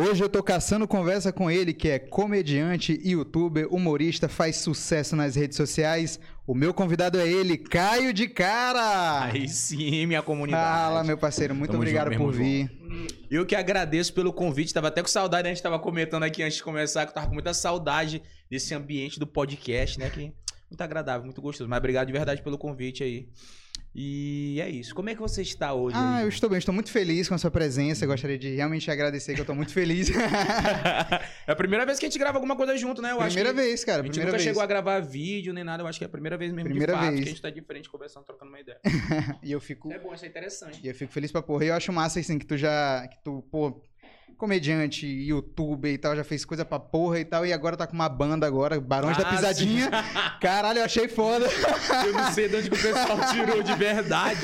Hoje eu tô caçando conversa com ele, que é comediante, youtuber, humorista, faz sucesso nas redes sociais. O meu convidado é ele, Caio de Cara. Aí sim, minha comunidade. Fala, meu parceiro, muito Tamo obrigado junto, por vir. Eu que agradeço pelo convite, tava até com saudade, né? a gente tava comentando aqui antes de começar, que eu tava com muita saudade desse ambiente do podcast, né? Que muito agradável, muito gostoso. Mas obrigado de verdade pelo convite aí. E é isso. Como é que você está hoje? Ah, aí? eu estou bem, estou muito feliz com a sua presença. Eu gostaria de realmente agradecer que eu tô muito feliz. é a primeira vez que a gente grava alguma coisa junto, né? Eu primeira acho que vez, cara, A gente nunca vez. chegou a gravar vídeo nem nada, eu acho que é a primeira vez mesmo Primeira de fato vez. que a gente tá de frente conversando, trocando uma ideia. E eu fico É bom, isso é interessante. E eu fico feliz pra porra. E eu acho massa, assim, que tu já. Que tu, pô, comediante, youtuber e tal, já fez coisa pra porra e tal. E agora tá com uma banda agora, Barões da Ah, Pisadinha. Caralho, eu achei foda. Eu não sei de onde que o pessoal tirou de verdade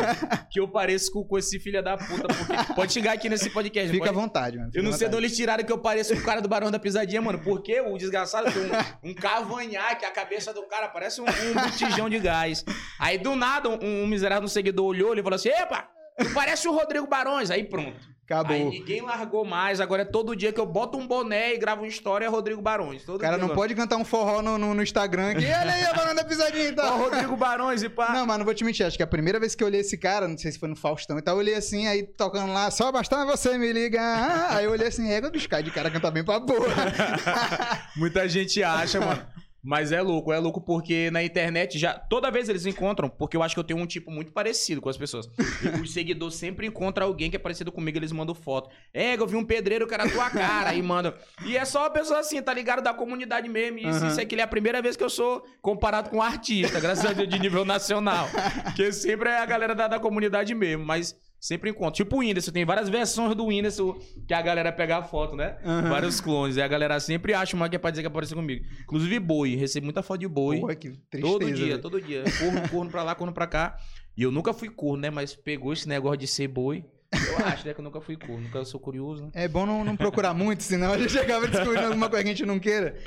que eu pareço com, com esse filho da puta. Porque pode chegar aqui nesse podcast. Fica à pode... vontade, mano. Eu não fica à sei de onde eles tiraram que eu pareço com o cara do Barão da Pisadinha, mano. Porque o desgraçado tem um, um cavanhaque, a cabeça do cara parece um, um botijão de gás. Aí do nada, um, um miserável um seguidor olhou e falou assim: Epa, tu parece o Rodrigo Barões. Aí pronto. Acabou. Aí ninguém largou mais. Agora é todo dia que eu boto um boné e gravo uma história é Rodrigo Barões. Todo O cara dia, não ó. pode cantar um forró no, no, no Instagram aqui. Olha aí a Barões da Pisadinha e Ó, tal. Rodrigo Barões e pá. Não, mas não vou te mentir, acho que a primeira vez que eu olhei esse cara, não sei se foi no Faustão e tal, eu olhei assim, aí tocando lá, só bastava você me ligar. Aí eu olhei assim, régua dos caras de cara canta bem pra porra. Muita gente acha, mano. Mas é louco, é louco porque na internet já. Toda vez eles encontram, porque eu acho que eu tenho um tipo muito parecido com as pessoas. E Os seguidores sempre encontram alguém que é parecido comigo, eles mandam foto. É, eu vi um pedreiro que era a tua cara, aí manda. E é só uma pessoa assim, tá ligado? Da comunidade mesmo. E isso, Aham. isso aqui é a primeira vez que eu sou comparado com um artista, graças a Deus, de nível nacional. Porque sempre é a galera da, da comunidade mesmo, mas. Sempre encontro. Tipo o Whindersson, tem várias versões do Whindersson que a galera pega a foto, né? Aham. Vários clones. E a galera sempre acha uma que é pra dizer que apareceu comigo. Inclusive boi. Recebo muita foto de boi. Porra, que tristeza. todo dia, velho. todo dia. Corno, corno pra lá, corno pra cá. E eu nunca fui corno, né? Mas pegou esse negócio de ser boi. Eu acho, né? Que eu nunca fui corno. Nunca sou curioso, né? É bom não, não procurar muito, senão a gente acaba descobrindo alguma coisa que a gente não queira.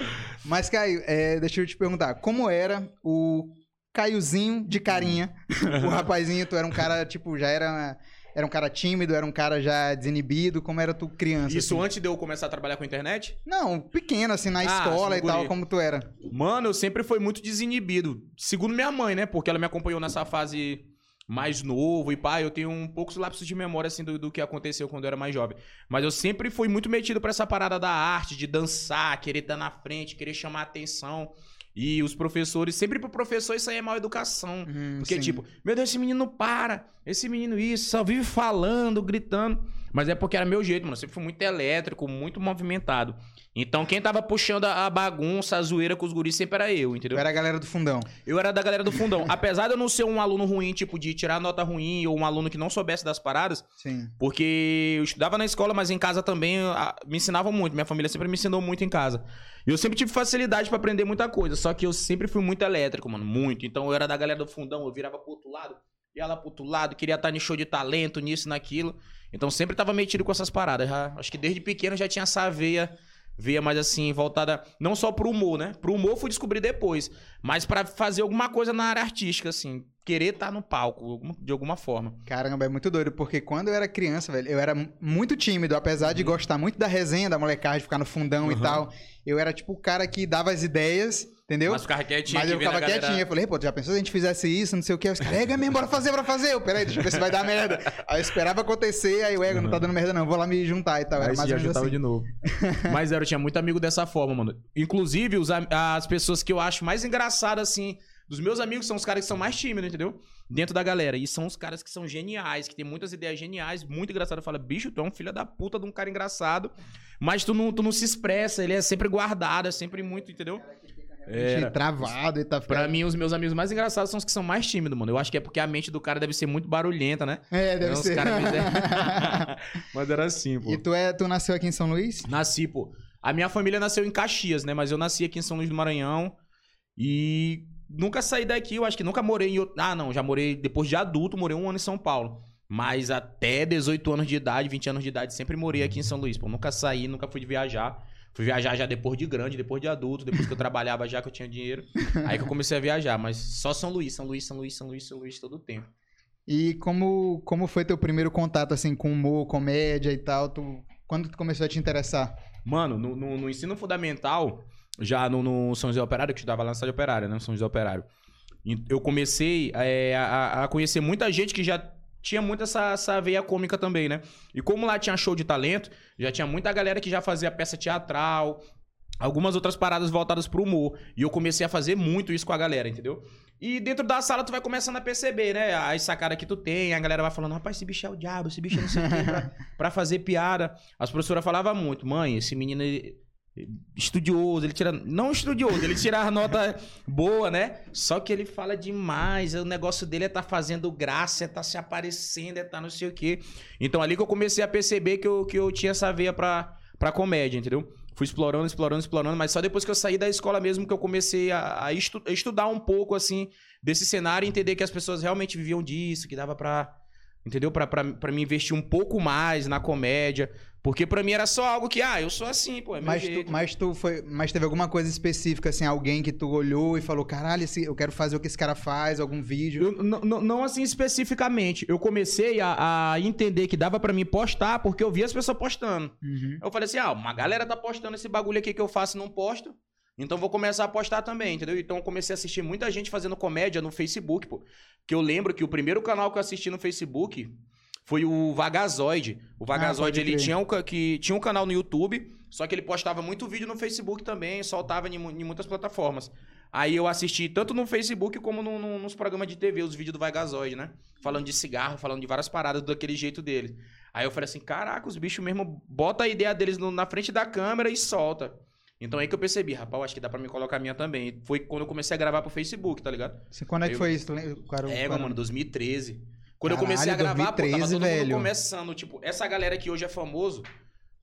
Mas, Caio, é, deixa eu te perguntar, como era o Caiozinho de carinha? o rapazinho, tu era um cara, tipo, já era, era um cara tímido, era um cara já desinibido, como era tu criança? Isso assim? antes de eu começar a trabalhar com internet? Não, pequeno, assim, na Ah, escola e tal, como tu era. Mano, eu sempre fui muito desinibido. Segundo minha mãe, né? Porque ela me acompanhou nessa fase mais novo e pá, eu tenho um poucos lapsos de memória assim do, do que aconteceu quando eu era mais jovem. Mas eu sempre fui muito metido pra essa parada da arte, de dançar, querer estar na frente, querer chamar atenção. E os professores, sempre pro professor isso aí é mal educação. Hum, Porque, sim. tipo, meu Deus, esse menino para, esse menino isso, só vive falando, gritando. Mas é porque era meu jeito, mano. Eu sempre fui muito elétrico, muito movimentado. Então, quem tava puxando a a bagunça, a zoeira com os guris sempre era eu, entendeu? era a galera do fundão. Eu era da galera do fundão. Apesar de eu não ser um aluno ruim, tipo, de tirar nota ruim, ou um aluno que não soubesse das paradas, Sim. porque eu estudava na escola, mas em casa também ah, me ensinavam muito. Minha família sempre me ensinou muito em casa. E eu sempre tive facilidade pra aprender muita coisa. Só que eu sempre fui muito elétrico, mano. Muito. Então eu era da galera do fundão, eu virava pro outro lado, ia lá pro outro lado, queria estar em show de talento, nisso, naquilo. Então sempre tava metido com essas paradas. Já- acho que desde pequeno já tinha essa veia. Veia mais assim, voltada não só pro humor, né? Pro humor fui descobrir depois. Mas pra fazer alguma coisa na área artística, assim. Querer estar no palco, de alguma forma. Caramba, é muito doido, porque quando eu era criança, velho, eu era mu- muito tímido, apesar de gostar muito da resenha, da molecagem, de ficar no fundão e Uhum. tal. Eu era tipo o cara que dava as ideias, entendeu? Mas ficava quietinho Mas eu ficava galera- quietinho. Eu falei, pô, já pensou se a gente fizesse isso, não sei o quê? Os caras, Ega mesmo, bora fazer, bora fazer. Eu, peraí, deixa eu ver se vai dar merda. Aí eu esperava acontecer, aí o Ego não tá dando merda não, vou lá me juntar e tal. Era Aí mais ou menos juntava assim. de novo. Mas era, eu tinha muito amigo dessa forma, mano. Inclusive, os as pessoas que eu acho mais engraçadas, assim, dos meus amigos são os caras que são mais tímidos, entendeu? Dentro da galera. E são os caras que são geniais, que tem muitas ideias geniais, muito engraçado. Fala, bicho, tu é um filho da puta de um cara engraçado, mas tu não, tu não se expressa, ele é sempre guardado, é sempre muito, entendeu? Gente, Travado e tal. Pra mim, os meus amigos mais engraçados são os que são mais tímidos, mano. Eu acho que é porque a mente do cara deve ser muito barulhenta, né? É, deve os ser. Mas era assim, pô. e tu, é, tu nasceu aqui em São Luís? Nasci, pô. A minha família nasceu em Caxias, né? Mas eu nasci aqui em São Luís do Maranhão. E nunca saí daqui. Eu acho que nunca morei em. Ah, não. Já morei, depois de adulto, morei um ano em São Paulo. Mas até 18 anos de idade, 20 anos de idade, sempre morei aqui em São Luís. Pô, nunca saí, nunca fui viajar. Fui viajar já depois de grande, depois de adulto, depois que eu trabalhava já que eu tinha dinheiro. Aí que eu comecei a viajar. Mas só São Luís, São Luís, São Luís, São Luís, São Luís, todo o tempo. E como, como foi teu primeiro contato, assim, com humor, comédia e tal? Tu Quando tu começou a te interessar? Mano, no, no- no ensino fundamental, já no, no São José Operário, que estudava lá na cidade operária, né? São José Operário. Eu comecei é, a, a conhecer muita gente que já tinha muito essa, essa veia cômica também, né? E como lá tinha show de talento, já tinha muita galera que já fazia peça teatral, algumas outras paradas voltadas pro humor. E eu comecei a fazer muito isso com a galera, entendeu? E dentro da sala tu vai começando a perceber, né? As sacadas que tu tem, a galera vai falando, rapaz, esse bicho é o diabo, esse bicho é não sei o quê, pra, pra fazer piada. As professoras falavam muito, mãe, esse menino ele- estudioso, ele tira. Não estudioso, ele tira a nota boa, né? Só que ele fala demais. O negócio dele é tá fazendo graça, é tá se aparecendo, é tá não sei o quê. Então ali que eu comecei a perceber que eu, que eu tinha essa veia pra, pra comédia, entendeu? Fui explorando, explorando, explorando, mas só depois que eu saí da escola mesmo que eu comecei a, a estu- a estudar um pouco, assim, desse cenário e entender que as pessoas realmente viviam disso, que dava pra. Entendeu? Pra me investir um pouco mais na comédia. Porque pra mim era só algo que, ah, eu sou assim, pô, é meu Mas jeito. tu, mas tu foi. Mas teve alguma coisa específica, assim, alguém que tu olhou e falou, caralho, esse- eu quero fazer o que esse cara faz, algum vídeo. Eu, n- n- não assim especificamente. Eu comecei a, a entender que dava pra mim postar porque eu via as pessoas postando. Uhum. Eu falei assim: ah, uma galera tá postando esse bagulho aqui que eu faço e não posto. Então vou começar a postar também, entendeu? Então eu comecei a assistir muita gente fazendo comédia no Facebook, pô. Que eu lembro que o primeiro canal que eu assisti no Facebook foi o Vagazoide. O Vagazoide, pode ele tinha um, que, tinha um canal no YouTube, só que ele postava muito vídeo no Facebook também, soltava em, em muitas plataformas. Aí eu assisti tanto no Facebook como no- no- nos programas de TV, os vídeos do Vagazoide, né? Falando de cigarro, falando de várias paradas daquele jeito dele. Aí eu falei assim, caraca, os bichos mesmo bota a ideia deles no- na frente da câmera e solta. Então aí que eu percebi, rapaz, eu acho que dá pra me colocar a minha também. Foi quando eu comecei a gravar pro Facebook, tá ligado? Assim, Quando é que Eu- foi isso? Qual É, mano, 2013. Quando eu Caralho, comecei a gravar, pô, tava 2013, todo velho. mundo começando. Tipo, essa galera que hoje é famoso,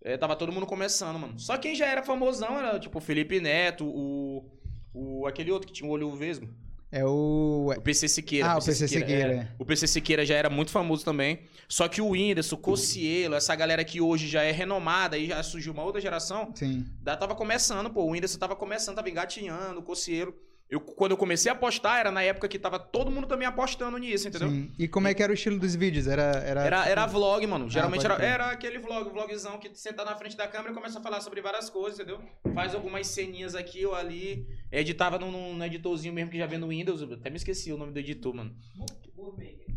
é, tava todo mundo começando, mano. Só quem já era famosão era, tipo, o Felipe Neto, o. o aquele outro que tinha o olho vesgo. É o. O PC Siqueira. Ah, o PC Siqueira, é. é. O PC Siqueira já era muito famoso também. Só que o Whindersson, o Cocielo, essa galera que hoje já é renomada e já surgiu uma outra geração, Sim. da tava começando, pô. O Whindersson tava começando, tava engatinhando, o Cocielo. Eu, quando eu comecei a postar, era na época que tava todo mundo também apostando nisso, entendeu? Sim. E como é que era o estilo dos vídeos? Era. Era, Era, era vlog, mano. Geralmente pode era, era aquele vlog, vlogzão que senta na frente da câmera e começa a falar sobre várias coisas, entendeu? Faz algumas ceninhas aqui ou ali. Editava num, num editorzinho mesmo que já vem no Windows. Eu até me esqueci o nome do editor, mano.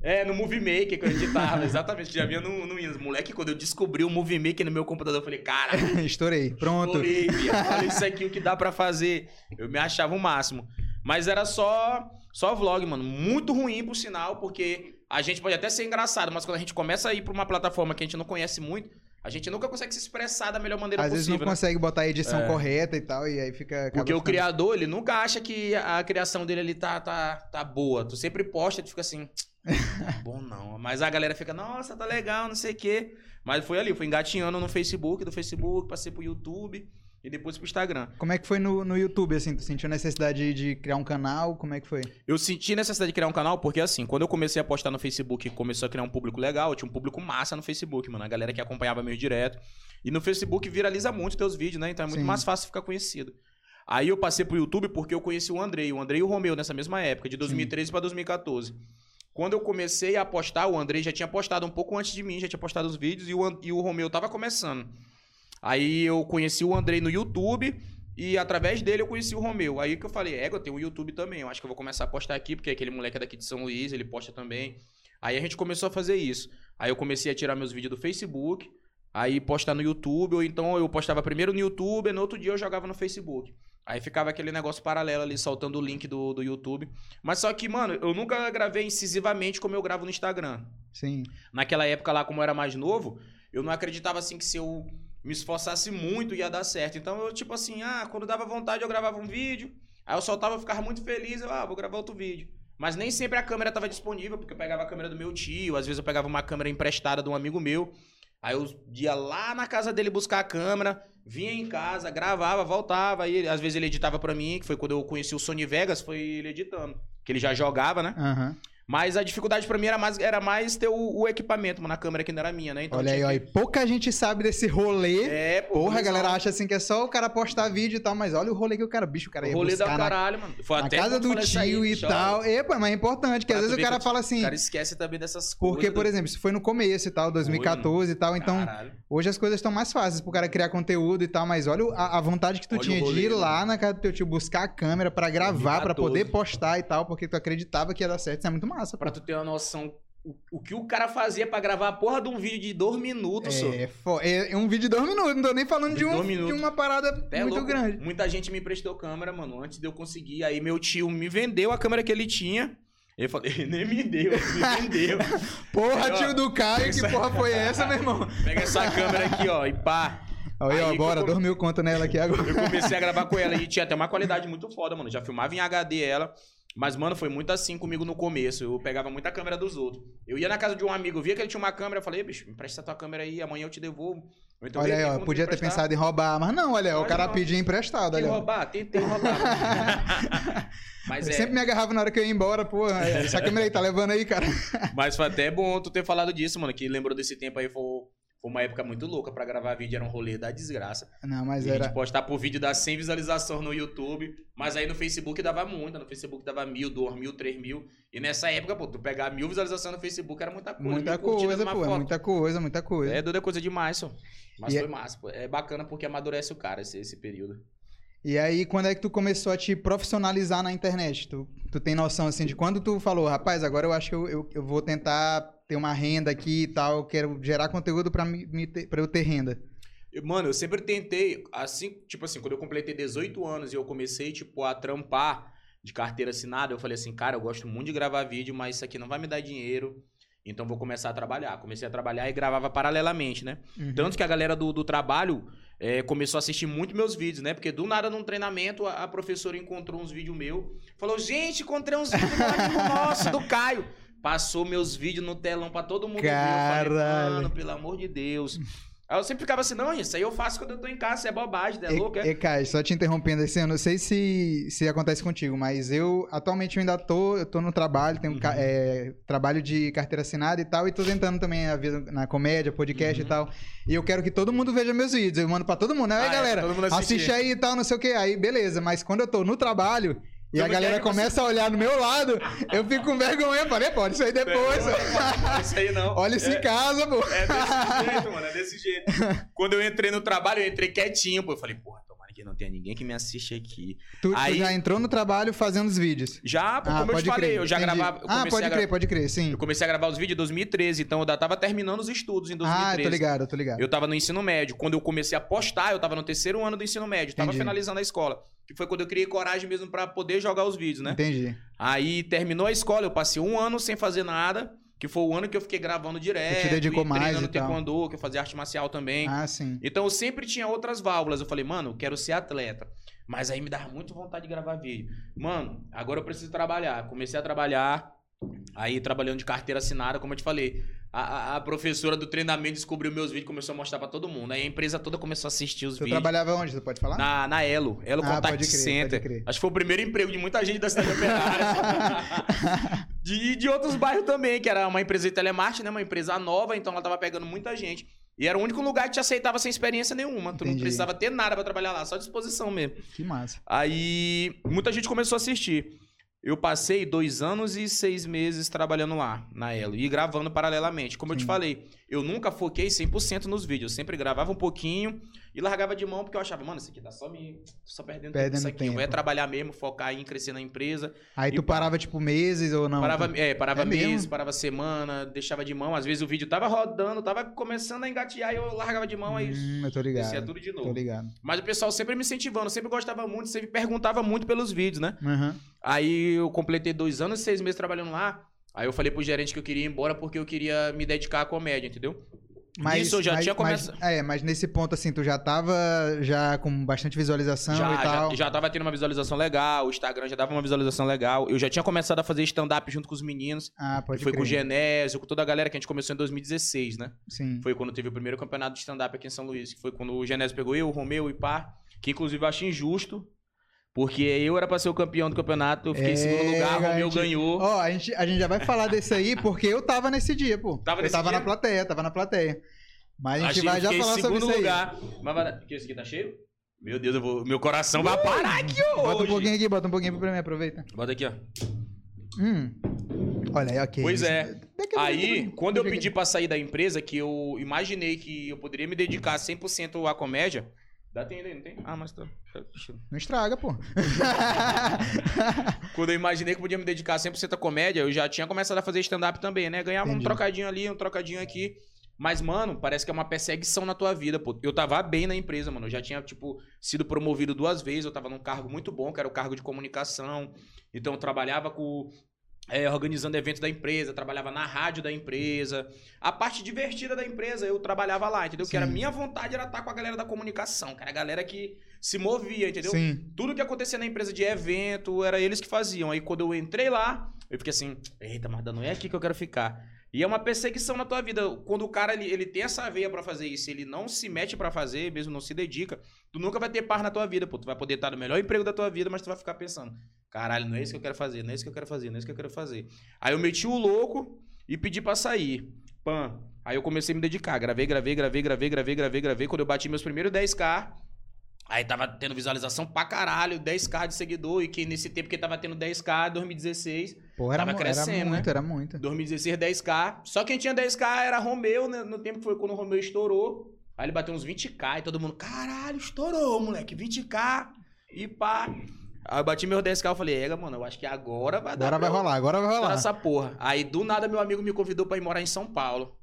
É, no Movie Maker que eu editava, exatamente, já vinha no, no Windows. Moleque, quando eu descobri o Movie Maker no meu computador, eu falei, cara, Estourei. Pronto. Estourei. Olha isso aqui, o que dá pra fazer. Eu me achava o máximo. Mas era só só vlog, mano. Muito ruim, por sinal, porque a gente pode até ser engraçado, mas quando a gente começa a ir pra uma plataforma que a gente não conhece muito, a gente nunca consegue se expressar da melhor maneira Às vezes possível. não né? consegue botar a edição É. correta e tal, e aí fica. Porque o ficando- criador, ele nunca acha que a criação dele ali tá, tá, tá boa. Tu sempre posta e tu fica assim, "Tá bom não. Mas a galera fica, nossa, tá legal, não sei o quê. Mas foi ali, foi engatinhando no Facebook, do Facebook, passei pro YouTube e depois pro Instagram. Como é que foi no, no YouTube, assim? Tu sentiu necessidade de criar um canal? Como é que foi? Eu senti necessidade de criar um canal porque, assim, quando eu comecei a postar no Facebook começou a criar um público legal, eu tinha um público massa no Facebook, mano. A galera que acompanhava meio direto. E no Facebook viraliza muito teus vídeos, né? Então é muito Sim. mais fácil ficar conhecido. Aí eu passei pro YouTube porque eu conheci o Andrei, o Andrei e o Romeu nessa mesma época, de 2013 pra 2014. Quando eu comecei a postar, o Andrei já tinha postado um pouco antes de mim, já tinha postado os vídeos e o, e o Romeu tava começando. Aí eu conheci o Andrei no YouTube e através dele eu conheci o Romeu. Aí que eu falei, é, eu tenho o YouTube também. Eu acho que eu vou começar a postar aqui, porque aquele moleque é daqui de São Luís, ele posta também. Aí a gente começou a fazer isso. Aí eu comecei a tirar meus vídeos do Facebook, aí postar no YouTube, ou então eu postava primeiro no YouTube, e no outro dia eu jogava no Facebook. Aí ficava aquele negócio paralelo ali, soltando o link do, do YouTube. Mas só que, mano, eu nunca gravei incisivamente como eu gravo no Instagram. Sim. Naquela época lá, como eu era mais novo, eu não acreditava assim que se eu me esforçasse muito ia dar certo. Então eu, tipo assim, ah, quando dava vontade eu gravava um vídeo, aí eu soltava, eu ficava muito feliz, eu, ah, vou gravar outro vídeo. Mas nem sempre a câmera estava disponível, porque eu pegava a câmera do meu tio, às vezes eu pegava uma câmera emprestada de um amigo meu. Aí eu ia lá na casa dele buscar a câmera, vinha em casa, gravava, voltava, aí às vezes ele editava pra mim, que foi quando eu conheci o Sony Vegas, foi ele editando. Que ele já jogava, né? Aham. Mas a dificuldade pra mim era mais, era mais ter o, o equipamento, mano. A câmera que não era minha, né? Então Olha aí, ó. E pouca gente sabe desse rolê. É, pô. Porra, a galera acha assim que é só o cara postar vídeo e tal, mas olha o rolê que o cara, bicho, o cara O ia rolê da buscar na, caralho, mano. Foi na até casa do isso aí, tio e tal. Epa, mas é importante, que às tu vezes o cara fala O assim, cara esquece também dessas coisas. porque, por exemplo, isso foi no começo e tal, 2014 e tal, então Caralho. hoje as coisas estão mais fáceis pro cara criar conteúdo e tal, mas olha o- a, a vontade que tu Olha o tinha de rolê, ir mano. lá na casa do teu tio buscar a câmera pra gravar, pra 2014. poder postar e tal, porque tu acreditava que ia dar certo, isso é muito massa, pô. Pra tu ter uma noção, o, que o cara fazia pra gravar a porra de um vídeo de dois minutos, só. É, fo- é, é um vídeo de dois minutos, não tô nem falando de, De um, de uma parada Até muito louco. grande. Muita gente me emprestou câmera, mano, antes de eu conseguir. Aí meu tio me vendeu a câmera que ele tinha. Ele falou, ele nem me deu, me vendeu. Porra, tio do Caio, que porra foi essa, meu irmão? Pega essa câmera aqui, ó, e pá. Aí, ó, bora, eu come- dois mil conto nela aqui agora. Eu comecei a gravar com ela e tinha até uma qualidade muito foda, mano. Já filmava em HD ela. Mas, mano, foi muito assim comigo no começo. Eu pegava muita câmera dos outros. Eu ia na casa de um amigo, via que ele tinha uma câmera, eu falei, bicho, me empresta tua câmera aí, amanhã eu te devolvo. Então, olha "Ei, aí, tem ó, podia ter emprestar?" pensado em roubar, mas não, olha, o Mas cara não. pediu emprestado, Tentei olha. roubar, tentei roubar. Mas Eu é. sempre me agarrava na hora que eu ia embora, porra. é, Essa câmera aí tá levando aí, cara. Mas foi até bom tu ter falado disso, mano. Que lembrou desse tempo aí, foi, foi uma época muito louca pra gravar vídeo, era um rolê da desgraça. Não, mas E a gente era. postar por vídeo dar 100 visualizações no YouTube, mas aí no Facebook dava muita. No Facebook dava mil, dois mil, três mil. E nessa época, pô, tu pegar mil visualizações no Facebook era muita coisa. Muita coisa, pô. é foto. Muita coisa, muita coisa. É, doido é coisa demais, só. Mas E foi massa, pô. É bacana porque amadurece o cara esse, esse período. E aí, quando é que tu começou a te profissionalizar na internet? Tu, tu tem noção, assim, de quando tu falou, rapaz, agora eu acho que eu, eu, eu vou tentar ter uma renda aqui e tal, eu quero gerar conteúdo pra eu ter renda. Mano, eu sempre tentei, assim, tipo assim, quando eu completei 18 anos e eu comecei, tipo, a trampar de carteira assinada, eu falei assim, cara, eu gosto muito de gravar vídeo, mas isso aqui não vai me dar dinheiro, então vou começar a trabalhar. Comecei a trabalhar e gravava paralelamente, né? Uhum. Tanto que a galera do, do trabalho é, começou a assistir muito meus vídeos, né? Porque do nada, num treinamento, a, a professora encontrou uns vídeos meus. Falou, gente, encontrei uns vídeos do amigo nosso, do Caio. Passou meus vídeos no telão pra todo mundo ver. Eu falei, Caralho. mano, pelo amor de Deus. Aí eu sempre ficava assim, não, isso aí eu faço quando eu tô em casa, isso é bobagem, é louco, é? E, Kai, só te interrompendo assim, eu não sei se, se acontece contigo, mas eu atualmente eu ainda tô, eu tô no trabalho, tenho Uhum. é, trabalho de carteira assinada e tal, e tô tentando também a vida na comédia, podcast Uhum. e tal. E eu quero que todo mundo veja meus vídeos. Eu mando pra todo mundo, né? Aí, Ah, é, galera, pra todo mundo assistir. assiste aí e tal, não sei o que. Aí, beleza. Mas quando eu tô no trabalho e a galera começa a olhar no meu lado, eu fico com vergonha. Falei, pô, isso aí depois. Não, isso aí não. Olha isso é, em casa, pô. É desse jeito, mano, é desse jeito. Quando eu entrei no trabalho, eu entrei quietinho, pô. Eu falei, porra, tomara que não tenha ninguém que me assiste aqui. Tu, tu Aí- já entrou no trabalho fazendo os vídeos. Já, Ah, como eu te falei, crer. eu já entendi. gravava. eu Ah, pode crer, pode crer, sim. Eu comecei a gravar os vídeos em 2013, então eu ainda tava terminando os estudos em 2013. Ah, tô ligado, tô ligado. Eu tava no ensino médio. Quando eu comecei a postar, eu tava no terceiro ano do ensino médio. Tava Entendi. finalizando a escola. Que foi quando eu criei coragem mesmo pra poder jogar os vídeos, né? Entendi. Aí terminou a escola, eu passei um ano sem fazer nada. Que foi o ano que eu fiquei gravando direto. Te dedicou mais treinando tal. taekwondo, que eu fazia arte marcial também. Ah, sim. Então eu sempre tinha outras válvulas. Eu falei, mano, eu quero ser atleta. Mas aí me dava muito vontade de gravar vídeo. Mano, agora eu preciso trabalhar. Comecei a trabalhar. Aí trabalhando de carteira assinada, como eu te falei. A, a- professora do treinamento descobriu meus vídeos, começou a mostrar pra todo mundo. Aí a empresa toda começou a assistir os Tu vídeos. trabalhava onde? Tu pode falar? Na, na Elo, Elo Ah, Contact crer, Center. Acho que foi o primeiro emprego de muita gente da cidade operária. de, de outros bairros também, que era uma empresa de telemarketing, né? Uma empresa nova, então ela tava pegando muita gente. E era o único lugar que te aceitava sem experiência nenhuma. Tu não precisava ter nada pra trabalhar lá, só disposição mesmo. Que massa. Aí muita gente começou a assistir. Eu passei dois anos e seis meses trabalhando lá, na Elo, e gravando paralelamente. Como eu te Sim. falei, eu nunca foquei 100% nos vídeos. Eu sempre gravava um pouquinho e largava de mão, porque eu achava, mano, isso aqui tá só me. só perdendo, Perdendo tempo. Isso aqui. Eu tempo. ia trabalhar mesmo, focar em crescer na empresa. Aí E tu parava, tipo, meses ou não? parava, é, parava É mês, mesmo? parava semana, deixava de mão. Às vezes o vídeo tava rodando, tava começando a engatear e eu largava de mão, aí Hum, eu tô descia ligado. tudo de Tô novo. ligado. Mas o pessoal sempre me incentivando, sempre gostava muito, sempre perguntava muito pelos vídeos, né? Aham. Aí eu completei dois anos e seis meses trabalhando lá. Aí eu falei pro gerente que eu queria ir embora porque eu queria me dedicar à comédia, entendeu? Mas, Nisso eu já mas- tinha mas- começado. É, mas nesse ponto, assim, tu já tava já com bastante visualização Já, e tal. já, já tava tendo uma visualização legal, o Instagram já dava uma visualização legal. Eu já tinha começado a fazer stand-up junto com os meninos. Ah, pode foi crer. com o Genésio, com toda a galera que a gente começou em 2016, né? Sim. Foi quando teve o primeiro campeonato de stand-up aqui em São Luís. Que foi quando o Genésio pegou eu, o Romeu e pá. Que inclusive eu acho injusto. Porque eu era pra ser o campeão do campeonato, eu fiquei em segundo É, lugar, o gente- ganhou. Ó, a gente, a gente já vai falar desse aí, porque eu tava nesse dia, pô. Tava eu tava dia? na plateia, tava na plateia. Mas a gente vai já falar sobre segundo isso aí. lugar. Mas vai... Que esse aqui tá cheio? Meu Deus, eu vou... meu coração vai parar aqui hoje. Bota um pouquinho aqui, bota um pouquinho pra mim, aproveita. Bota aqui, ó. Hum. Olha aí, ok. Pois é. Aí, quando eu pedi pra sair da empresa, que eu imaginei que eu poderia me dedicar 100% à comédia... Dá tem aí, não tem? Ah, mas tá... Não estraga, pô. Quando eu imaginei que podia me dedicar 100% à comédia, eu já tinha começado a fazer stand-up também, né? Ganhava Entendi. um trocadinho ali, um trocadinho aqui. Mas, mano, parece que é uma perseguição na tua vida, pô. Eu tava bem na empresa, mano. Eu já tinha, tipo, sido promovido duas vezes. Eu tava num cargo muito bom, que era o cargo de comunicação. Então, eu trabalhava com... é, organizando eventos da empresa, trabalhava na rádio da empresa. A parte divertida da empresa, eu trabalhava lá, entendeu? Que era Sim. minha vontade era estar com a galera da comunicação, cara. A galera que se movia, entendeu? Sim. Tudo que acontecia na empresa de evento, era eles que faziam. Aí quando eu entrei lá, eu fiquei assim, eita, mas não é aqui que eu quero ficar. E é uma perseguição na tua vida. Quando o cara ele, ele tem essa veia pra fazer isso, ele não se mete pra fazer, mesmo não se dedica, tu nunca vai ter paz na tua vida, pô. Tu vai poder estar no melhor emprego da tua vida, mas tu vai ficar pensando, caralho, não é isso que eu quero fazer, não é isso que eu quero fazer, não é isso que eu quero fazer. Aí eu meti o louco e pedi pra sair. Pã. Aí eu comecei a me dedicar. Gravei, gravei, gravei, gravei, gravei, gravei, gravei. Quando eu bati meus primeiros 10k, Aí tava tendo visualização pra caralho, 10k de seguidor, e que nesse tempo que tava tendo 10k, 2016, Pô, era, Tava crescendo, era né? muito, era muito. 2016 10k. Só quem tinha 10k era Romeu, né? no tempo que foi quando o Romeu estourou. Aí ele bateu uns 20k e todo mundo, caralho, estourou, moleque, 20k e pá. Aí eu bati meus 10k, eu falei, ega, mano, eu acho que agora vai dar Agora vai pra rolar, agora vai rolar. essa porra. Aí do nada meu amigo me convidou pra ir morar em São Paulo.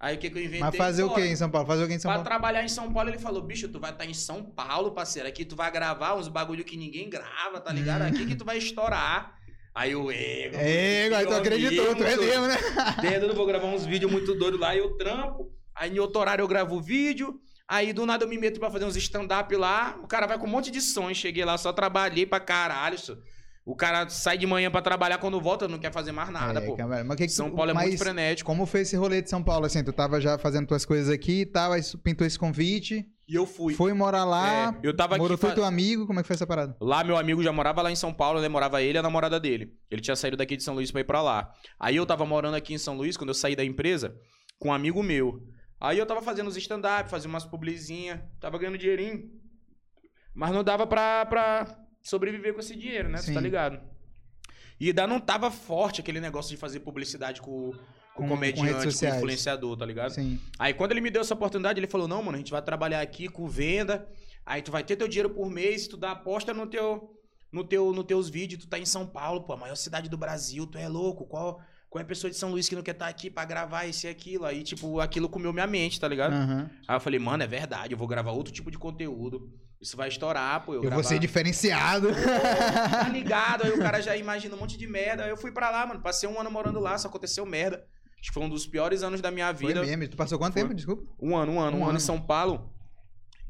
Aí o que que eu inventei? Mas fazer o Bora. que em São Paulo? Fazer o que em São Pra Paulo? trabalhar em São Paulo, ele falou, bicho, tu vai estar em São Paulo, parceiro. Aqui tu vai gravar uns bagulho que ninguém grava, tá ligado? Aqui que tu vai estourar. Aí eu, ego. É, agora tu acreditou, tu é mesmo, né? Dedo, eu vou gravar uns vídeos muito doidos lá, eu trampo. Aí em outro horário eu gravo o vídeo. Aí do nada eu me meto pra fazer uns stand-up lá. O cara vai com um monte de sonhos. Cheguei lá, só trabalhei pra caralho. Isso. O cara sai de manhã pra trabalhar, quando volta não quer fazer mais nada, É, pô. mas que que São tu- Paulo é muito frenético. Como foi esse rolê de São Paulo, assim? Tu tava já fazendo tuas coisas aqui e tal, aí pintou esse convite, E eu fui. foi morar lá, É, eu tava morou aqui. fa- teu amigo, como é que foi essa parada? Lá, meu amigo já morava lá em São Paulo, né? Morava ele e a namorada dele. Ele tinha saído daqui de São Luís pra ir pra lá. Aí eu tava morando aqui em São Luís, quando eu saí da empresa, com um amigo meu. Aí eu tava fazendo os stand-up, fazia umas publizinhas, tava ganhando dinheirinho. Mas não dava pra, pra sobreviver com esse dinheiro, né? Sim. tá ligado? E ainda não tava forte aquele negócio de fazer publicidade com, com, Com- com comediante, com, sociais. influenciador, tá ligado? Sim. Aí quando ele me deu essa oportunidade, ele falou: "Não, mano, a gente vai trabalhar aqui com venda. Aí tu vai ter teu dinheiro por mês, tu dá aposta no teu no teu nos teus vídeos, tu tá em São Paulo, pô, a maior cidade do Brasil, tu é louco? Qual qual é a pessoa de São Luís que não quer estar aqui pra gravar isso e aquilo? Aí, tipo, aquilo comeu minha mente, tá ligado? Aham. Aí eu falei, mano, é verdade, eu vou gravar outro tipo de conteúdo. Isso vai estourar, pô. Eu, Eu gravar... vou ser diferenciado. Tá ligado? Aí o cara já imagina um monte de merda. Aí eu fui pra lá, mano. Passei um ano morando lá, só aconteceu merda. Acho que foi um dos piores anos da minha Foi vida. mesmo. Tu passou quanto Foi. tempo, desculpa? Um ano, um ano, Um um, ano ano. em São Paulo.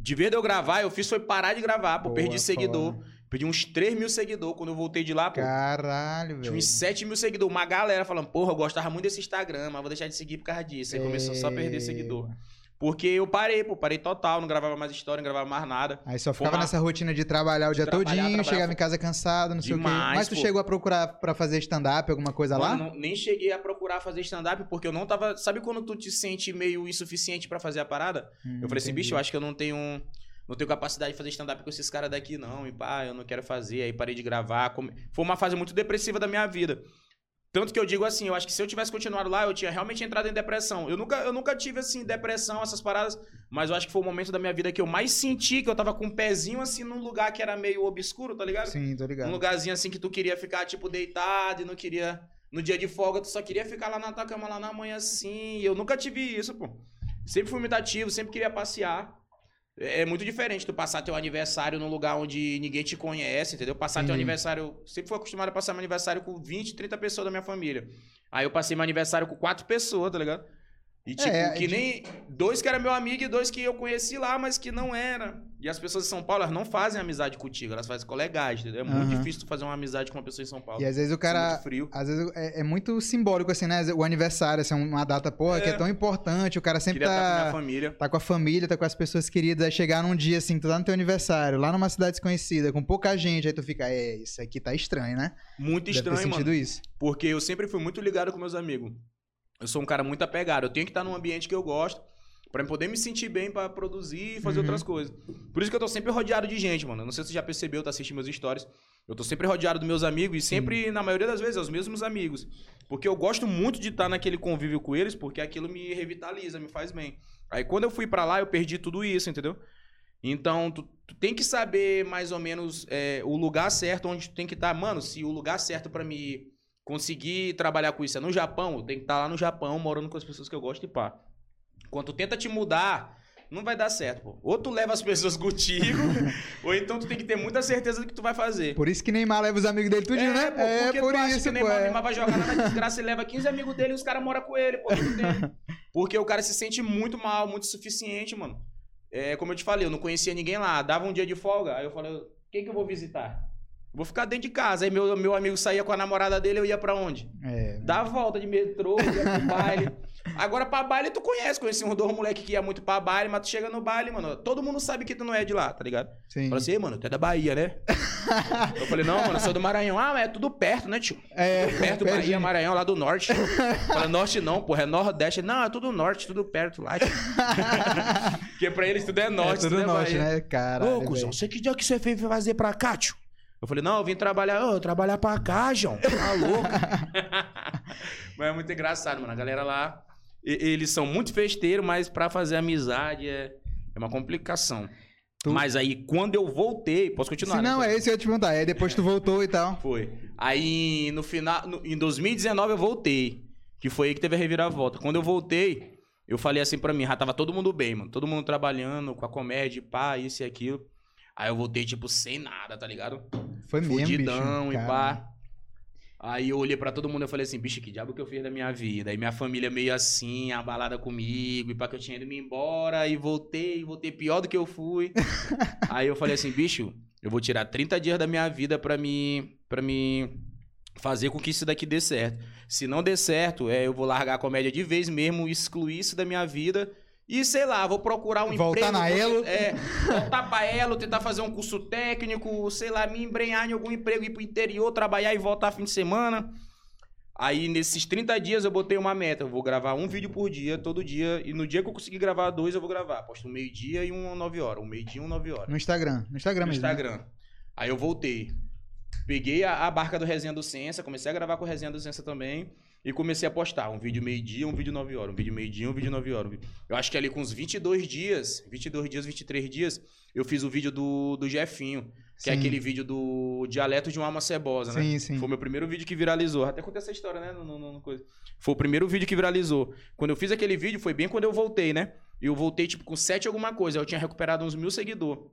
De vez de eu gravar, eu fiz foi parar de gravar, pô. Boa, perdi seguidor. Perdi uns 3 mil seguidores quando eu voltei de lá, pô. Caralho, Tinha velho. uns 7 mil seguidores. Uma galera falando, porra, eu gostava muito desse Instagram, mas vou deixar de seguir por causa disso. Aí começou só a perder seguidor. Porque eu parei, pô. Parei total. Não gravava mais história, não gravava mais nada. Aí só ficava nessa rotina de trabalhar o dia trabalhar, todinho, trabalhar, chegava foi- em casa cansado, não sei o quê. Demais, Mas tu pô. chegou a procurar pra fazer stand-up, alguma coisa lá? Mano, não- nem cheguei a procurar fazer stand-up porque eu não tava. Sabe quando tu te sente meio insuficiente pra fazer a parada? Hum, eu falei assim, entendi. bicho, eu acho que eu não tenho. Não tenho capacidade de fazer stand-up com esses caras daqui, não. E pá, eu não quero fazer. Aí parei de gravar. come- Foi uma fase muito depressiva da minha vida. Tanto que eu digo assim, eu acho que se eu tivesse continuado lá, eu tinha realmente entrado em depressão. Eu nunca, eu nunca tive, assim, depressão, essas paradas. Mas eu acho que foi o momento da minha vida que eu mais senti que eu tava com um pezinho, assim, num lugar que era meio obscuro, tá ligado? Sim, tô ligado. Um lugarzinho assim que tu queria ficar, tipo, deitado e não queria. No dia de folga, tu só queria ficar lá na tua cama, lá na manhã assim. Eu nunca tive isso, pô. Sempre fui muito ativo, sempre queria passear. É é muito diferente tu passar teu aniversário num lugar onde ninguém te conhece, entendeu? Passar teu Sim. aniversário. Sempre fui acostumado a passar meu aniversário com 20, 30 pessoas da minha família. Aí eu passei meu aniversário com quatro pessoas, tá ligado? E tipo, É, que nem dois que era meu amigo e dois que eu conheci lá, mas que não era. E as pessoas de São Paulo, elas não fazem amizade contigo, elas fazem colegais, entendeu? É muito Aham. difícil tu fazer uma amizade com uma pessoa em São Paulo. E às vezes o é cara. muito frio. Às vezes é, é muito simbólico, assim, né? O aniversário, assim, uma data, porra, que é É. tão importante. O cara sempre Queria estar com minha tá, família. tá com a família, tá com as pessoas queridas. Aí chegar num dia, assim, tu tá no teu aniversário, lá numa cidade desconhecida, com pouca gente, aí tu fica, é, isso aqui tá estranho, né? Muito Deve ter estranho, sentido mano. isso. Porque eu sempre fui muito ligado com meus amigos. Eu sou um cara muito apegado. Eu tenho que estar num ambiente que eu gosto. Pra poder me sentir bem pra produzir e fazer Uhum. outras coisas. Por isso que eu tô sempre rodeado de gente, mano. Não sei se você já percebeu, tá assistindo meus stories. Eu tô sempre rodeado dos meus amigos e sempre, na maioria das vezes, é os mesmos amigos. Porque eu gosto muito de estar naquele convívio com eles, porque aquilo me revitaliza, me faz bem. Aí quando eu fui pra lá, eu perdi tudo isso, entendeu? Então, tu, tu tem que saber mais ou menos é, o lugar certo onde tu tem que estar. Mano, se o lugar certo pra me conseguir trabalhar com isso é no Japão, tenho que estar lá no Japão, morando com as pessoas que eu gosto e pá. Quando tu tenta te mudar, não vai dar certo, pô. Ou tu leva as pessoas contigo, ou então tu tem que ter muita certeza do que tu vai fazer. Por isso que Neymar leva os amigos dele tudinho, né? pô, é, porque por tu acha isso, que o pô. Neymar, é. Neymar vai jogar lá na desgraça e leva 15 amigos dele e os caras moram com ele, pô. Porque o cara se sente muito mal, muito suficiente, mano. É, como eu te falei, eu não conhecia ninguém lá. Dava um dia de folga, aí eu falei, quem que eu vou visitar? Vou ficar dentro de casa. Aí meu, meu amigo saía com a namorada dele, eu ia pra onde? É. Dá a volta de metrô, ia pro baile. Agora pra baile tu conhece, conheci um dois moleque que ia muito pra baile, mas tu chega no baile, mano, todo mundo sabe que tu não é de lá, tá ligado? Sim. Fala assim, "Ei, mano, tu é da Bahia, né? eu falei, não, mano, eu sou do Maranhão. Ah, mas é tudo perto, né, tio? É, Perto, Bahia, pertinho. Maranhão, lá do norte. Fala, norte não, porra, é nordeste. Não, é tudo norte, tudo perto lá, tio. Porque pra eles tudo é norte, é tudo é norte, Bahia. né? Caralho, Ô, cuzão, você que dia que você veio fazer pra cá, tio? Eu falei, não, eu vim trabalhar, ô, trabalhar pra cá, João. Tá louco? mas é muito engraçado, mano. A galera lá, eles são muito festeiros, mas pra fazer amizade é, é uma complicação. Tu- Mas aí, quando eu voltei, posso continuar? Se né? não, é isso que eu ia te perguntar. Aí depois tu voltou e tal. Foi. Aí, no final, no- em 2019 eu voltei. Que foi aí que teve a reviravolta. Quando eu voltei, eu falei assim pra mim, já tava todo mundo bem, mano. Todo mundo trabalhando com a comédia, pá, isso e aquilo. Aí eu voltei, tipo, sem nada, tá ligado? Foi mesmo, Fudidão bicho. e pá. Aí eu olhei pra todo mundo e falei assim, bicho, que diabo que eu fiz da minha vida? Aí minha família meio assim, abalada comigo, e pá, que eu tinha ido me embora, e voltei, e voltei pior do que eu fui. Aí eu falei assim, bicho, eu vou tirar 30 dias da minha vida pra me, pra me fazer com que isso daqui dê certo. Se não der certo, é, eu vou largar a comédia de vez mesmo, excluir isso da minha vida. E sei lá, vou procurar um Voltar emprego. na vou- Elo. É, voltar pra Elo, tentar fazer um curso técnico, sei lá, me embrenhar em algum emprego, ir pro interior, trabalhar e voltar fim de semana. Aí, nesses 30 dias, eu botei uma meta. Eu vou gravar um vídeo por dia, todo dia. E no dia que eu conseguir gravar dois, eu vou gravar. Posto um meio-dia e um 9 horas. Um meio-dia e um 9 horas No Instagram. No Instagram no mesmo. né? Instagram. Aí eu voltei. Peguei a, a barca do Resenha do Ciência, comecei a gravar com o Resenha do Ciência também. E comecei a postar um vídeo meio-dia, um vídeo 9 horas. Um vídeo meio-dia, um vídeo 9 horas. Eu acho que ali com uns 22 dias, 22 dias, 23 dias, eu fiz o vídeo do, do Jefinho. Que é Sim. aquele vídeo do Dialeto de uma Alma Cebosa, né? Sim, sim. Foi o meu primeiro vídeo que viralizou. Até contei essa história, né? No, no- no- coisa. Foi o primeiro vídeo que viralizou. Quando eu fiz aquele vídeo, foi bem quando eu voltei, né? E eu voltei, tipo, com 7 alguma coisa. Eu tinha recuperado uns mil seguidores.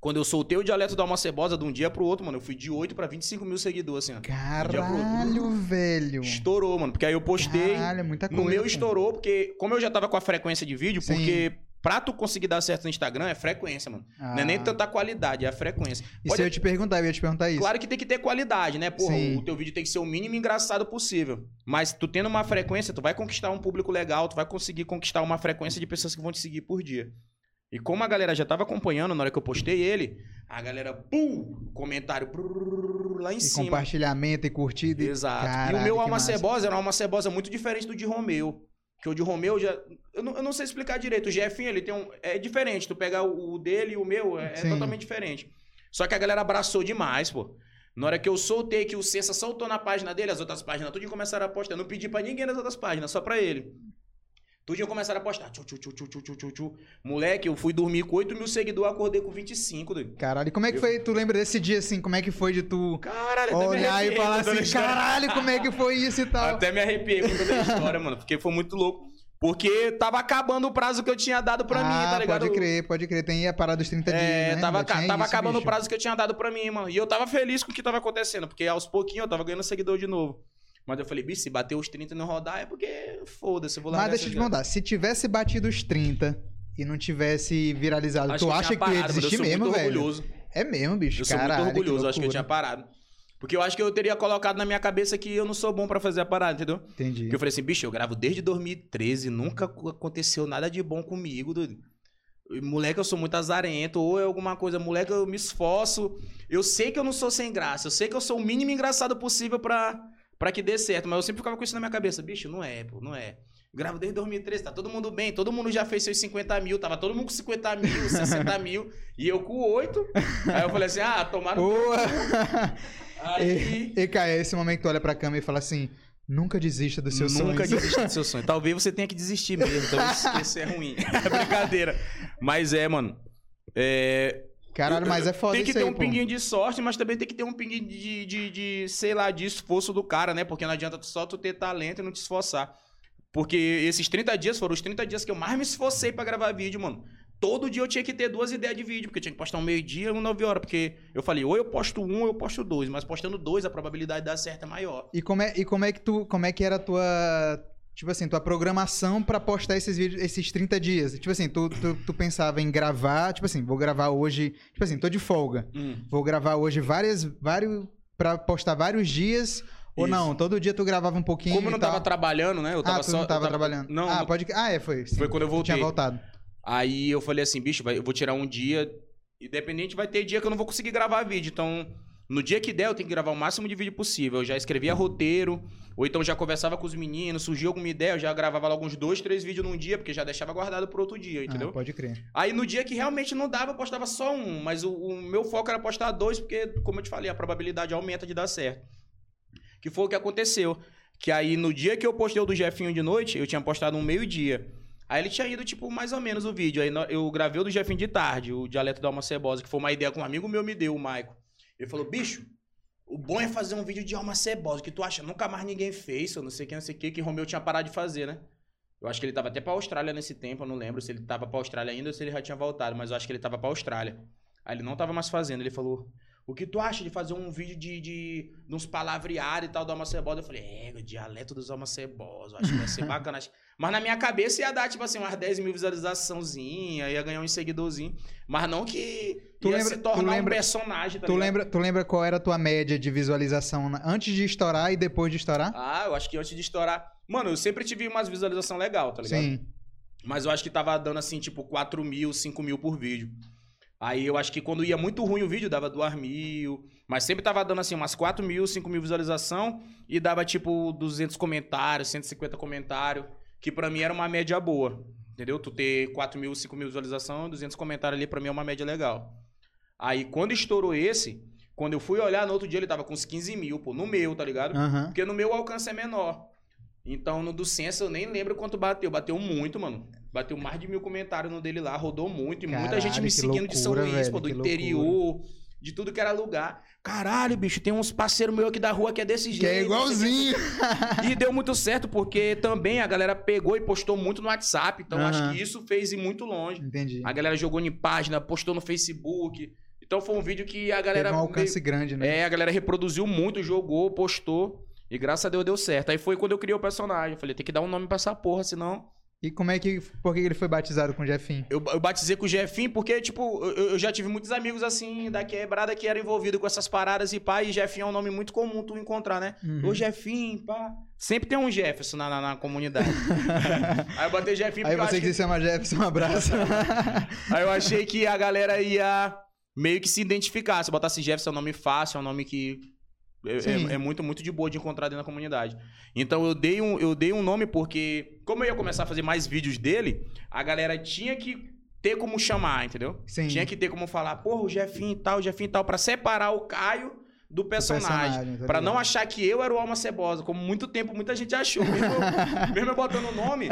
Quando eu soltei o dialeto da Alma Cebosa de um dia pro outro, mano, eu fui de 8 pra 25 mil seguidores, assim, ó. Caralho, velho. Estourou, mano. Porque aí eu postei. Caralho, é muita coisa. no meu estourou, porque como eu já tava com a frequência de vídeo, Sim. porque pra tu conseguir dar certo no Instagram é frequência, mano. Não é nem Ah. tanta qualidade, é a frequência. E Pode- se eu te perguntar, eu ia te perguntar isso. Claro que tem que ter qualidade, né? Porra, Sim. o teu vídeo tem que ser o mínimo engraçado possível. Mas tu tendo uma frequência, tu vai conquistar um público legal, tu vai conseguir conquistar uma frequência de pessoas que vão te seguir por dia. E como a galera já tava acompanhando na hora que eu postei ele, a galera, pum, comentário brrr, lá em E cima. compartilhamento e curtida. Exato. e o meu Alma massa. Cebosa era uma Alma Cebosa muito diferente do de Romeu. Que o de Romeu já. Eu não, eu não sei explicar direito. O Jefinho, ele tem um. É diferente. Tu pegar o, o dele e o meu, é, é totalmente diferente. Só que a galera abraçou demais, pô. Na hora que eu soltei, que o Cessa soltou na página dele, as outras páginas tudinho começaram a postar. Eu não pedi pra ninguém das outras páginas, só pra ele. Tudinho começaram a postar. Tchu, tchu, tchu, tchu, tchu, tchu, tchu. Moleque, eu fui dormir com 8 mil seguidores, acordei com 25, doido. Caralho, e como é que Eu- foi? Tu lembra desse dia assim? Como é que foi de tu Caralho, até me olhar e falar assim: caralho, como é que foi isso e tal? Até me arrepiei com toda a história, mano. Porque foi muito louco. Porque tava acabando o prazo que eu tinha dado pra mim, tá ah, ligado? pode crer, pode crer. Tem a parada dos 30 É, dias, né? tava, ca- tava isso, acabando o bicho. prazo que eu tinha dado pra mim, mano. E eu tava feliz com o que tava acontecendo, porque aos pouquinhos eu tava ganhando seguidor de novo. Mas eu falei, bicho, se bater os 30 e não rodar, é porque foda-se, eu vou lá. Mas deixa eu te perguntar, se tivesse batido os 30 e não tivesse viralizado, Acho tu que acha que ia parado, mano, desistir eu sou mesmo, velho? orgulhoso. É mesmo, bicho. Eu sou Caralho, muito orgulhoso, acho que eu tinha parado. Porque eu acho que eu teria colocado na minha cabeça que eu não sou bom pra fazer a parada, entendeu? Entendi. Porque eu falei assim, bicho, eu gravo desde 2013, nunca ac- aconteceu nada de bom comigo, doido. Moleque, eu sou muito azarento, ou é alguma coisa, moleque, eu me esforço. Eu sei que eu não sou sem graça, eu sei que eu sou o mínimo engraçado possível pra, pra que dê certo, mas eu sempre ficava com isso na minha cabeça, bicho, não é, pô, não é. Gravo desde 2013, tá todo mundo bem, todo mundo já fez seus 50 mil, tava todo mundo com 50 mil, 60 mil, e eu com 8. Aí eu falei assim, ah, tomaram. Boa! Aí. e, e, cara, é esse momento que tu olha pra câmera e fala assim, nunca desista dos seus Nunca sonhos. desista do seu sonho. Talvez você tenha que desistir mesmo. Talvez isso é ruim. É brincadeira. Mas é, mano. É, Caralho, mas é foda tem que ter aí, um pô. pinguinho de sorte, mas também tem que ter um pinguinho de, de, de, sei lá, de esforço do cara, né? Porque não adianta só tu ter talento e não te esforçar. Porque esses 30 dias foram os 30 dias que eu mais me esforcei pra gravar vídeo, mano. Todo dia eu tinha que ter duas ideias de vídeo, porque eu tinha que postar um meio-dia e um 9 horas. Porque eu falei, ou eu posto um ou eu posto dois. Mas postando dois, a probabilidade de dar certo é maior. E como é, e como é que tu, como é que era a tua, tipo assim, tua programação pra postar esses vídeos, esses 30 dias? Tipo assim, tu, tu, tu pensava em gravar, tipo assim, vou gravar hoje, tipo assim, tô de folga. Vou gravar hoje várias, vários, pra postar vários dias, ou Isso. não, todo dia tu gravava um pouquinho Como eu não tal. tava trabalhando, né? Eu tava ah, tu só. não eu tava, trabalhando. Não, ah, não- pode... ah, é, foi. sim. Foi quando eu voltei. Tinha voltado. Aí eu falei assim, bicho, eu vou tirar um dia. Independente, vai ter dia que eu não vou conseguir gravar vídeo. Então, no dia que der, eu tenho que gravar o máximo de vídeo possível. Eu já escrevia roteiro, ou então já conversava com os meninos, surgiu alguma ideia, eu já gravava logo uns dois, três vídeos num dia, porque já deixava guardado pro outro dia, entendeu? Ah, pode crer. Aí no dia que realmente não dava, eu postava só um. Mas o, o meu foco era postar dois, porque, como eu te falei, a probabilidade aumenta de dar certo. Que foi o que aconteceu. Que aí no dia que eu postei o do Jefinho de noite, eu tinha postado um meio-dia. Aí ele tinha ido, tipo, mais ou menos o vídeo. Aí eu gravei o do Jefinho de tarde, o dialeto da alma cebosa, que foi uma ideia que um amigo meu me deu, o Maico. Ele falou, bicho, o bom é fazer um vídeo de alma cebosa, que tu acha? Nunca mais ninguém fez, eu não sei o que, não sei o que, que Romeu tinha parado de fazer, né? Eu acho que ele tava até pra Austrália nesse tempo, eu não lembro se ele tava pra Austrália ainda ou se ele já tinha voltado, mas eu acho que ele tava pra Austrália. Aí ele não tava mais fazendo, ele falou: O que tu acha de fazer um vídeo de, de, de uns palavreados e tal do Alma Cebosa? Eu falei: É, o dialeto dos Alma Cebosa, acho que vai ser bacana. Mas na minha cabeça ia dar, tipo assim, umas 10 mil visualizaçãozinha, ia ganhar um seguidorzinho. Mas não que Tu ia lembra- se tu tornar lembra- um personagem, tá Tu ligado? lembra, tu lembra qual era a tua média de visualização antes de estourar e depois de estourar? Ah, eu acho que antes de estourar. Mano, eu sempre tive umas visualizações legal, tá ligado? Sim. Mas eu acho que tava dando assim, tipo, 4 mil, 5 mil por vídeo. Aí eu acho que quando ia muito ruim o vídeo, dava 2 mil. Mas sempre tava dando assim, umas 4 mil, 5 mil visualização. E dava tipo 200 comentários, 150 comentários. Que pra mim era uma média boa. Entendeu? Tu ter 4 mil, 5 mil visualização, 200 comentários ali, pra mim é uma média legal. Aí quando estourou esse, quando eu fui olhar no outro dia, ele tava com uns 15 mil, pô, no meu, tá ligado? Aham. Porque no meu o alcance é menor. Então, no do Sensa, eu nem lembro quanto bateu. Bateu muito, mano. Bateu mais de mil comentários no dele lá, rodou muito. E muita Caralho, gente me seguindo de São loucura, Luís, velho, pô, do interior, de tudo que era lugar. Caralho, bicho, tem uns parceiros meus aqui da rua que é desse jeito. Que é igualzinho. e deu muito certo, porque também a galera pegou e postou muito no WhatsApp. Então, Aham. acho que isso fez ir muito longe. Entendi. A galera jogou em página, postou no Facebook. Então, foi um vídeo que a Teve galera. um meio- alcance grande, né? é, a galera reproduziu muito, jogou, postou. E graças a Deus deu certo. Aí foi quando eu criei o personagem. Eu falei, tem que dar um nome pra essa porra, senão. E como é que. Por que ele foi batizado com Jefinho? Eu, eu batizei com o Jefinho porque, tipo, eu, eu já tive muitos amigos assim, da quebrada, que eram envolvidos com essas paradas e pá. E Jefinho é um nome muito comum tu encontrar, né? Uhum. Ô Jefinho, pá. Sempre tem um Jefferson na, na, na comunidade. Aí eu botei Jefinho Aí você que se chama Jefferson, um abraço. Aí eu achei que a galera ia meio que se identificar. Se botasse Jefferson é um nome fácil, é um nome que é, é- é muito, muito de boa de encontrar dentro da comunidade. Então eu dei, um, eu dei um nome porque, como eu ia começar a fazer mais vídeos dele, a galera tinha que ter como chamar, entendeu? Sim. Tinha que ter como falar, porra, o Jefinho e tal, o Jefinho e tal, pra separar o Caio do personagem. personagem, tá Pra não achar que eu era o Alma Cebosa, como muito tempo muita gente achou. Mesmo, eu- mesmo eu botando o nome,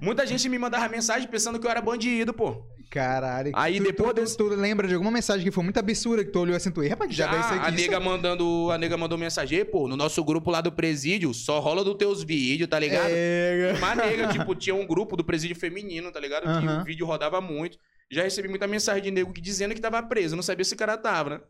muita gente me mandava mensagem pensando que eu era bandido, pô. Caralho. Aí tu, depois tu, desse- tu, lembra de alguma mensagem que foi muito absurda que tu olhou assim, tu, "Ih, rapaz, já, Já, é isso aqui. a nega isso- mandando, a nega mandou mensagem, "Ei, pô, no nosso grupo lá do presídio, só rola dos teus vídeos, tá ligado? É, Uma nega, tipo, tinha um grupo do presídio feminino, tá ligado? Que o vídeo rodava muito. Já recebi muita mensagem de nego que dizendo que tava preso, eu não sabia se o cara tava, né?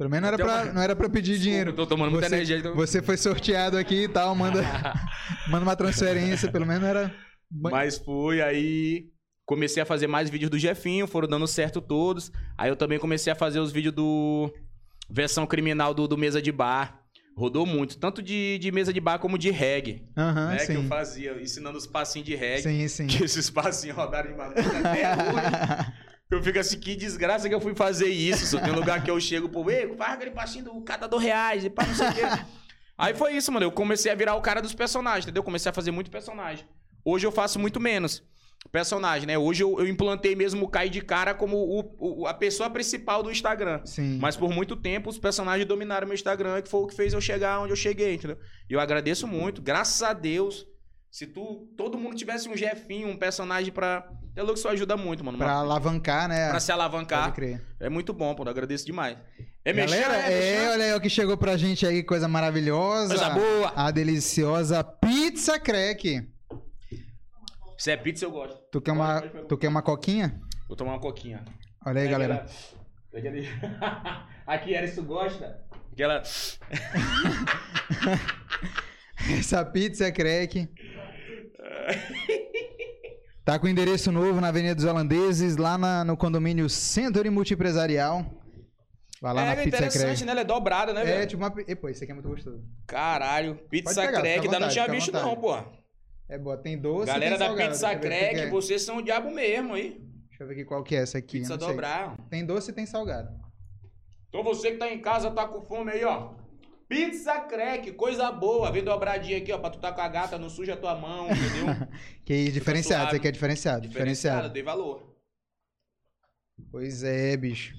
Pelo menos não era, Então, pra, mas- não era pra pedir dinheiro. Tô tomando muita Você- energia. Então... Você foi sorteado aqui e tal, manda, manda uma transferência, pelo menos não era. Mas fui, aí comecei a fazer mais vídeos do Jefinho, foram dando certo todos. Aí eu também comecei a fazer os vídeos do versão criminal do, do Mesa de Bar. Rodou muito, tanto de, de mesa de bar como de reggae, Aham, né? Que eu sim. fazia, ensinando os passinhos de reggae. Sim, sim. Que esses passinhos rodaram em madeira até hoje. Eu fico assim, que desgraça que eu fui fazer isso. Tem um lugar que eu chego, pô, ei, faz aquele passinho do catador reais e pá, não sei o quê. Aí foi isso, mano. Eu comecei a virar o cara dos personagens, entendeu? Comecei a fazer muito personagem. Hoje eu faço muito menos personagem, né? Hoje eu, eu implantei mesmo o Caio de cara como o- o- a pessoa principal do Instagram. Sim. Mas por muito tempo os personagens dominaram meu Instagram, que foi o que fez eu chegar onde eu cheguei, entendeu? E eu agradeço muito, graças a Deus. Se tu, todo mundo tivesse um Jefinho, um personagem pra. É louco, isso ajuda muito, mano. Pra alavancar, né? pra se alavancar. Pode crer. É muito bom, pô. Eu agradeço demais. É Galera, mexer, é, mexer. olha aí o que chegou pra gente aí, coisa maravilhosa. Coisa boa. A deliciosa pizza crack. Se é pizza, eu gosto. Tu quer uma, tu quer uma coquinha? Vou tomar uma coquinha. Olha aí, É galera. aquela- é Aqui, Eris, tu gosta? Aquela. Essa pizza é crack. Tá com endereço novo na Avenida dos Holandeses, lá na- no condomínio Century Multiempresarial. Vai lá é na pizza interessante, crack. né? Ela é dobrada, né, É, velho? tipo uma. pi- Epô, esse aqui é muito gostoso. Caralho. Pizza pegar, crack, ainda não tinha visto, não, porra. É boa, tem doce e Galera tem da salgado. pizza crack, é. vocês são o diabo mesmo aí. Deixa eu ver aqui qual que é essa aqui. Pizza dobrar. Tem doce e tem salgado. Então você que tá em casa, tá com fome aí, ó. Pizza crack, coisa boa. Vem dobradinha aqui, ó, pra tu tá com a gata, não suja a tua mão, entendeu? Que diferenciado, isso aqui é diferenciado. Diferenciado, dei valor. Pois é, bicho.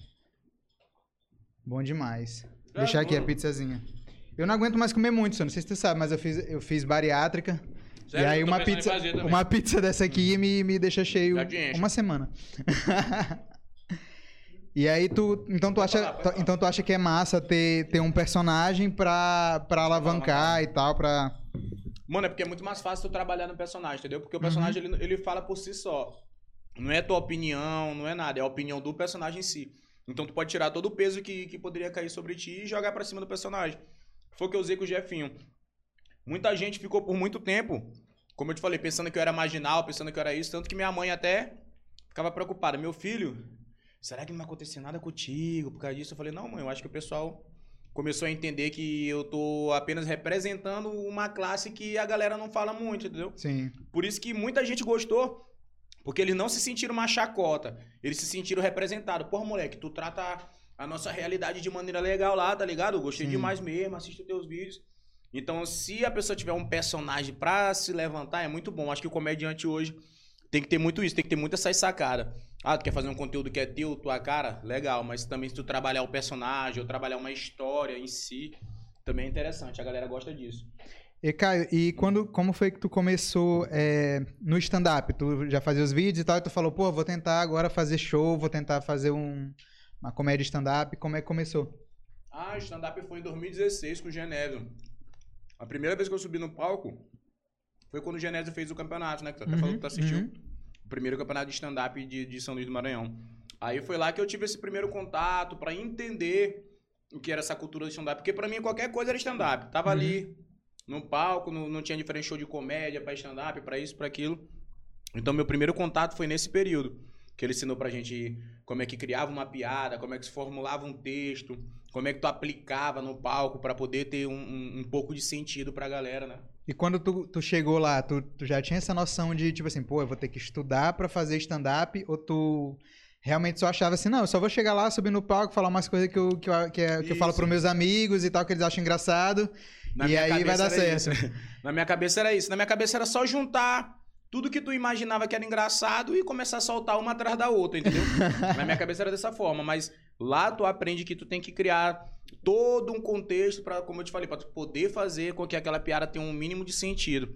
Bom demais. Deixar É, aqui a pizzazinha. Eu não aguento mais comer muito, só não sei se tu sabe, mas eu fiz, eu fiz bariátrica. Sério, e aí uma pizza, uma pizza dessa aqui me, me deixa cheio uma semana. e aí tu, então tu acha, tu- falar. então tu acha que é massa ter, ter um personagem pra, pra alavancar e tal, pra Mano, é porque é muito mais fácil tu trabalhar no personagem, entendeu? Porque o Uhum. personagem, ele, ele fala por si só. Não é tua opinião, não é nada. É a opinião do personagem em si. Então tu pode tirar todo o peso que, que poderia cair sobre ti e jogar pra cima do personagem. Foi o que eu usei com o Jefinho. Muita gente ficou por muito tempo, como eu te falei, pensando que eu era marginal, pensando que eu era isso. Tanto que minha mãe até ficava preocupada. Meu filho, será que não vai acontecer nada contigo por causa disso? Eu falei, não, mãe, eu acho que o pessoal começou a entender que eu tô apenas representando uma classe que a galera não fala muito, entendeu? sim. Por isso que muita gente gostou, porque eles não se sentiram uma chacota, eles se sentiram representados. Porra, moleque, tu trata a nossa realidade de maneira legal lá, tá ligado? Eu gostei Sim. demais mesmo, assisto teus vídeos. Então, se a pessoa tiver um personagem pra se levantar, é muito bom. Acho que o comediante hoje tem que ter muito isso, tem que ter muita essa sacada. Ah, tu quer fazer um conteúdo que é teu, tua cara? Legal, mas também se tu trabalhar o personagem ou trabalhar uma história em si, também é interessante. A galera gosta disso. E Caio, e quando, como foi que tu começou é, no stand-up? Tu já fazia os vídeos e tal, e tu falou, pô, vou tentar agora fazer show, vou tentar fazer um, uma comédia stand-up. Como é que começou? Ah, o stand-up foi em 2016 com o Genésio. A primeira vez que eu subi no palco foi quando o Genésio fez o campeonato, né? Que tu até Uhum, falou que tu assistiu. uhum. Primeiro campeonato de stand-up de, de São Luís do Maranhão. Aí foi lá que eu tive esse primeiro contato pra entender o que era essa cultura do stand-up. Porque pra mim qualquer coisa era stand-up. Tava Uhum. ali no palco, não, não tinha diferente show de comédia pra stand-up, pra isso, pra aquilo. Então meu primeiro contato foi nesse período. Que ele ensinou pra gente como é que criava uma piada, como é que se formulava um texto, como é que tu aplicava no palco pra poder ter um, um, um pouco de sentido pra galera, né? E quando tu, tu chegou lá, tu, tu já tinha essa noção de, tipo assim, pô, eu vou ter que estudar pra fazer stand-up? Ou tu realmente só achava assim, não, eu só vou chegar lá, subir no palco, falar umas coisas que eu, que eu, que é- que eu falo pros meus amigos e tal, que eles acham engraçado. Na e aí vai dar certo. isso. Na minha cabeça era isso. Na minha cabeça era só juntar tudo que tu imaginava que era engraçado e começar a soltar uma atrás da outra, entendeu? Na minha cabeça era dessa forma, mas lá tu aprende que tu tem que criar todo um contexto para, como eu te falei, para tu poder fazer com que aquela piada tenha um mínimo de sentido.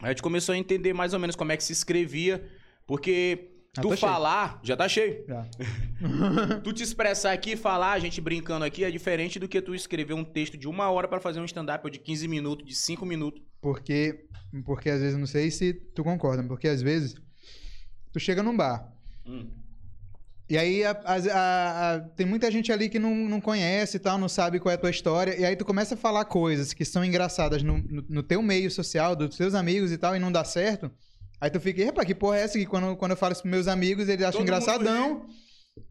Aí a gente começou a entender mais ou menos como é que se escrevia, porque Ah, tu cheio. falar, já tá cheio. Já. Tu te expressar aqui, falar, a gente brincando aqui, é diferente do que tu escrever um texto de uma hora pra fazer um stand-up ou de 15 minutos, de 5 minutos. Porque, porque às vezes, não sei se tu concorda, porque às vezes tu chega num bar, Hum. E aí a- a- a- tem muita gente ali que não, não conhece e tal, não sabe qual é a tua história. E aí tu começa a falar coisas que são engraçadas no, no, no teu meio social, dos teus amigos e tal, e não dá certo. Aí tu fica, rapaz, que porra é essa? Que quando, quando eu falo isso pros meus amigos, eles acham Todo engraçadão.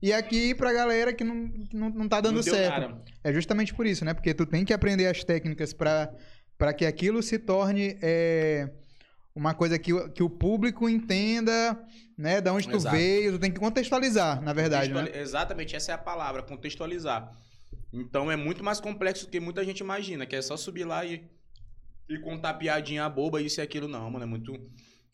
E aqui pra galera que não, que não, não tá dando Não certo. nada. É justamente por isso, né? Porque tu tem que aprender as técnicas para que aquilo se torne é, uma coisa que, o- que o público entenda, né? Da onde tu Exato. veio, tu tem que contextualizar, na verdade, né? Exatamente, essa é a palavra, contextualizar. Então é muito mais complexo do que muita gente imagina, que é só subir lá e, e contar piadinha boba, isso e aquilo. Não, mano, é muito,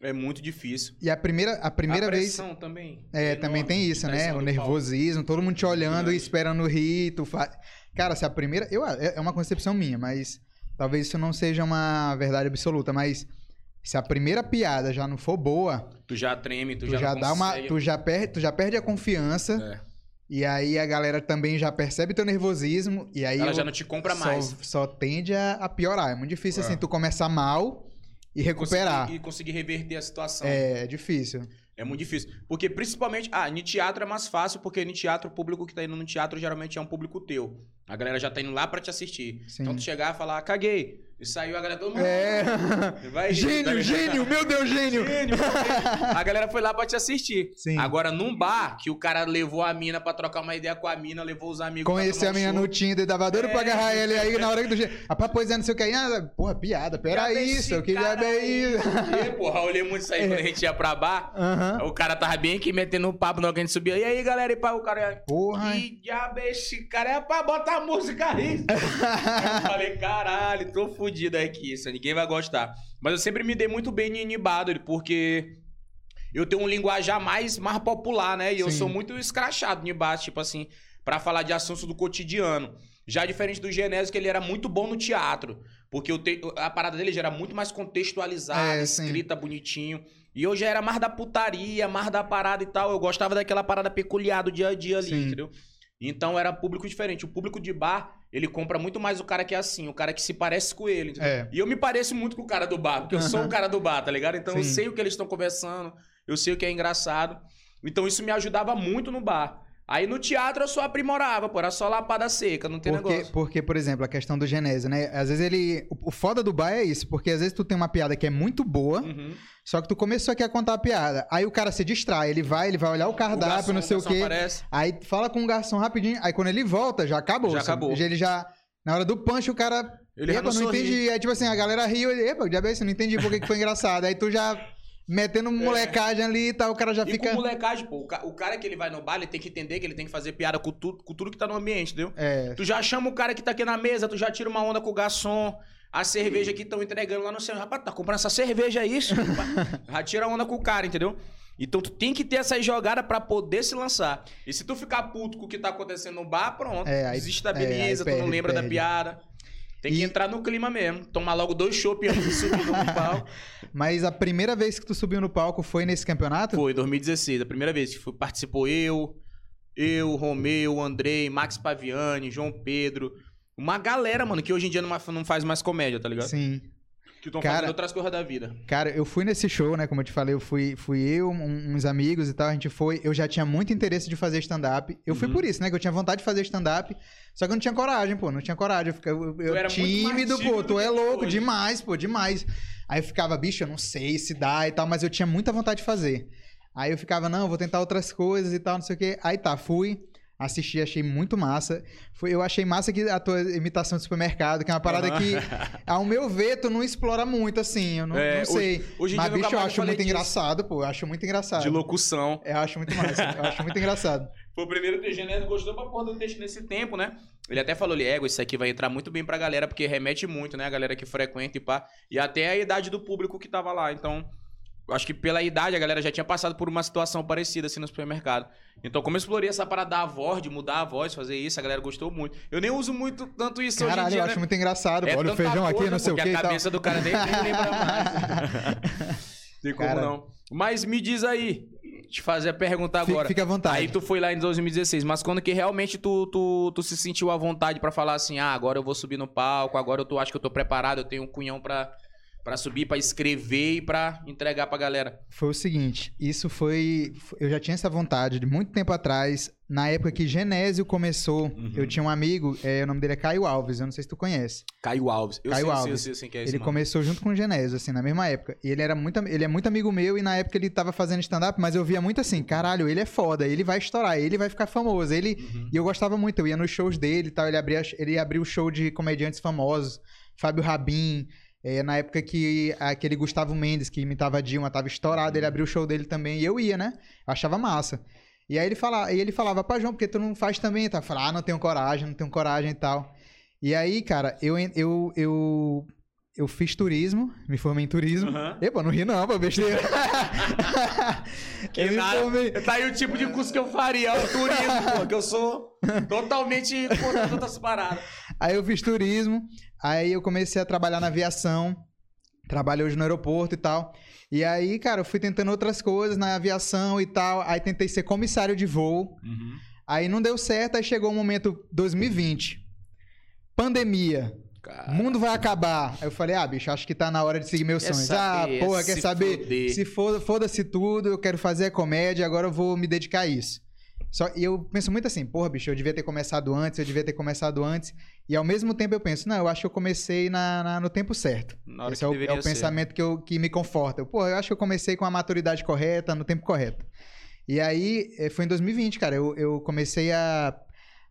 é muito difícil. E a primeira, a primeira a vez. também. É, também enorme tem isso, tá né? O nervosismo, todo mundo te olhando e esperando rir. Tu fa... Cara, se a primeira. Eu, é é uma concepção minha, mas talvez isso não seja uma verdade absoluta, mas se a primeira piada já não for boa. Tu já treme, tu, tu, já, já, dá uma. Tu já, perde, tu já perde a confiança. É. E aí a galera também já percebe teu nervosismo. E aí Ela já não te compra só, mais. só tende a, a piorar. É muito difícil É. assim, tu começar mal e recuperar. Conseguir- e conseguir reverter a situação. É, é difícil. É muito difícil. Porque principalmente, ah, no teatro é mais fácil, porque no teatro, o público que tá indo no teatro geralmente é um público teu. A galera já tá indo lá pra te assistir. Sim. Então tu chegar e falar, caguei. E saiu a galera todo mundo. É. Vai gênio, gênio, meu Deus, gênio. Gênio. A galera foi lá pra te assistir. Sim. Agora, num bar, que o cara levou a mina pra trocar uma ideia com a mina, levou os amigos Conhecer pra a menina no. Tinder, dava doido pra É. agarrar ele aí na hora que tu chega. Rapaz, pois é, não sei o que aí. Ah, porra, piada, pera é isso, eu queria ver isso. E, porra, eu olhei muito isso aí quando a gente ia pra bar. Aham. O cara tava bem aqui metendo um papo na hora que a gente subia. E aí, galera, e pá, o cara. Porra. Que diabo é esse cara? É pra botar a música aí. eu falei, caralho, tô fudido aqui. Isso ninguém vai gostar. Mas eu sempre me dei muito bem em Battle, porque eu tenho um linguajar mais, mais popular, né? E eu Sim. sou muito escrachado baixo, tipo assim, pra falar de assuntos do cotidiano. Já diferente do Genésio, que ele era muito bom no teatro. Porque o te- a parada dele já era muito mais contextualizada, É, sim. escrita bonitinho. E eu já era mais da putaria, mais da parada e tal. Eu gostava daquela parada peculiar do dia a dia ali, Sim. entendeu? Então era público diferente. O público de bar, ele compra muito mais o cara que é assim, o cara que se parece com ele. É. E eu me pareço muito com o cara do bar, porque eu sou o cara do bar, tá ligado? Então eu Sim. sei o que eles estão conversando, eu sei o que é engraçado. Então isso me ajudava muito no bar. Aí no teatro eu só aprimorava, pô, era só lapada seca, não tem Porque, negócio. porque, por exemplo, a questão do genésio, né? Às vezes ele. O o foda do bar é isso, porque às vezes tu tem uma piada que é muito boa, Uhum. só que tu começou aqui a contar a piada. Aí o cara se distrai, ele vai, ele vai olhar o cardápio, garçom- não sei o garçom quê. aparece. Aí fala com o garçom rapidinho, aí quando ele volta, já acabou. Já sabe? acabou. Ele já. Na hora do punch, o cara. Ele já Epa, não não entendi. É tipo assim, a galera riu, ele, epa, diabo é esse? Não entendi por que que foi engraçado. Aí tu já metendo molecagem ali e tal, o cara já É. E fica. com molecagem, pô, o ca- o cara que ele vai no bar, ele tem que entender que ele tem que fazer piada com tudo, com tudo que tá no ambiente, entendeu? É, Tu já chama o cara que tá aqui na mesa, tu já tira uma onda com o garçom. A cerveja que estão entregando lá no centro. Rapaz, tá comprando essa cerveja, é isso? já tira onda com o cara, entendeu? Então tu tem que ter essa jogada pra poder se lançar. E se tu ficar puto com o que tá acontecendo no bar, pronto. É, aí- desestabiliza, é, tu aí não perde, lembra da perde. piada. Tem que E- entrar no clima mesmo. Tomar logo dois chopp antes de subir no pau. Mas a primeira vez que tu subiu no palco foi nesse campeonato? Foi, 2016, a primeira vez que foi, participou eu, eu, Romeu, Andrei, Max Paviani, João Pedro. Uma galera, mano, que hoje em dia não faz mais comédia, tá ligado? Sim. Que estão fazendo outras coisas da vida. Cara, eu fui nesse show, né? Como eu te falei, eu fui, fui eu, um- uns amigos e tal. A gente foi. Eu já tinha muito interesse de fazer stand-up. Eu fui Uhum. por isso, né? Que eu tinha vontade de fazer stand-up. Só que eu não tinha coragem, pô. Não tinha coragem. Eu, ficava, eu, eu era tímido, pô. Tu é louco, hoje. demais, pô, demais. Aí eu ficava, bicho, eu não sei se dá e tal, mas eu tinha muita vontade de fazer. Aí eu ficava, não, eu vou tentar outras coisas e tal, não sei o quê. Aí tá, fui. Assisti, achei muito massa. Foi, eu achei massa que a tua imitação de supermercado, que é uma parada Aham. que, ao meu ver, tu não explora muito, assim. Eu não, É, não sei. Hoje em Mas, bicho, eu acho muito disso. engraçado, pô. Eu acho muito engraçado. De locução. Eu acho muito massa. eu acho muito engraçado. Foi o primeiro o Genésio gostou pra porra do texto nesse tempo, né? Ele até falou, ele, ego, isso aqui vai entrar muito bem pra galera, porque remete muito, né? A galera que frequenta e pá. E até a idade do público que tava lá. Então, acho que pela idade a galera já tinha passado por uma situação parecida assim no supermercado. Então, como eu explorei essa parada da voz, de mudar a voz, fazer isso, a galera gostou muito. Eu nem uso muito tanto isso hoje em Caralho, dia, eu né? acho muito engraçado. pô. Olha o feijão aqui, coisa, não sei o porque que e a cabeça do cara nem, nem lembra mais. Tem como Cara. não. Mas me diz aí, te fazer a pergunta Fica- agora. Fica à vontade. Aí tu foi lá em 2016, mas quando que realmente tu, tu, tu se sentiu à vontade pra falar assim, ah, agora eu vou subir no palco, agora eu tô, acho que eu tô preparado, eu tenho um cunhão pra, Pra subir, pra escrever e pra entregar pra galera? Foi o seguinte, isso foi. Eu já tinha essa vontade de muito tempo atrás. Na época que Genésio começou, Uhum. eu tinha um amigo, é, o nome dele é Caio Alves, eu não sei se tu conhece. Caio Alves. Eu Caio sei, eu Alves. sei, eu sei, é ele mano. começou junto com o Genésio, assim, na mesma época. E ele era muito, ele é muito amigo meu, e na época ele tava fazendo stand-up, mas eu via muito assim, caralho, ele é foda, ele vai estourar, ele vai ficar famoso. Ele, Uhum. E eu gostava muito, eu ia nos shows dele e tal. Ele abria, ele abria o show de comediantes famosos, Fábio Rabin. É, na época que aquele Gustavo Mendes, que imitava a Dilma, tava estourado, ele abriu o show dele também. E eu ia, né? Achava massa. E aí ele falava, e ele falava, pá, João, porque tu não faz também? Tá? Eu falava, ah, não tenho coragem, não tenho coragem e tal. E aí, cara, eu, eu, eu, eu fiz turismo, me formei em turismo. Aham. Epa, não ri não, pô, besteira. Que eu nada. formei, Tá aí o tipo de curso que eu faria, o turismo, pô, que eu sou totalmente contra outras paradas. Aí eu fiz turismo, aí eu comecei a trabalhar na aviação, trabalhei hoje no aeroporto e tal. E aí, cara, eu fui tentando outras coisas na aviação e tal. Aí tentei ser comissário de voo. Aí não deu certo, aí chegou o momento 2020. Pandemia. Cara, mundo vai acabar. Aí eu falei, ah, bicho, acho que tá na hora de seguir meus Quer sonhos. saber, ah, porra, quer saber? foder. Se foda- foda-se tudo, eu quero fazer comédia, agora eu vou me dedicar a isso. Só, e eu penso muito assim, porra, bicho, eu devia ter começado antes, eu devia ter começado antes. E ao mesmo tempo eu penso, não, eu acho que eu comecei na, na- no tempo certo. na Esse que é o, é o pensamento que, eu, que me conforta. Eu, Porra, eu acho que eu comecei com a maturidade correta, no tempo correto. E aí, eh, foi em 2020, cara. Eu, eu comecei a,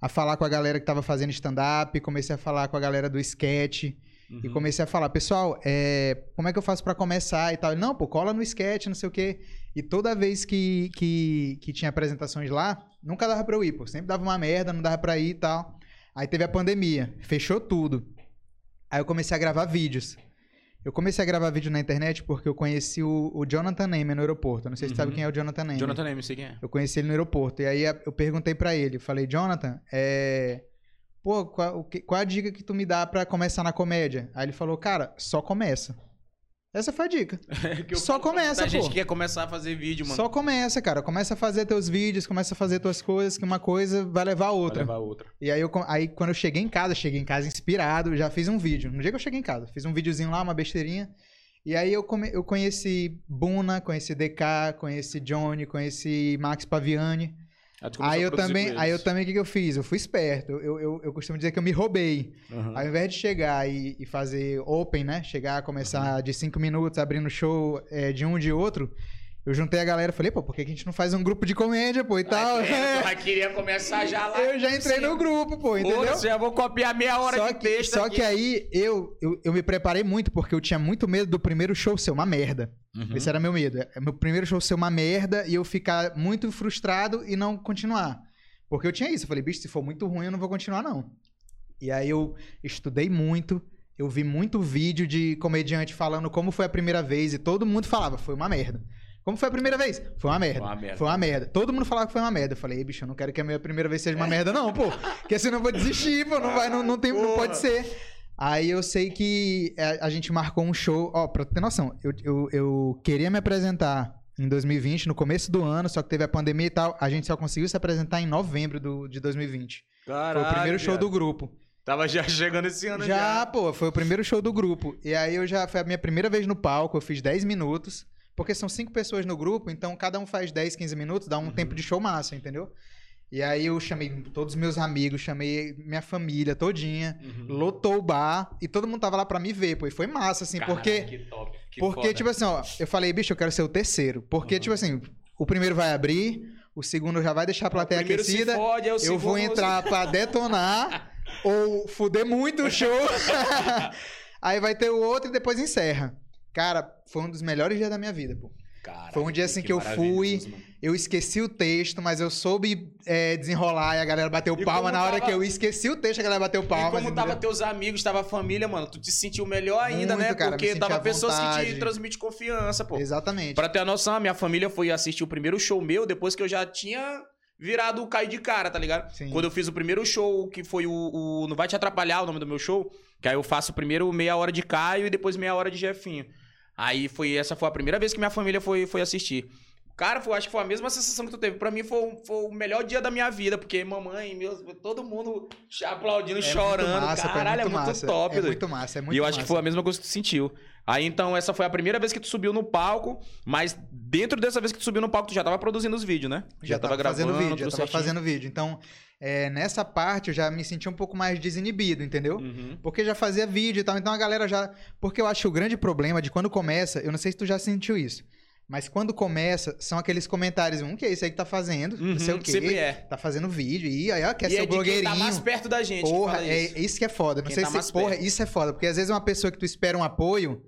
a falar com a galera que tava fazendo stand-up, comecei a falar com a galera do sketch. E Uhum. comecei a falar, pessoal, é, como é que eu faço pra começar e tal? Ele, não, pô, cola no sketch, não sei o quê. E toda vez que, que, que tinha apresentações lá, nunca dava pra eu ir, pô. Sempre dava uma merda, não dava pra ir e tal. Aí teve a pandemia, fechou tudo. Aí eu comecei a gravar vídeos. Eu comecei a gravar vídeo na internet porque eu conheci o, o Jonathan Neyman no aeroporto. Eu não sei se você sabe Uhum. quem é o Jonathan Neyman. Jonathan Neyman, sei quem é. Eu conheci ele no aeroporto. E aí eu perguntei pra ele, falei, Jonathan, é... Pô, qual, qual a dica que tu me dá pra começar na comédia? Aí ele falou, cara, só começa. Essa foi a dica. Eu Só começa, gente pô. que quer começar a fazer vídeo, mano. Só começa, cara. Começa a fazer teus vídeos, começa a fazer tuas coisas, que uma coisa vai levar a Vai outra. levar outra. E aí, eu, aí, quando eu cheguei em casa, cheguei em casa inspirado, já fiz um vídeo. No dia que eu cheguei em casa, fiz um videozinho lá, uma besteirinha. E aí eu, come- eu conheci Buna, conheci DK, conheci Johnny, conheci Max Paviani. Aí, eu também, aí eu também, o que, que eu fiz? Eu fui esperto. Eu, eu, eu costumo dizer que eu me roubei. Uhum. Ao invés de chegar e, e fazer open, né? Chegar, Uhum. começar de cinco minutos, abrindo show é, de um de outro, eu juntei a galera e falei, pô, por que a gente não faz um grupo de comédia, pô, e tal? Ah, é, tu já queria começar já lá. eu já entrei no grupo, pô, entendeu? Pô, já vou copiar meia hora Só de que, texto só aqui. que aí eu, eu, eu me preparei muito, porque eu tinha muito medo do primeiro show ser uma merda. Uhum. Esse era meu medo. É meu primeiro show ser uma merda e eu ficar muito frustrado e não continuar. Porque eu tinha isso. Eu falei, bicho, se for muito ruim, eu não vou continuar, não. E aí eu estudei muito. Eu vi muito vídeo de comediante falando como foi a primeira vez e todo mundo falava, foi uma merda. Como foi a primeira vez? Foi uma merda. Foi uma merda. Foi uma merda. Todo mundo falava que foi uma merda. Eu falei, "Ei, bicho, eu não quero que a minha primeira vez seja uma merda, não, pô. Porque senão eu vou desistir, pô. Não, vai, não, não, tem, não pode ser. Aí eu sei que a, a gente marcou um show. Ó, pra ter noção, eu, eu, eu queria me apresentar em 2020, no começo do ano, só que teve a pandemia e tal. A gente só conseguiu se apresentar em novembro do, de 2020. Caralho, foi o primeiro show do grupo. Tava já chegando esse ano já. Já, pô, foi o primeiro show do grupo. E aí eu já foi a minha primeira vez no palco, eu fiz 10 minutos. Porque são cinco pessoas no grupo, então cada um faz 10, 15 minutos, dá um Uhum. tempo de show massa, entendeu? E aí eu chamei todos os meus amigos, chamei minha família todinha, Uhum. lotou o bar e todo mundo tava lá pra me ver, pô. E foi massa, assim, Caralho, porque. que top, que porque, foda. tipo assim, ó, eu falei, bicho, eu quero ser o terceiro. Porque, Uhum. tipo assim, o primeiro vai abrir, o segundo já vai deixar a plateia O primeiro se aquecida. fode, é o Eu vou entrar pra detonar ou fuder muito o show. Aí vai ter o outro e depois encerra. Cara, foi um dos melhores dias da minha vida, pô. Caralho, Foi um dia assim que eu fui, mano. Eu esqueci o texto, mas eu soube é, desenrolar e a galera bateu E palma. Na hora tava- que eu esqueci o texto, a galera bateu palma. E como tava entendeu? teus amigos, tava a família, mano, tu te sentiu melhor ainda, Muito, né? cara, Porque tava pessoas que te vontade. transmitem confiança, pô. Exatamente. Pra ter a noção, a minha família foi assistir o primeiro show meu depois que eu já tinha virado o Caio de cara, tá ligado? Sim. Quando eu fiz o primeiro show, que foi o, o Não Vai Te Atrapalhar, o nome do meu show, que aí eu faço primeiro meia hora de Caio e depois meia hora de Jefinho. Aí foi essa foi a primeira vez que minha família foi, foi assistir. Cara, foi, acho que foi a mesma sensação que tu teve. Pra mim foi, o- foi o melhor dia da minha vida, porque mamãe, meus, todo mundo aplaudindo, É chorando. muito massa, Caralho, é muito massa. top, É doido. muito massa, é muito e eu massa. acho que foi a mesma coisa que tu sentiu. Aí então, essa foi a primeira vez que tu subiu no palco, mas dentro dessa vez que tu subiu no palco, tu já tava produzindo os vídeos, né? Já, tava, fazendo vídeo, já tava certinho. fazendo vídeo. Então, é, nessa parte eu já me senti um pouco mais desinibido, entendeu? Uhum. Porque já fazia vídeo e tal, então a galera já. Porque eu acho que o grande problema de quando começa, eu não sei se tu já sentiu isso, mas quando começa, são aqueles comentários, um que é isso aí que tá fazendo, não sei Uhum, o quê. sempre é. Tá fazendo vídeo, e aí, ó, quer e ser é o de quem blogueirinho. tá mais perto da gente. Porra, é isso. isso que é foda. Não Quem sei tá se. Porra, perto. isso é foda. Porque às vezes uma pessoa que tu espera um apoio,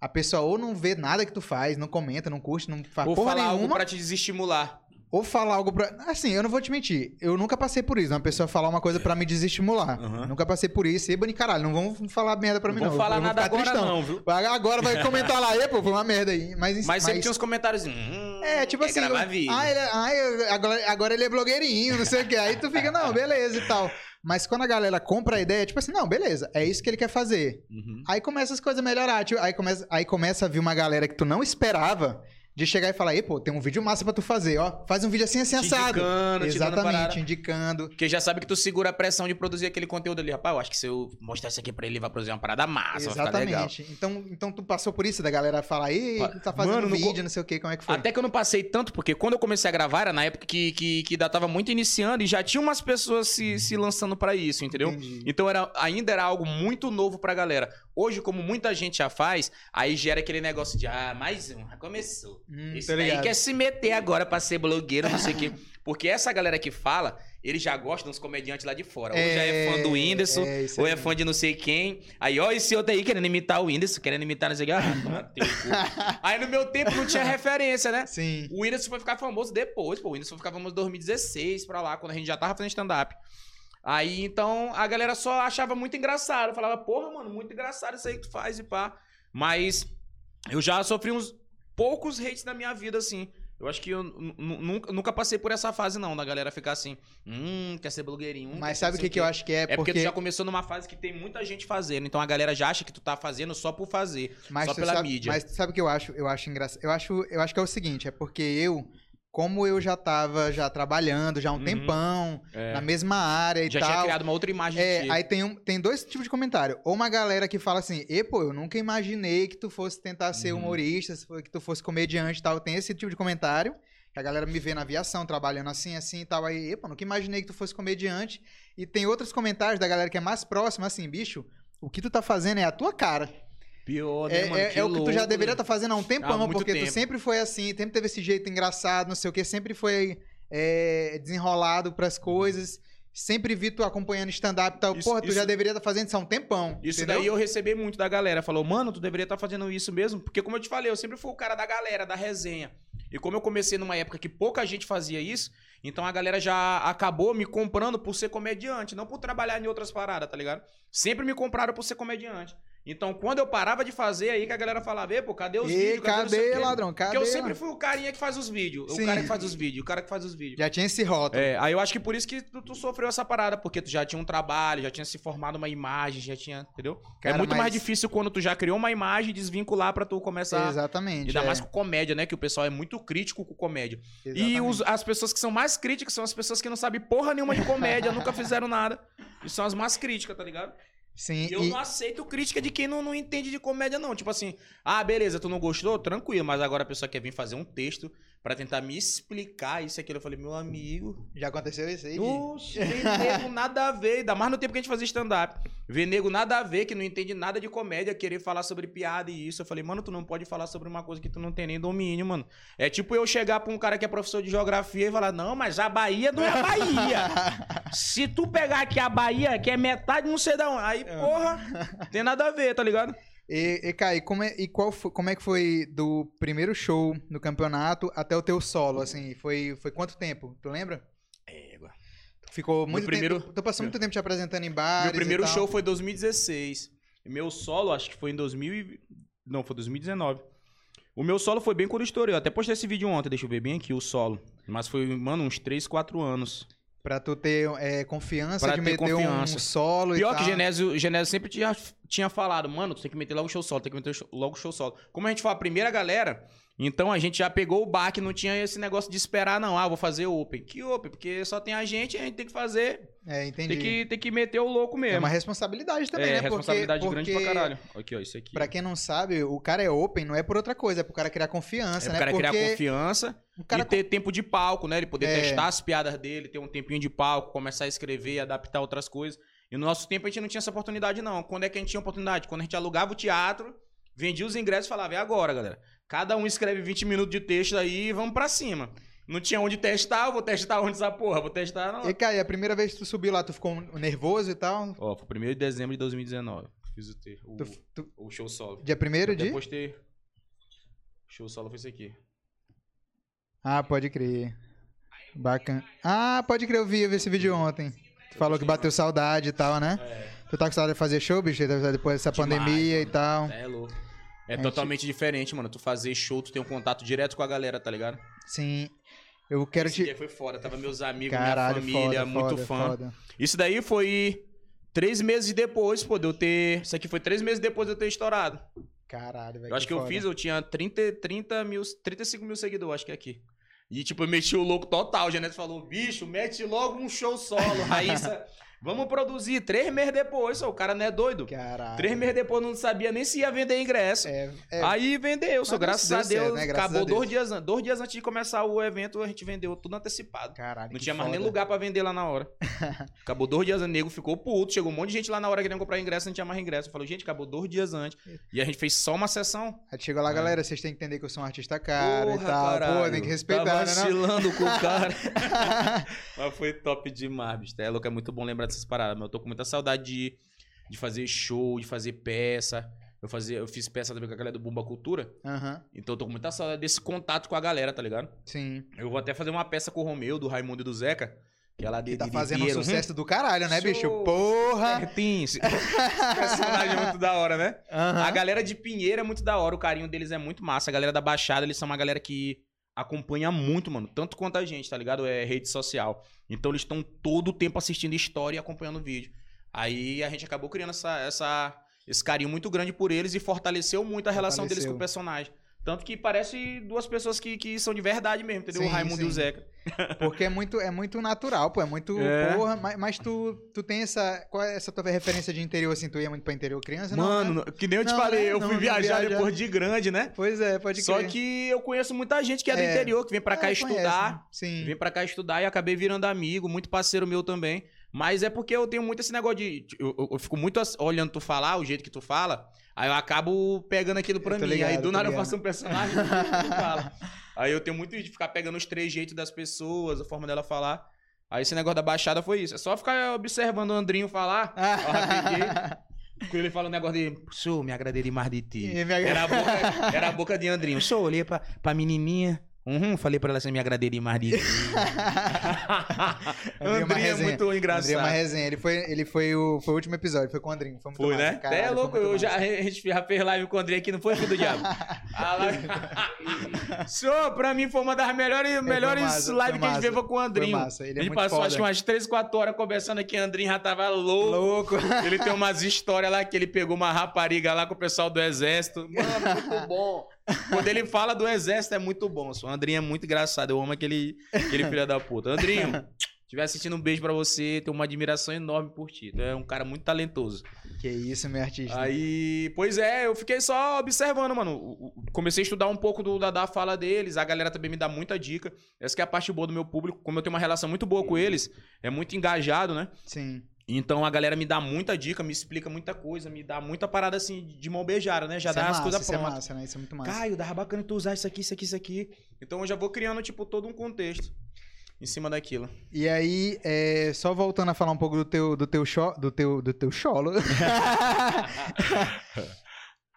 a pessoa ou não vê nada que tu faz, não comenta, não curte, não faz Ou porra falar algo nenhuma. pra te desestimular. Ou falar algo pra. Assim, eu não vou te mentir. Eu nunca passei por isso. Uma pessoa falar uma coisa pra me desestimular. Aham. Nunca passei por isso. E, bani, caralho, não vamos falar merda pra Não mim, vou não. falar Eu vou nada ficar agora tristão. não, viu? Agora vai comentar lá, e, pô, foi uma merda aí. Mas, Mas sempre tinha uns comentários. Hum, É, tipo assim. eu- vídeo. ah, ele é- ah, agora, agora ele é blogueirinho, não sei o quê. Aí tu fica, não, beleza e tal. Mas quando a galera compra a ideia, tipo assim, não, beleza, é isso que ele quer fazer. Uhum. Aí começa as coisas a melhorar. tipo, aí, começa, aí começa a vir uma galera que tu não esperava de chegar e falar, ei, pô, tem um vídeo massa pra tu fazer, ó. Faz um vídeo assim, assim, Te assado. indicando, te Exatamente, parada. indicando. Porque já sabe que tu segura a pressão de produzir aquele conteúdo ali. Rapaz, eu acho que se eu mostrar isso aqui pra ele, ele vai produzir uma parada massa. Exatamente. Então, então tu passou por isso, da galera falar, ei, tu tá fazendo Mano, no vídeo, co- não sei o quê, como é que foi? Até que eu não passei tanto, porque quando eu comecei a gravar era na época que, que, que ainda tava muito iniciando e já tinha umas pessoas se, se lançando pra isso, entendeu? Entendi. Então era, ainda era algo muito novo pra galera. Hoje, como muita gente já faz, aí gera aquele negócio de, ah, mais um, já começou. Hum, Esse tô daí ligado. quer se meter agora pra ser blogueiro, não sei o quê. Porque essa galera que fala, eles já gostam dos comediantes lá de fora. Ou já é fã do Whindersson, é ou é fã de não sei quem. Aí, ó, esse outro aí querendo imitar o Whindersson, querendo imitar não sei o quê. Ah, aí no meu tempo não tinha referência, né? Sim. O Whindersson foi ficar famoso depois, pô. O Whindersson foi ficar famoso em 2016 pra lá, quando a gente já tava fazendo stand-up. Aí, então, a galera só achava muito engraçado. Falava, porra, mano, muito engraçado isso aí que tu faz e pá. Mas eu já sofri uns poucos hates na minha vida, assim. Eu acho que eu nu- nu- nunca, nunca passei por essa fase, não, da galera ficar assim, hum, quer ser blogueirinho. hum, Mas sabe o que, que eu acho que é? É porque... porque tu já começou numa fase que tem muita gente fazendo. Então a galera já acha que tu tá fazendo só por fazer. Mas Só pela sabe, mídia. Mas sabe o que eu acho? Eu acho engraçado. Eu acho, eu acho que é o seguinte, é porque eu, como eu já tava já trabalhando já há um Uhum. tempão, É. na mesma área e Já tal. tinha criado uma outra imagem de É, ti. aí tem, um, tem dois tipos de comentário. Ou uma galera que fala assim, e pô, eu nunca imaginei que tu fosse tentar ser Uhum. humorista, que tu fosse comediante e tal. Tem esse tipo de comentário. Que a galera me vê na aviação, trabalhando assim, assim e tal. Aí, epa, nunca imaginei que tu fosse comediante. E tem outros comentários da galera que é mais próxima, assim, bicho, o que tu tá fazendo é a tua cara. Pior, É, né, mano? é- é o que tu já deveria estar fazendo há um tempão, Há porque tempo. tu sempre foi assim, sempre teve esse jeito engraçado, não sei o que, sempre foi é, desenrolado pras coisas. Sempre vi tu acompanhando stand-up e tal. Isso- Porra, tu já isso- deveria estar fazendo isso há um tempão. Isso entendeu? daí eu recebi muito da galera. Falou, mano, tu deveria estar fazendo isso mesmo. Porque, como eu te falei, eu sempre fui o cara da galera, da resenha. E como eu comecei numa época que pouca gente fazia isso, então a galera já acabou me comprando por ser comediante, não por trabalhar em outras paradas, tá ligado? Sempre me compraram por ser comediante. Então, quando eu parava de fazer, aí que a galera falava, "Ei, pô, cadê os Ei, vídeos? cadê, quê?" ladrão? Cadê? Porque eu sempre fui o carinha que faz os vídeos. Sim. O cara que faz os vídeos, o cara que faz os vídeos. Já tinha esse rótulo. É, aí eu acho que por isso que tu, tu sofreu essa parada, porque tu já tinha um trabalho, já tinha se formado uma imagem, já tinha, entendeu? Cara, é muito mas- mais difícil quando tu já criou uma imagem desvincular pra tu começar. Exatamente. Ainda é. mais com comédia, né? Que o pessoal é muito crítico com comédia. E Exatamente. os- as pessoas que são mais críticas são as pessoas que não sabem porra nenhuma de comédia, nunca fizeram nada. E são as mais críticas, tá ligado? Sim, E eu e- não aceito crítica de quem não, não entende de comédia, não. Tipo assim, ah, beleza, tu não gostou? Tranquilo, mas agora a pessoa quer vir fazer um texto pra tentar me explicar isso e aquilo. Eu falei, meu amigo, já aconteceu isso aí? Vem nego nada a ver. Ainda mais no tempo que a gente fazia stand-up. Vê nego nada a ver, que não entende nada de comédia, querer falar sobre piada e isso. Eu falei, mano, tu não pode falar sobre uma coisa que tu não tem nem domínio, mano. É tipo eu chegar pra um cara que é professor de geografia e falar, não, mas a Bahia não é a Bahia. Se tu pegar aqui a Bahia, que é metade, não sei da onde. Aí, porra, tem nada a ver, tá ligado? E, e Kai, como é, e qual foi- como é que foi do primeiro show no campeonato até o teu solo, assim? Foi, foi quanto tempo? Tu lembra? Tu ficou muito primeiro- tempo... Tu passou muito tempo te apresentando em bares Meu primeiro show foi em 2016. Meu solo, acho que foi em 2000 e... Não, foi 2019. O meu solo foi bem quando eu estourei. Eu até postei esse vídeo ontem, deixa eu ver bem aqui, o solo. Mas foi, mano, uns 3, 4 anos. Pra tu ter é, confiança Pra de ter meter confiança. um solo Pior e que tal. Genésio, Genésio sempre tinha, tinha falado, mano, tu tem que meter logo show solo, tem que meter logo show solo. Como a gente foi a primeira galera, então a gente já pegou o baque, não tinha esse negócio de esperar, não. Ah, vou fazer open. Que open? Porque só tem a gente, a gente tem que fazer, É, entendi. tem que, tem que meter o louco É mesmo. uma responsabilidade também, é, né? responsabilidade porque, grande porque, pra caralho. Aqui, ó, isso aqui. Pra quem não sabe, o cara é open, não é por outra coisa, é pro cara criar é confiança, pro né? cara porque criar confiança cara e ter tempo de palco, né? Ele poder É. testar as piadas dele, ter um tempinho de palco, começar a escrever, adaptar outras coisas. E no nosso tempo a gente não tinha essa oportunidade, não. Quando é que a gente tinha oportunidade? Quando a gente alugava o teatro, vendia os ingressos e falava, é agora, galera. Cada um escreve 20 minutos de texto aí e vamos pra cima. Não tinha onde testar, eu vou testar onde essa porra, vou testar não. E, Caio, a primeira vez que tu subiu lá, tu ficou nervoso e tal? Ó, foi 1 de dezembro de 2019. Fiz o, te- o, Tu, tu- o show solo. dia primeiro Até de? postei. O show solo foi isso aqui. Ah, pode crer. Bacana. Ah, pode crer, eu vi, eu vi esse vídeo ontem. Tu falou que bateu saudade e tal, né? É. Tu tá com saudade de fazer show, bicho? Depois dessa Demais, pandemia e mano. tal. É louco. É, totalmente diferente, mano. Tu fazer show, tu tem um contato direto com a galera, tá ligado? Sim. Eu quero Esse te. dia foi foda. Tava meus amigos, Caralho, minha família, foda, muito foda, fã. foda. Isso daí foi três meses depois, pô, de eu ter. Isso aqui foi três meses depois de eu ter estourado. Caralho, velho. Eu acho que eu foda. fiz, eu tinha 30, 30 mil, 35 mil seguidores, acho que é aqui. E, tipo, eu meti o louco total. O Janete falou, bicho, mete logo um show solo. Raíssa, vamos produzir. Três meses depois, só, o cara não é doido. Caralho. Três meses depois não sabia nem se ia vender ingresso. É, é, Aí vendeu, só graças a certo, Deus. né? Graças acabou a Deus. dois dias, an- dois dias antes de começar o evento, a gente vendeu tudo antecipado. Caralho. Não tinha mais nem foda. lugar pra vender lá na hora. acabou dois dias antes, o nego ficou puto. Chegou um monte de gente lá na hora querendo comprar ingresso, não tinha mais ingresso. Eu falei, gente, acabou dois dias antes. E a gente fez só uma sessão. Aí chegou lá, É. galera, vocês têm que entender que eu sou um artista caro e tal. Pô, caralho. tem que respeitar, tá né? Vacilando com o cara. Mas foi top demais, bicho. É louco, é muito bom lembrar dessas paradas. Mas eu tô com muita saudade de, de fazer show, de fazer peça. Eu, fazia, eu fiz peça também com a galera do Bumba Cultura. Aham, Então eu tô com muita saudade desse contato com a galera, tá ligado? sim. Eu vou até fazer uma peça com o Romeu, do Raimundo e do Zeca. Que ela Que tá fazendo um sucesso do caralho, né, bicho? Porra! Certinho. Esse personagem é muito da hora, né? Aham. A galera de Pinheiro é muito da hora, o carinho deles é muito massa. A galera da Baixada, eles são uma galera que acompanha muito, mano. Tanto quanto a gente, tá ligado? É rede social. Então eles estão todo o tempo assistindo história e acompanhando o vídeo. Aí a gente acabou criando essa, essa, esse carinho muito grande por eles e fortaleceu muito a relação deles com Fortaleceu. o personagem. Tanto que parece duas pessoas que, que são de verdade mesmo, entendeu? Sim, o Raimundo e o sim. Zeca. Porque é muito, é muito natural, pô. É muito. É. Porra, mas, mas tu, tu tem essa. Qual é essa tua referência de interior, assim? Tu ia muito pra interior criança? não, Mano, né? não- que nem eu te Não, falei, né? eu Não, fui não viajar viaja. depois de grande, né? Pois é, pode Só crer. que eu conheço muita gente que é do É. interior, que vem pra cá É, estudar. conhece, Sim. Vim pra cá estudar e acabei virando amigo, muito parceiro meu também. Mas é porque eu tenho muito esse negócio de. Eu, eu- eu fico muito olhando tu falar, o jeito que tu fala, aí eu acabo pegando aquilo pra mim. ligado, aí do nada eu faço um personagem. Aí eu tenho muito de ficar pegando os trejeitos das pessoas, a forma dela falar. Aí esse negócio da baixada foi isso. É só ficar observando o Andrinho falar. Ó, ele fala um negócio de. Sou, me agradei demais de ti. Era a boca, era a boca de Andrinho. Sou, olhei pra, pra menininha. Uhum, falei pra ela assim, me agradei demais de ti. Andrinho é Andrinho é muito Andrinho é engraçado. uma resenha. Ele foi, ele foi, o, foi o último episódio, foi com o Andrinho. Foi muito Foi, massa, né? caralho, é louco, eu já, a gente já fez live com o André aqui, não foi, filho do diabo? A live... Senhor, pra mim foi uma das melhores, melhores massa, lives que a gente fez com o Andrinho. Foi massa, ele é a gente passou foda. acho que umas 3, 4 horas conversando aqui, o Andrinho já tava louco. Louco. Ele tem umas histórias lá que ele pegou uma rapariga lá com o pessoal do exército. Mano, muito bom. Quando ele fala do exército é muito bom. O Andrinho é muito engraçado. Eu amo aquele, aquele filho da puta. Andrinho, estiver assistindo um beijo pra você, tenho uma admiração enorme por ti. Tu é um cara muito talentoso. Que isso, meu artista. Aí, pois é, eu fiquei só observando, mano. Comecei a estudar um pouco do, da, da fala deles. A galera também me dá muita dica. Essa que é a parte boa do meu público. Como eu tenho uma relação muito boa com eles, é muito engajado, né? Sim. Então a galera me dá muita dica, me explica muita coisa, me dá muita parada assim de mão beijada, né? Já Isso dá é as coisas Isso é prontas. massa, né? Isso é muito massa. Caio, dava bacana tu usar isso aqui, isso aqui, isso aqui. Então eu já vou criando, tipo, todo um contexto em cima daquilo. E aí, é, só voltando a falar um pouco do teu, do teu, cho, do teu, do teu cholo.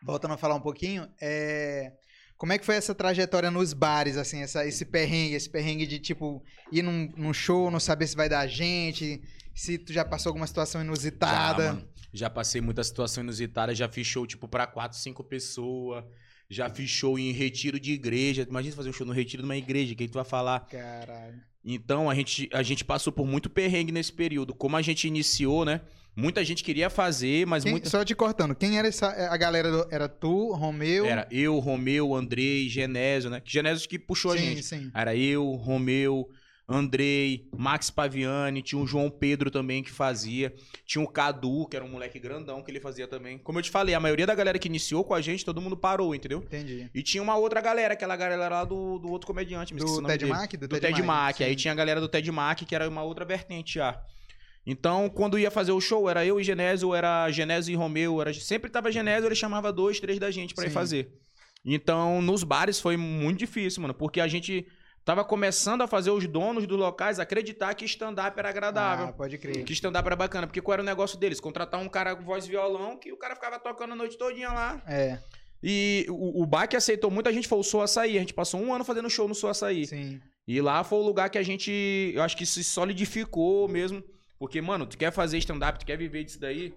voltando a falar um pouquinho, é, como é que foi essa trajetória nos bares, assim, essa, esse perrengue, esse perrengue de, tipo, ir num, num show, não saber se vai dar gente, se tu já passou alguma situação inusitada. Já, mano. Já passei muita situação inusitada, já fiz show, tipo, pra quatro, cinco pessoas. Já fiz show em retiro de igreja. Imagina fazer um show no retiro de uma igreja, o que, que tu vai falar? Caralho. Então a gente, a gente passou por muito perrengue nesse período. Como a gente iniciou, né? Muita gente queria fazer, mas Quem- muita... Só te cortando, quem era essa, a galera? do- era tu, Romeu? Era eu, Romeu, Andrei, Genésio, né? Genésio que puxou a sim, gente. sim. Era eu, Romeu, Andrei, Max Paviani, tinha o João Pedro também que fazia. Tinha o Cadu, que era um moleque grandão que ele fazia também. Como eu te falei, a maioria da galera que iniciou com a gente, todo mundo parou, entendeu? Entendi. E tinha uma outra galera, aquela galera lá do, do outro comediante. Do Ted. Mack? Do Ted, Mack. Aí tinha a galera do Ted Mack, que era uma outra vertente já. Então, quando ia fazer o show, era eu e Genésio, era Genésio e Romeu, era... sempre tava Genésio, ele chamava dois, três da gente pra ir fazer. Então, nos bares foi muito difícil, mano, porque a gente tava começando a fazer os donos dos locais acreditar que stand-up era agradável. Ah, pode crer. Que stand-up era bacana, porque qual era o negócio deles? Contratar um cara com voz e violão, que o cara ficava tocando a noite todinha lá. É, E o, o bar que aceitou muita gente foi o Sou Açaí. A gente passou um ano fazendo show no Sou Açaí. sim. E lá foi o lugar que a gente, eu acho que se solidificou mesmo. Porque, mano, tu quer fazer stand-up, tu quer viver disso daí,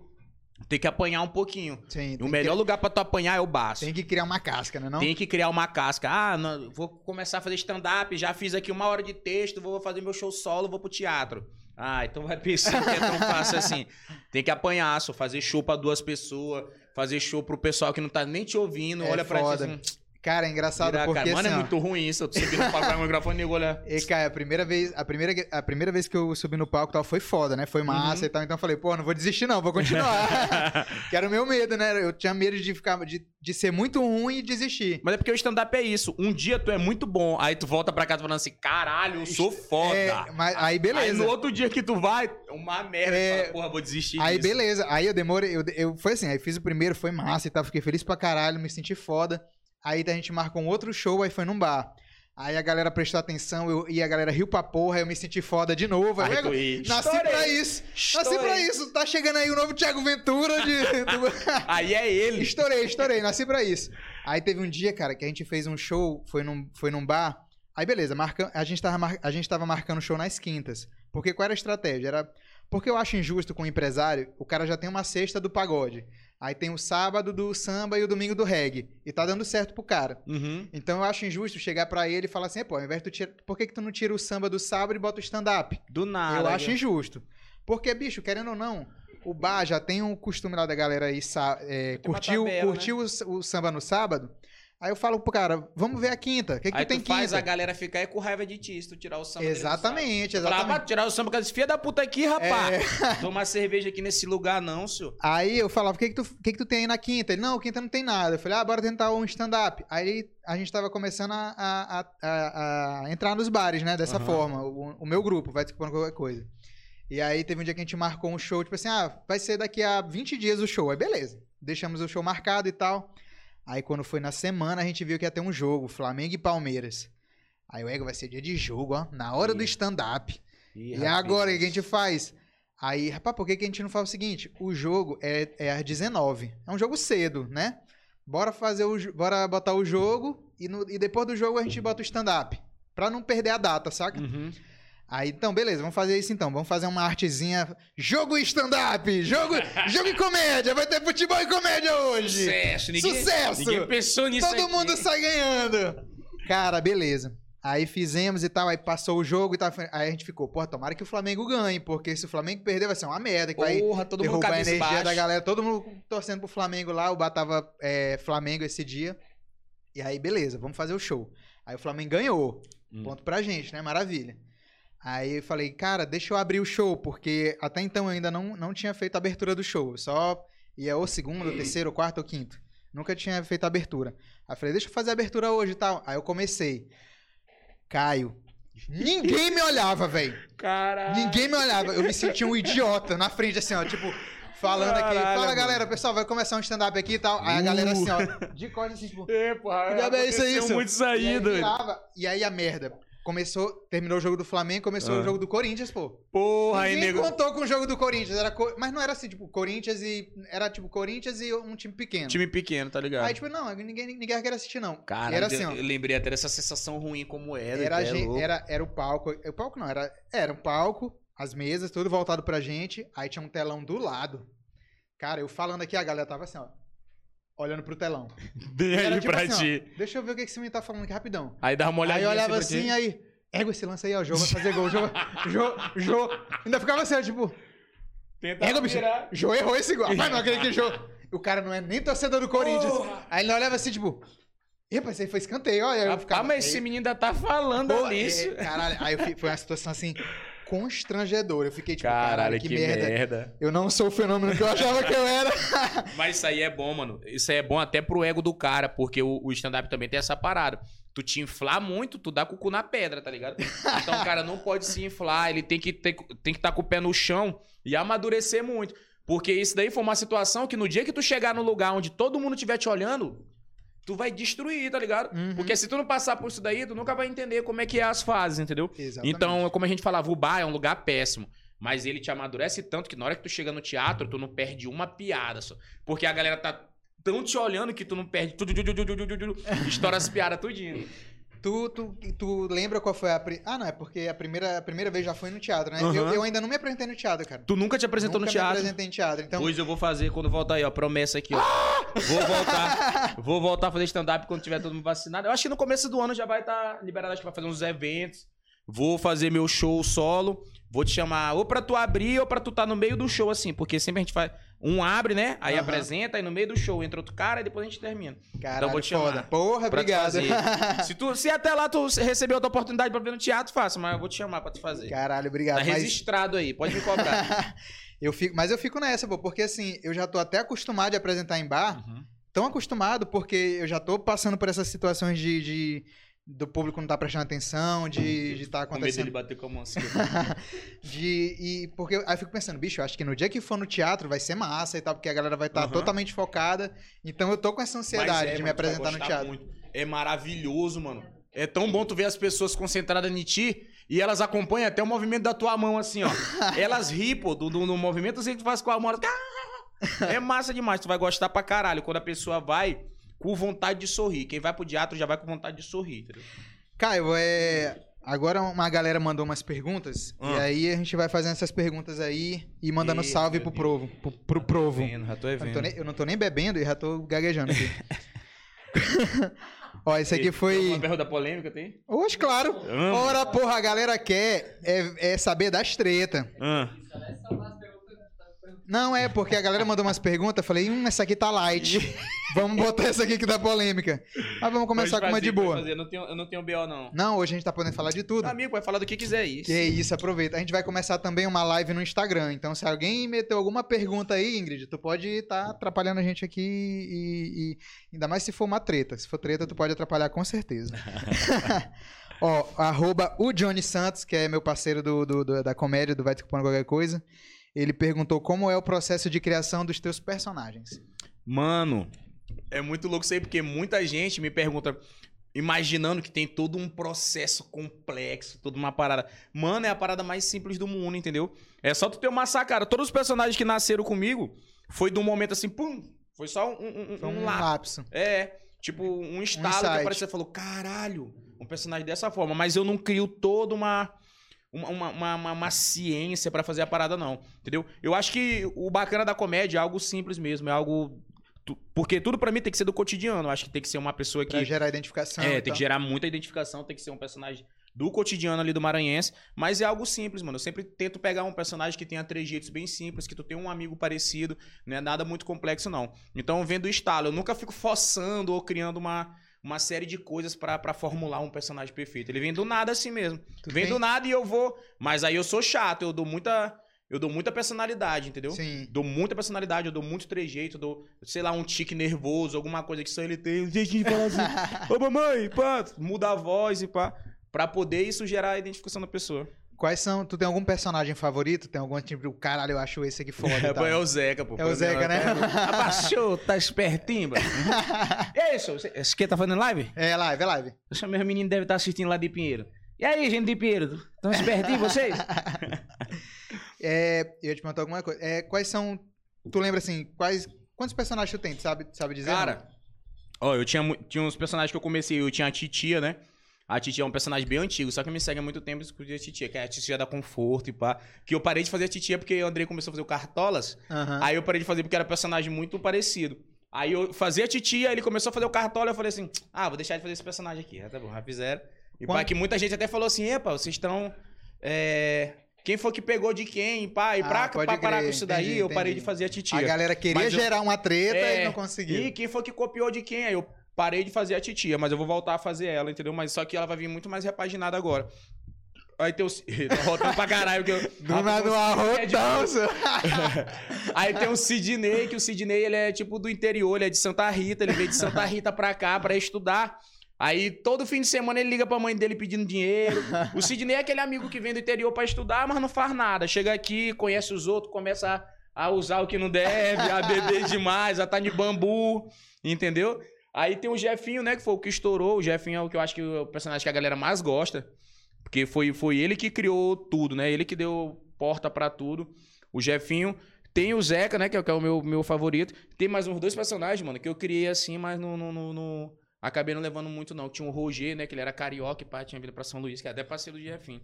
tem que apanhar um pouquinho. sim. O melhor que, lugar pra tu apanhar é o baço. tem que criar uma casca, né? Não? Tem que criar uma casca. Ah, não, vou começar a fazer stand-up, já fiz aqui uma hora de texto, vou fazer meu show solo, vou pro teatro. Ah, então vai pensar que é tão fácil assim. Tem que apanhar, só fazer show pra duas pessoas, fazer show pro pessoal que não tá nem te ouvindo, É olha pra ti assim, Cara, é engraçado vira porque cara. Mano, assim, é ó, muito ruim isso. Eu tô subindo no palco com o microfone e. E, cara, a primeira vez, a primeira, a primeira vez que eu subi no palco tal, foi foda, né? Foi massa Uhum. e tal. Então eu falei, pô, não vou desistir, não, vou continuar. que era o meu medo, né? Eu tinha medo de ficar, de, de ser muito ruim e desistir. Mas é porque o stand-up é isso. Um dia tu é muito bom, aí tu volta pra casa falando assim, caralho, eu sou foda. É, mas aí Aí beleza. no outro dia que tu vai, é uma merda. É, fala, porra, vou desistir Aí disso. beleza, aí eu demorei, eu, eu foi assim, aí fiz o primeiro, foi massa e tal, fiquei feliz pra caralho, me senti foda. Aí a gente marcou um outro show, aí foi num bar. Aí a galera prestou atenção eu, e a galera riu pra porra, eu me senti foda de novo. Aí, eu, nasci estourei, pra isso, nasci pra isso. Tá chegando aí o novo Thiago Ventura de... do- Aí é ele. Estourei, estourei, nasci pra isso. Aí teve um dia, cara, que a gente fez um show, foi num, foi num bar. Aí beleza, marca, a, gente tava mar- a gente tava marcando show nas quintas. Porque qual era a estratégia? Era. Porque eu acho injusto com o empresário, o cara já tem uma sexta do pagode. Aí tem o sábado do samba e o domingo do reggae. E tá dando certo pro cara. Uhum. Então eu acho injusto chegar pra ele e falar assim, pô, ao invés de tu tirar, por que, que tu não tira o samba do sábado e bota o stand-up? Do nada. eu acho injusto. Porque, bicho, querendo ou não, o bar já tem um costume lá da galera aí é, curtiu, tabela, curtiu o s- o, samba no sábado. Aí eu falo pro cara, vamos ver a quinta. O que, que Aí tu tem tu faz quinta? a galera ficar aí com raiva de ti, se tu tirar o samba. dele do sábado. Exatamente, exatamente. "Ah, tirar o samba com esse filha da puta aqui, rapaz. É. Tomar cerveja aqui nesse lugar, não, senhor. Aí eu falava, o que que, tu, que que tu tem aí na quinta? Ele, não, quinta não tem nada. Eu falei, ah, bora tentar um stand-up. Aí a gente tava começando a, a- a- a- entrar nos bares, né? Dessa Aham. forma. O, o meu grupo vai desculpando qualquer coisa. E aí teve um dia que a gente marcou um show, tipo assim, ah, vai ser daqui a 20 dias o show. Aí beleza. Deixamos o show marcado e tal. Aí quando foi na semana, a gente viu que ia ter um jogo, Flamengo e Palmeiras. Aí o Ego vai ser dia de jogo, ó. Na hora do stand-up. E agora, o que a gente faz? Aí, rapaz, por que, que a gente não faz o seguinte? O jogo é, é às 19. É um jogo cedo, né? Bora fazer o bora botar o jogo e, no- e depois do jogo a gente bota o stand-up. Pra não perder a data, saca? Uhum. Aí, então, beleza, vamos fazer isso então. Vamos fazer uma artezinha. Jogo stand-up! Jogo, jogo e comédia! Vai ter futebol e comédia hoje! Sucesso, ninguém, Sucesso! ninguém pensou nisso Todo aqui. mundo sai ganhando. Cara, beleza. Aí fizemos e tal, aí passou o jogo e tal. Aí a gente ficou, porra, tomara que o Flamengo ganhe, porque se o Flamengo perder vai ser uma merda, que vai Porra, todo mundo a energia baixa. da galera. Todo mundo torcendo pro Flamengo lá, o Bar tava é, Flamengo esse dia. E aí, beleza, vamos fazer o show. Aí o Flamengo ganhou. Hum. Ponto pra gente, né? Maravilha. Aí eu falei, cara, deixa eu abrir o show, porque até então eu ainda não, não tinha feito a abertura do show. Só ia ou segundo, ou terceiro, ou quarto, ou quinto. Nunca tinha feito a abertura. Aí eu falei, deixa eu fazer a abertura hoje e tal. Aí eu comecei. Caio. Ninguém me olhava, velho. Caralho. Ninguém me olhava. Eu me sentia um idiota na frente, assim, ó, tipo, falando aqui. Caralho, Fala, mano. galera, pessoal, vai começar um stand-up aqui e tal. Aí a galera, assim, ó, Uh. de corda, assim, tipo. É, porra. Diabo é isso aí, muito isso E aí, virava. E aí a merda. Começou, terminou o jogo do Flamengo, começou Ah. o jogo do Corinthians, pô. Porra, aí, Ninguém nego. contou com o jogo do Corinthians, era co- mas não era assim, tipo, Corinthians e era tipo Corinthians e um time pequeno. Time pequeno, tá ligado? Aí tipo, não, ninguém ninguém queria assistir não. Cara, era assim, ó. eu lembrei até dessa sensação ruim como era. Era, é era, era o palco. O palco não, era, era um palco, as mesas, tudo voltado pra gente. Aí tinha um telão do lado. Cara, eu falando aqui, a galera tava assim, ó. Olhando pro telão. E era aí tipo pra assim, ó, ti. Deixa eu ver o que esse menino tá falando aqui rapidão. Aí dava uma Aí olhadinha eu olhava assim, assim, aí. Ego esse lance aí, ó. Jogo vai fazer gol. Jogo, jogo, jogo. Ainda ficava assim, ó, tipo. Tenta bicho, virar. Jô errou esse gol. Mas não acredito que Jô. O cara não é nem torcedor do Corinthians. Porra. Aí ele olhava assim, tipo. Ih, rapaz, isso aí foi escanteio, olha. Eu Rapaz, ficava, mas esse "Ei, menino ainda tá falando pô, ali. é, isso. Caralho, aí eu fi- foi uma situação assim, constrangedora. Eu fiquei tipo, Caralho, caralho, que, que, merda. merda. Eu não sou o fenômeno que eu achava que eu era. Mas isso aí é bom, mano. Isso aí é bom até pro ego do cara, porque o, o stand-up também tem essa parada. Tu te inflar muito, tu dá com o cu na pedra, tá ligado? Então o cara não pode se inflar, ele tem que estar tem que tá com o pé no chão e amadurecer muito. Porque isso daí foi uma situação que no dia que tu chegar no lugar onde todo mundo estiver te olhando, tu vai destruir, tá ligado? Uhum. Porque se tu não passar por isso daí, tu nunca vai entender como é que é as fases, entendeu? Exatamente. Então, como a gente falava, o bar é um lugar péssimo. Mas ele te amadurece tanto que na hora que tu chega no teatro, tu não perde uma piada só. Porque a galera tá tão te olhando que tu não perde estoura as piadas tudinho. Tu, tu, tu lembra qual foi a. Pri... Ah, não, é porque a primeira, a primeira vez já foi no teatro, né? Aham. Eu, eu ainda não me apresentei no teatro, cara. Tu nunca te apresentou Nunca no teatro? me apresentei em teatro. Então, Pois eu vou fazer quando voltar aí, ó. Promessa aqui, ó. Vou voltar. vou voltar a fazer stand-up quando tiver todo mundo vacinado. Eu acho que no começo do ano já vai estar liberado, acho que vai fazer uns eventos. Vou fazer meu show solo. Vou te chamar ou pra tu abrir ou pra tu tá no meio do show, assim. Porque sempre a gente faz. Um abre, né? Aí Aham. apresenta, aí no meio do show entra outro cara e depois a gente termina. caralho, então vou te chamar foda. Porra, obrigado. Se, tu, se até lá tu receber outra oportunidade pra ver no teatro, faça, mas eu vou te chamar pra tu fazer. Caralho, Tá obrigado. Mas... registrado aí, pode me cobrar. eu fico, mas eu fico nessa, pô, porque assim, eu já tô até acostumado de apresentar em bar. Uhum. Tão acostumado, porque eu já tô passando por essas situações de. de- do público não tá prestando atenção, de, de tá Com medo acontecendo. bater com a mão assim. de, e porque aí eu fico pensando, bicho, eu acho que no dia que for no teatro vai ser massa e tal, porque a galera vai estar Aham. totalmente focada. Então eu tô com essa ansiedade é, de me mano, vai apresentar no teatro. muito. É maravilhoso, mano. É tão bom tu ver as pessoas concentradas em ti e elas acompanham até o movimento da tua mão, assim, ó. elas riem, pô, do, do, do movimento assim que tu faz com a mão. elas- É massa demais, tu vai gostar pra caralho quando a pessoa vai com vontade de sorrir. Quem vai pro teatro já vai com vontade de sorrir, entendeu? Caio, é. Agora uma galera mandou umas perguntas. E Ah. aí a gente vai fazendo essas perguntas aí e mandando salve pro provo. Pro, pro provo. já tô Eu não, tô nem, eu não tô nem bebendo e já tô gaguejando aqui. Ó, esse aqui foi. Uma pergunta polêmica tem? Hoje, claro. Ora, porra, a galera quer é, é saber das treta. Ah. Não, é porque a galera mandou umas perguntas, eu falei, hum, essa aqui tá light. vamos botar essa aqui que dá polêmica. Mas vamos começar Pode com uma de fazer, boa. fazer. Eu não tenho, eu não tenho BO, não. Não, hoje a gente tá podendo falar de tudo. Amigo, pode falar do que quiser isso. Que isso, aproveita. A gente vai começar também uma live no Instagram. Então, se alguém meteu alguma pergunta aí, Ingrid, tu pode estar atrapalhando a gente aqui e, e- ainda mais se for uma treta. Se for treta, tu pode atrapalhar com certeza. Ó, arroba o Johnny Santos, que é meu parceiro do, do- do- da comédia, do Vai Desculpando Qualquer Coisa. Ele perguntou como é o processo de criação dos teus personagens. Mano, é muito louco isso aí, porque muita gente me pergunta, imaginando que tem todo um processo complexo, toda uma parada. Mano, é a parada mais simples do mundo, entendeu? É só tu ter uma sacada. Todos os personagens que nasceram comigo foi de um momento assim, pum, foi só um, um, um, um um lápis. É, tipo, um estalo insight. que apareceu e falou, caralho, um personagem dessa forma. Mas eu não crio toda uma... Uma, uma, uma, uma- uma ciência pra fazer a parada, não. Entendeu? Eu acho que o bacana da comédia é algo simples mesmo, é algo. Porque tudo pra mim tem que ser do cotidiano. Eu acho que tem que ser uma pessoa que. Pra gerar identificação. É, tem tal. que gerar muita identificação, tem que ser um personagem do cotidiano ali do Maranhense, mas é algo simples, mano. Eu sempre tento pegar um personagem que tenha trejeitos bem simples, que tu tenha um amigo parecido, não é nada muito complexo, não. Então, vendo o estalo, eu nunca fico forçando ou criando uma, uma série de coisas pra pra formular um personagem perfeito. Ele vem do nada assim mesmo. Tu vem tem- do nada e eu vou. Mas aí eu sou chato, eu dou muita. Eu dou muita personalidade, entendeu? Sim. Dou muita personalidade, eu dou muito trejeito, eu dou, sei lá, um tique nervoso, alguma coisa que só ele tem, um jeitinho de falar assim. Ô mamãe, pá, muda a voz e pá. Pra poder isso gerar a identificação da pessoa. Quais são. Tu tem algum personagem favorito? Tem algum tipo, caralho, eu acho esse aqui foda. É, pô, é o Zeca, pô. É o Zeca, né? Abaixou, tá espertinho, mano. E aí, senhor, você- esse que tá fazendo live? É live, é live. Esse meu menino deve estar assistindo lá de Pinheiro. E aí, gente de Pinheiro, tão espertinho vocês? É, eu ia te perguntar alguma coisa. É, quais são. Tu lembra assim, quais. Quantos personagens tu tem? Tu sabe, sabe dizer? Cara, ó, eu tinha, tinha uns personagens que eu comecei, eu tinha a Titia, né? A Titia é um personagem bem antigo, só que me segue há muito tempo exclusivo a Titia, que é a Titia da Conforto e pá. Que eu parei de fazer a Titia porque o Andrei começou a fazer o Cartolas. Aham. Aí eu parei de fazer porque era um personagem muito parecido. Aí eu fazia a Titia, ele começou a fazer o Cartola, eu falei assim, ah, vou deixar de fazer esse personagem aqui. Ah, tá bom, já fizeram. E Quando- pá, que muita gente até falou assim, epa, vocês estão... É... quem foi que pegou de quem, pá. E Ah, pra, parar com isso daí, entendi, eu parei entendi. de fazer a titia. A galera queria eu- gerar uma treta É, e não conseguiu. E quem foi que copiou de quem? Aí eu parei de fazer a titia, mas eu vou voltar a fazer ela, entendeu? Mas só que ela vai vir muito mais repaginada agora. Aí tem o. Tô rotando pra caralho, porque eu. Do nada um É arrotão, seu. Aí tem o Sidney, que o Sidney ele é tipo do interior, ele é de Santa Rita, ele veio de Santa Rita pra cá pra estudar. Aí todo fim de semana ele liga pra mãe dele pedindo dinheiro. O Sidney é aquele amigo que vem do interior pra estudar, mas não faz nada. Chega aqui, conhece os outros, começa a, a usar o que não deve, a beber demais, a tá de bambu, entendeu? Aí tem o Jefinho, né, que foi o que estourou. O Jefinho é o que eu acho que é o personagem que a galera mais gosta. Porque foi, foi ele que criou tudo, né? Ele que deu porta pra tudo. O Jefinho. Tem o Zeca, né? Que é, o- que é o meu, meu favorito. Tem mais uns dois personagens, mano, que eu criei assim, mas não, não, não, acabei não levando muito, não. Tinha o Roger, né? Que ele era carioca e pá, tinha vindo pra São Luís, que é até parceiro do Jefinho.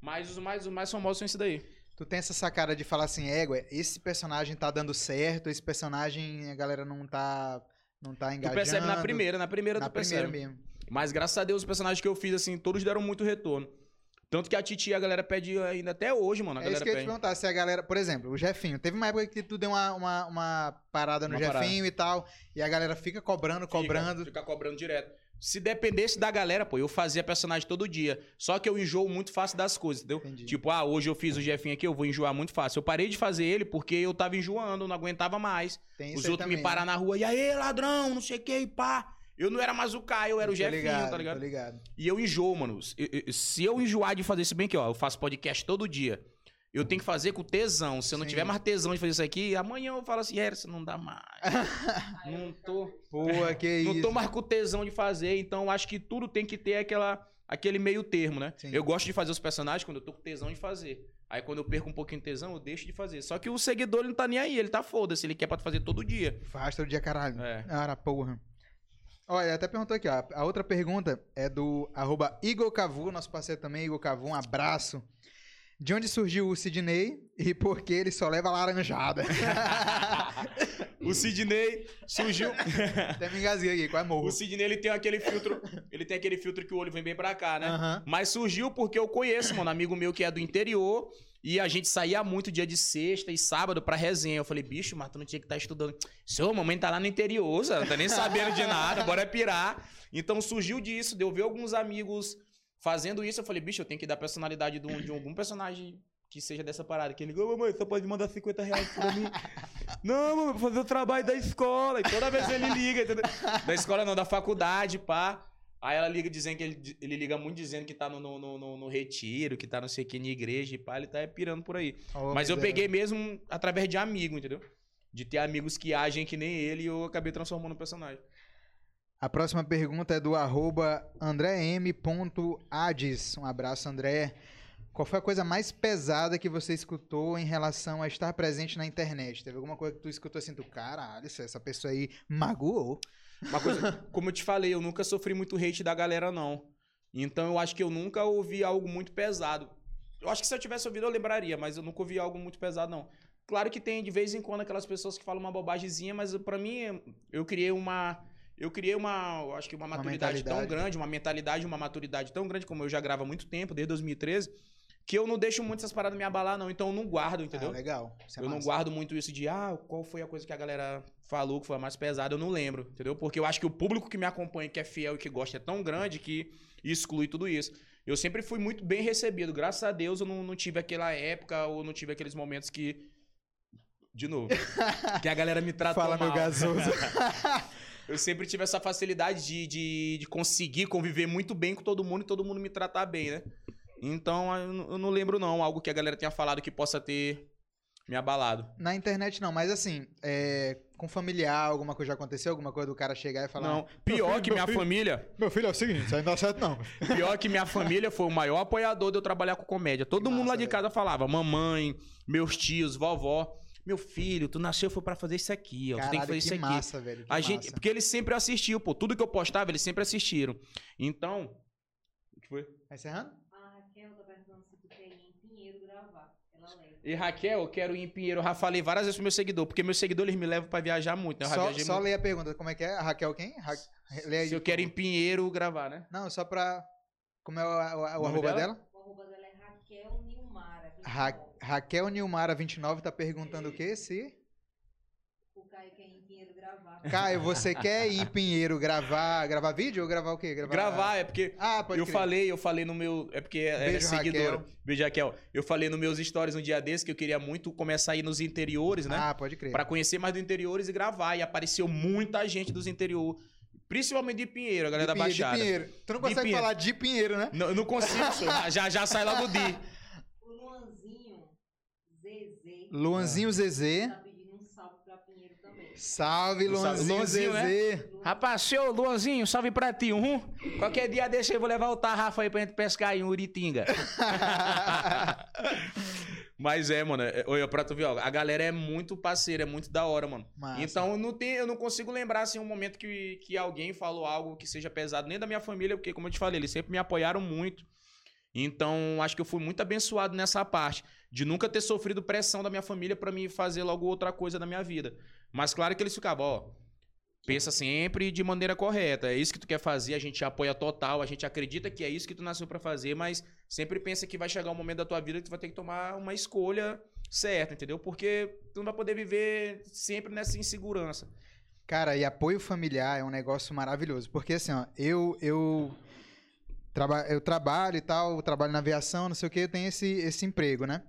Mas os mais, os mais famosos são esses daí. Tu tem essa sacada de falar assim, égua, esse personagem tá dando certo, esse personagem a galera não tá, não tá Tu engajando. percebe na primeira, na primeira Na tu percebe. primeira mesmo. Mas graças a Deus, os personagens que eu fiz, assim, todos deram muito retorno. Tanto que a Titi, a galera pede ainda até hoje, mano. A É isso galera que eu ia te perguntar, se a galera, por exemplo, o Jefinho, teve uma época que tu deu uma, uma, uma parada no Uma parada. Jefinho e tal, e a galera fica cobrando, cobrando. Fica, fica cobrando direto. Se dependesse da galera, pô, eu fazia personagem todo dia. Só que eu enjoo muito fácil das coisas, entendeu? Entendi. Tipo, ah, hoje eu fiz o Jefinho aqui, eu vou enjoar muito fácil. Eu parei de fazer ele porque eu tava enjoando, não aguentava mais. Tem Os outros me também, parar na rua, e aí, ladrão, não sei o que, e pá. Eu não era mais o Caio, eu era o Jefinho, ligado, tá ligado? Ligado. E eu enjoo, mano. Eu- eu- Se eu enjoar de fazer isso bem aqui, ó, eu faço podcast todo dia. Eu tenho que fazer com tesão. Se eu não Sim. tiver mais tesão de fazer isso aqui, amanhã eu falo assim, Erson, não dá mais. não tô. Pô, que Não isso. tô mais com tesão de fazer, então acho que tudo tem que ter aquela, aquele meio termo, né? Sim. Eu gosto de fazer os personagens quando eu tô com tesão de fazer. Aí quando eu perco um pouquinho de tesão, eu deixo de fazer. Só que o seguidor ele não tá nem aí, ele tá foda-se, ele quer pra fazer todo dia. Faz todo dia, caralho. É. Cara, porra. Olha, até perguntou aqui, ó. A outra pergunta é do arroba Igor Cavu, nosso parceiro também, Igor Cavu, um abraço. De onde surgiu o Sidney e por que ele só leva laranjada? O Sidney surgiu. até me engasguei aqui, quase morro. o Sidney ele tem aquele filtro. Ele tem aquele filtro que o olho vem bem pra cá, né? Aham. Mas surgiu porque eu conheço, mano, amigo meu que é do interior. E a gente saía muito dia de sexta e sábado pra resenha. Eu falei, bicho, mas tu não tinha que estar estudando. Seu, mamãe tá lá no interior, você não tá nem sabendo de nada, bora pirar. Então surgiu disso, de eu ver alguns amigos fazendo isso. Eu falei, bicho, eu tenho que dar personalidade de, um- de algum personagem que seja dessa parada. Que ele ligou, mamãe, você pode mandar 50 reais pra mim. não, mamãe, vou fazer o trabalho da escola. E toda vez ele liga, entendeu? Da escola não, da faculdade, pá. Aí ela liga dizendo que ele, ele liga muito dizendo que tá no, no, no, no- retiro, que tá não sei o que, na igreja e pá, ele tá pirando por aí. Ó, Mas eu peguei mesmo através de amigo, entendeu? De ter amigos que agem que nem ele e eu acabei transformando no personagem. A próxima pergunta é do arroba andrém.ades. Um abraço, André. Qual foi a coisa mais pesada que você escutou em relação a estar presente na internet? Teve alguma coisa que tu escutou assim, tu, caralho, essa- pessoa aí magoou? Uma coisa, como eu te falei, eu nunca sofri muito hate da galera, não. Então eu acho que eu nunca ouvi algo muito pesado. Eu acho que se eu tivesse ouvido eu lembraria, mas eu nunca ouvi algo muito pesado, não. Claro que tem de vez em quando aquelas pessoas que falam uma bobagemzinha, mas pra mim eu criei uma. Eu criei uma. eu Acho que uma Uma maturidade tão mentalidade. grande, uma mentalidade, uma maturidade tão grande, como eu já gravo há muito tempo, desde 2013, que eu não deixo muito essas paradas me abalar, não. Então eu não guardo, entendeu? Ah, legal. Isso é eu não massa. guardo muito isso de, ah, qual foi a coisa que a galera falou que foi a mais pesada, eu não lembro, entendeu? Porque eu acho que o público que me acompanha, que é fiel e que gosta, é tão grande que exclui tudo isso. Eu sempre fui muito bem recebido, graças a Deus eu não, não tive aquela época ou não tive aqueles momentos que. De novo. que a galera me tratou Fala, meu gasoso. Eu sempre tive essa facilidade de, de, de conseguir conviver muito bem com todo mundo e todo mundo me tratar bem, né? Então eu não- lembro, não, algo que a galera tenha falado que possa ter me abalado. Na internet não, mas assim, é, com familiar, alguma coisa já aconteceu? Alguma coisa do cara chegar e falar... Não, pior filho, que minha filho- família, Meu filho, é o seguinte, isso aí não dá certo não. pior que minha família foi o maior apoiador de eu trabalhar com comédia. Todo Que mundo lá massa, de velho. casa falava, mamãe, meus tios, vovó, meu filho, tu nasceu foi pra fazer isso aqui, ó, tu tem que Caralho, fazer que isso aqui. massa, velho. que A gente, massa. porque eles sempre assistiu, pô, tudo que eu postava, eles sempre assistiram. Então, o que foi? Tá encerrando? A Raquel tá perguntando se tu quer ir em Pinheiro gravar. E Raquel, eu quero ir em Pinheiro. Eu já falei várias vezes pro meu seguidor, porque meu seguidor eles me levam pra viajar muito, né? Só, só muito. lê a pergunta, como é que é? A Raquel quem? Ra... Lê aí. Se eu quero ir em Pinheiro gravar, né? Não, só pra... Como é o, o- o arroba dela? dela? Ra Raquel Nilmara 29 tá perguntando o quê? Se... O Caio quer ir em Pinheiro gravar. Caio, você quer ir em Pinheiro gravar, gravar vídeo ou gravar o quê? Gravar, é porque Ah, pode eu crer. falei, eu falei no meu. É porque é Beijo, seguidora. Raquel. Beijo, Raquel. Eu falei nos meus stories um dia desse que eu queria muito começar a ir nos interiores, né? Ah, pode crer. Pra conhecer mais do interiores e gravar. E apareceu muita gente dos interior. Principalmente de Pinheiro, a galera de da Pinheiro, de Baixada. Pinheiro. Tu não De consegue falar de Pinheiro, né? Não, eu não consigo, já, já sai logo de. O Luanzinho Zezé Luanzinho Zezé. pedindo um salve pra Pinheiro também. Salve, Salve, Luanzinho, Luanzinho, né? Zezé. Rapaz, seu Luanzinho, salve pra ti, um. Qualquer dia desse eu vou levar o tarrafa aí pra gente pescar em Uritinga. Mas é, mano. é- Olha, pra tu ver, ó, a galera é muito parceira, é muito da hora, mano. Massa. Então não tem, eu não consigo lembrar assim um momento que, que alguém falou algo que seja pesado, nem da minha família, porque, como eu te falei, eles sempre me apoiaram muito. Então, acho que eu fui muito abençoado nessa parte, de nunca ter sofrido pressão da minha família pra me fazer logo outra coisa na minha vida. Mas claro que eles ficavam, ó, pensa sempre de maneira correta. É isso que tu quer fazer, a gente apoia total, a gente acredita que é isso que tu nasceu pra fazer, mas sempre pensa que vai chegar um momento da tua vida que tu vai ter que tomar uma escolha certa, entendeu? Porque tu não vai poder viver sempre nessa insegurança. Cara, e apoio familiar é um negócio maravilhoso. Porque assim, ó, eu, eu, eu trabalho e tal, trabalho na aviação, não sei o que, eu tenho esse, esse emprego, né?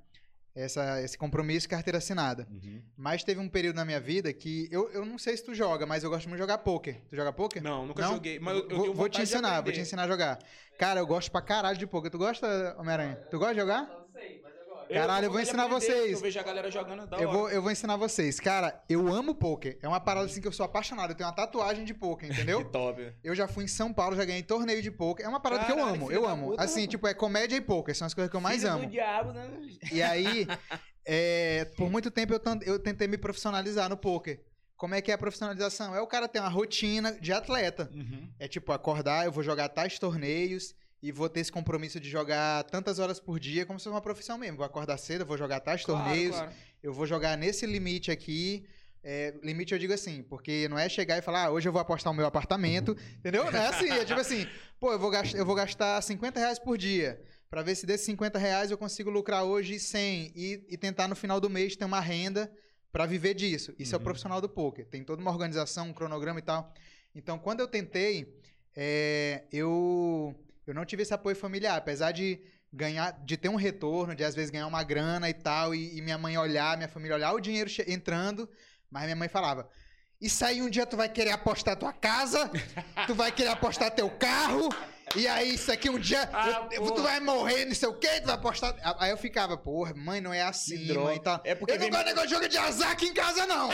Essa, esse compromisso, carteira assinada. Mas teve um período na minha vida que eu, eu não sei se tu joga, mas eu gosto muito de jogar poker. Tu joga poker? Não, nunca Não? joguei. Mas eu, eu vou, vou te ensinar, vou te ensinar a jogar. Cara, eu gosto pra caralho de poker. Tu gosta, Homem-Aranha? Tu gosta de jogar? Não sei, mas. Caralho, eu vou ensinar aprender, vocês. Eu vejo a galera jogando da Eu hora. vou, eu vou ensinar vocês. Cara, eu amo poker. É uma parada assim que eu sou apaixonado. Eu tenho uma tatuagem de poker, entendeu? Que top. Eu já fui em São Paulo, já ganhei torneio de poker. É uma parada que eu Caralho, amo, eu amo. puta, Assim, mano. tipo, é comédia e poker, são as coisas que eu mais Filho amo. do diabo, né? E aí, é, por muito tempo eu, eu tentei me profissionalizar no poker. Como é que é a profissionalização? É o cara ter uma rotina de atleta. Uhum. É tipo, acordar, eu vou jogar tais torneios e vou ter esse compromisso de jogar tantas horas por dia, como se fosse uma profissão mesmo. Vou acordar cedo, vou jogar tais torneios, Claro, claro. eu vou jogar nesse limite aqui. É, limite eu digo assim, porque não é chegar e falar, ah, hoje eu vou apostar o meu apartamento, entendeu? Não é assim, é tipo assim, pô, eu vou, gastar, eu vou gastar 50 reais por dia, pra ver se desses 50 reais eu consigo lucrar hoje 100 e, e tentar no final do mês ter uma renda pra viver disso. Isso é o Uhum. profissional do poker, tem toda uma organização, um cronograma e tal. Então, quando eu tentei, é, eu, eu não tive esse apoio familiar, apesar de ganhar, de ter um retorno, de às vezes ganhar uma grana e tal, e, e minha mãe olhar, minha família olhar o dinheiro entrando, mas minha mãe falava: Isso aí um dia tu vai querer apostar tua casa, tu vai querer apostar teu carro, e aí isso aqui um dia Ah, eu- tu vai morrer, não sei o quê, tu vai apostar. Aí eu ficava, porra, mãe, não é assim, droga. mãe, tal. É porque eu não vem gosto de negócio de jogo de azar aqui em casa, não.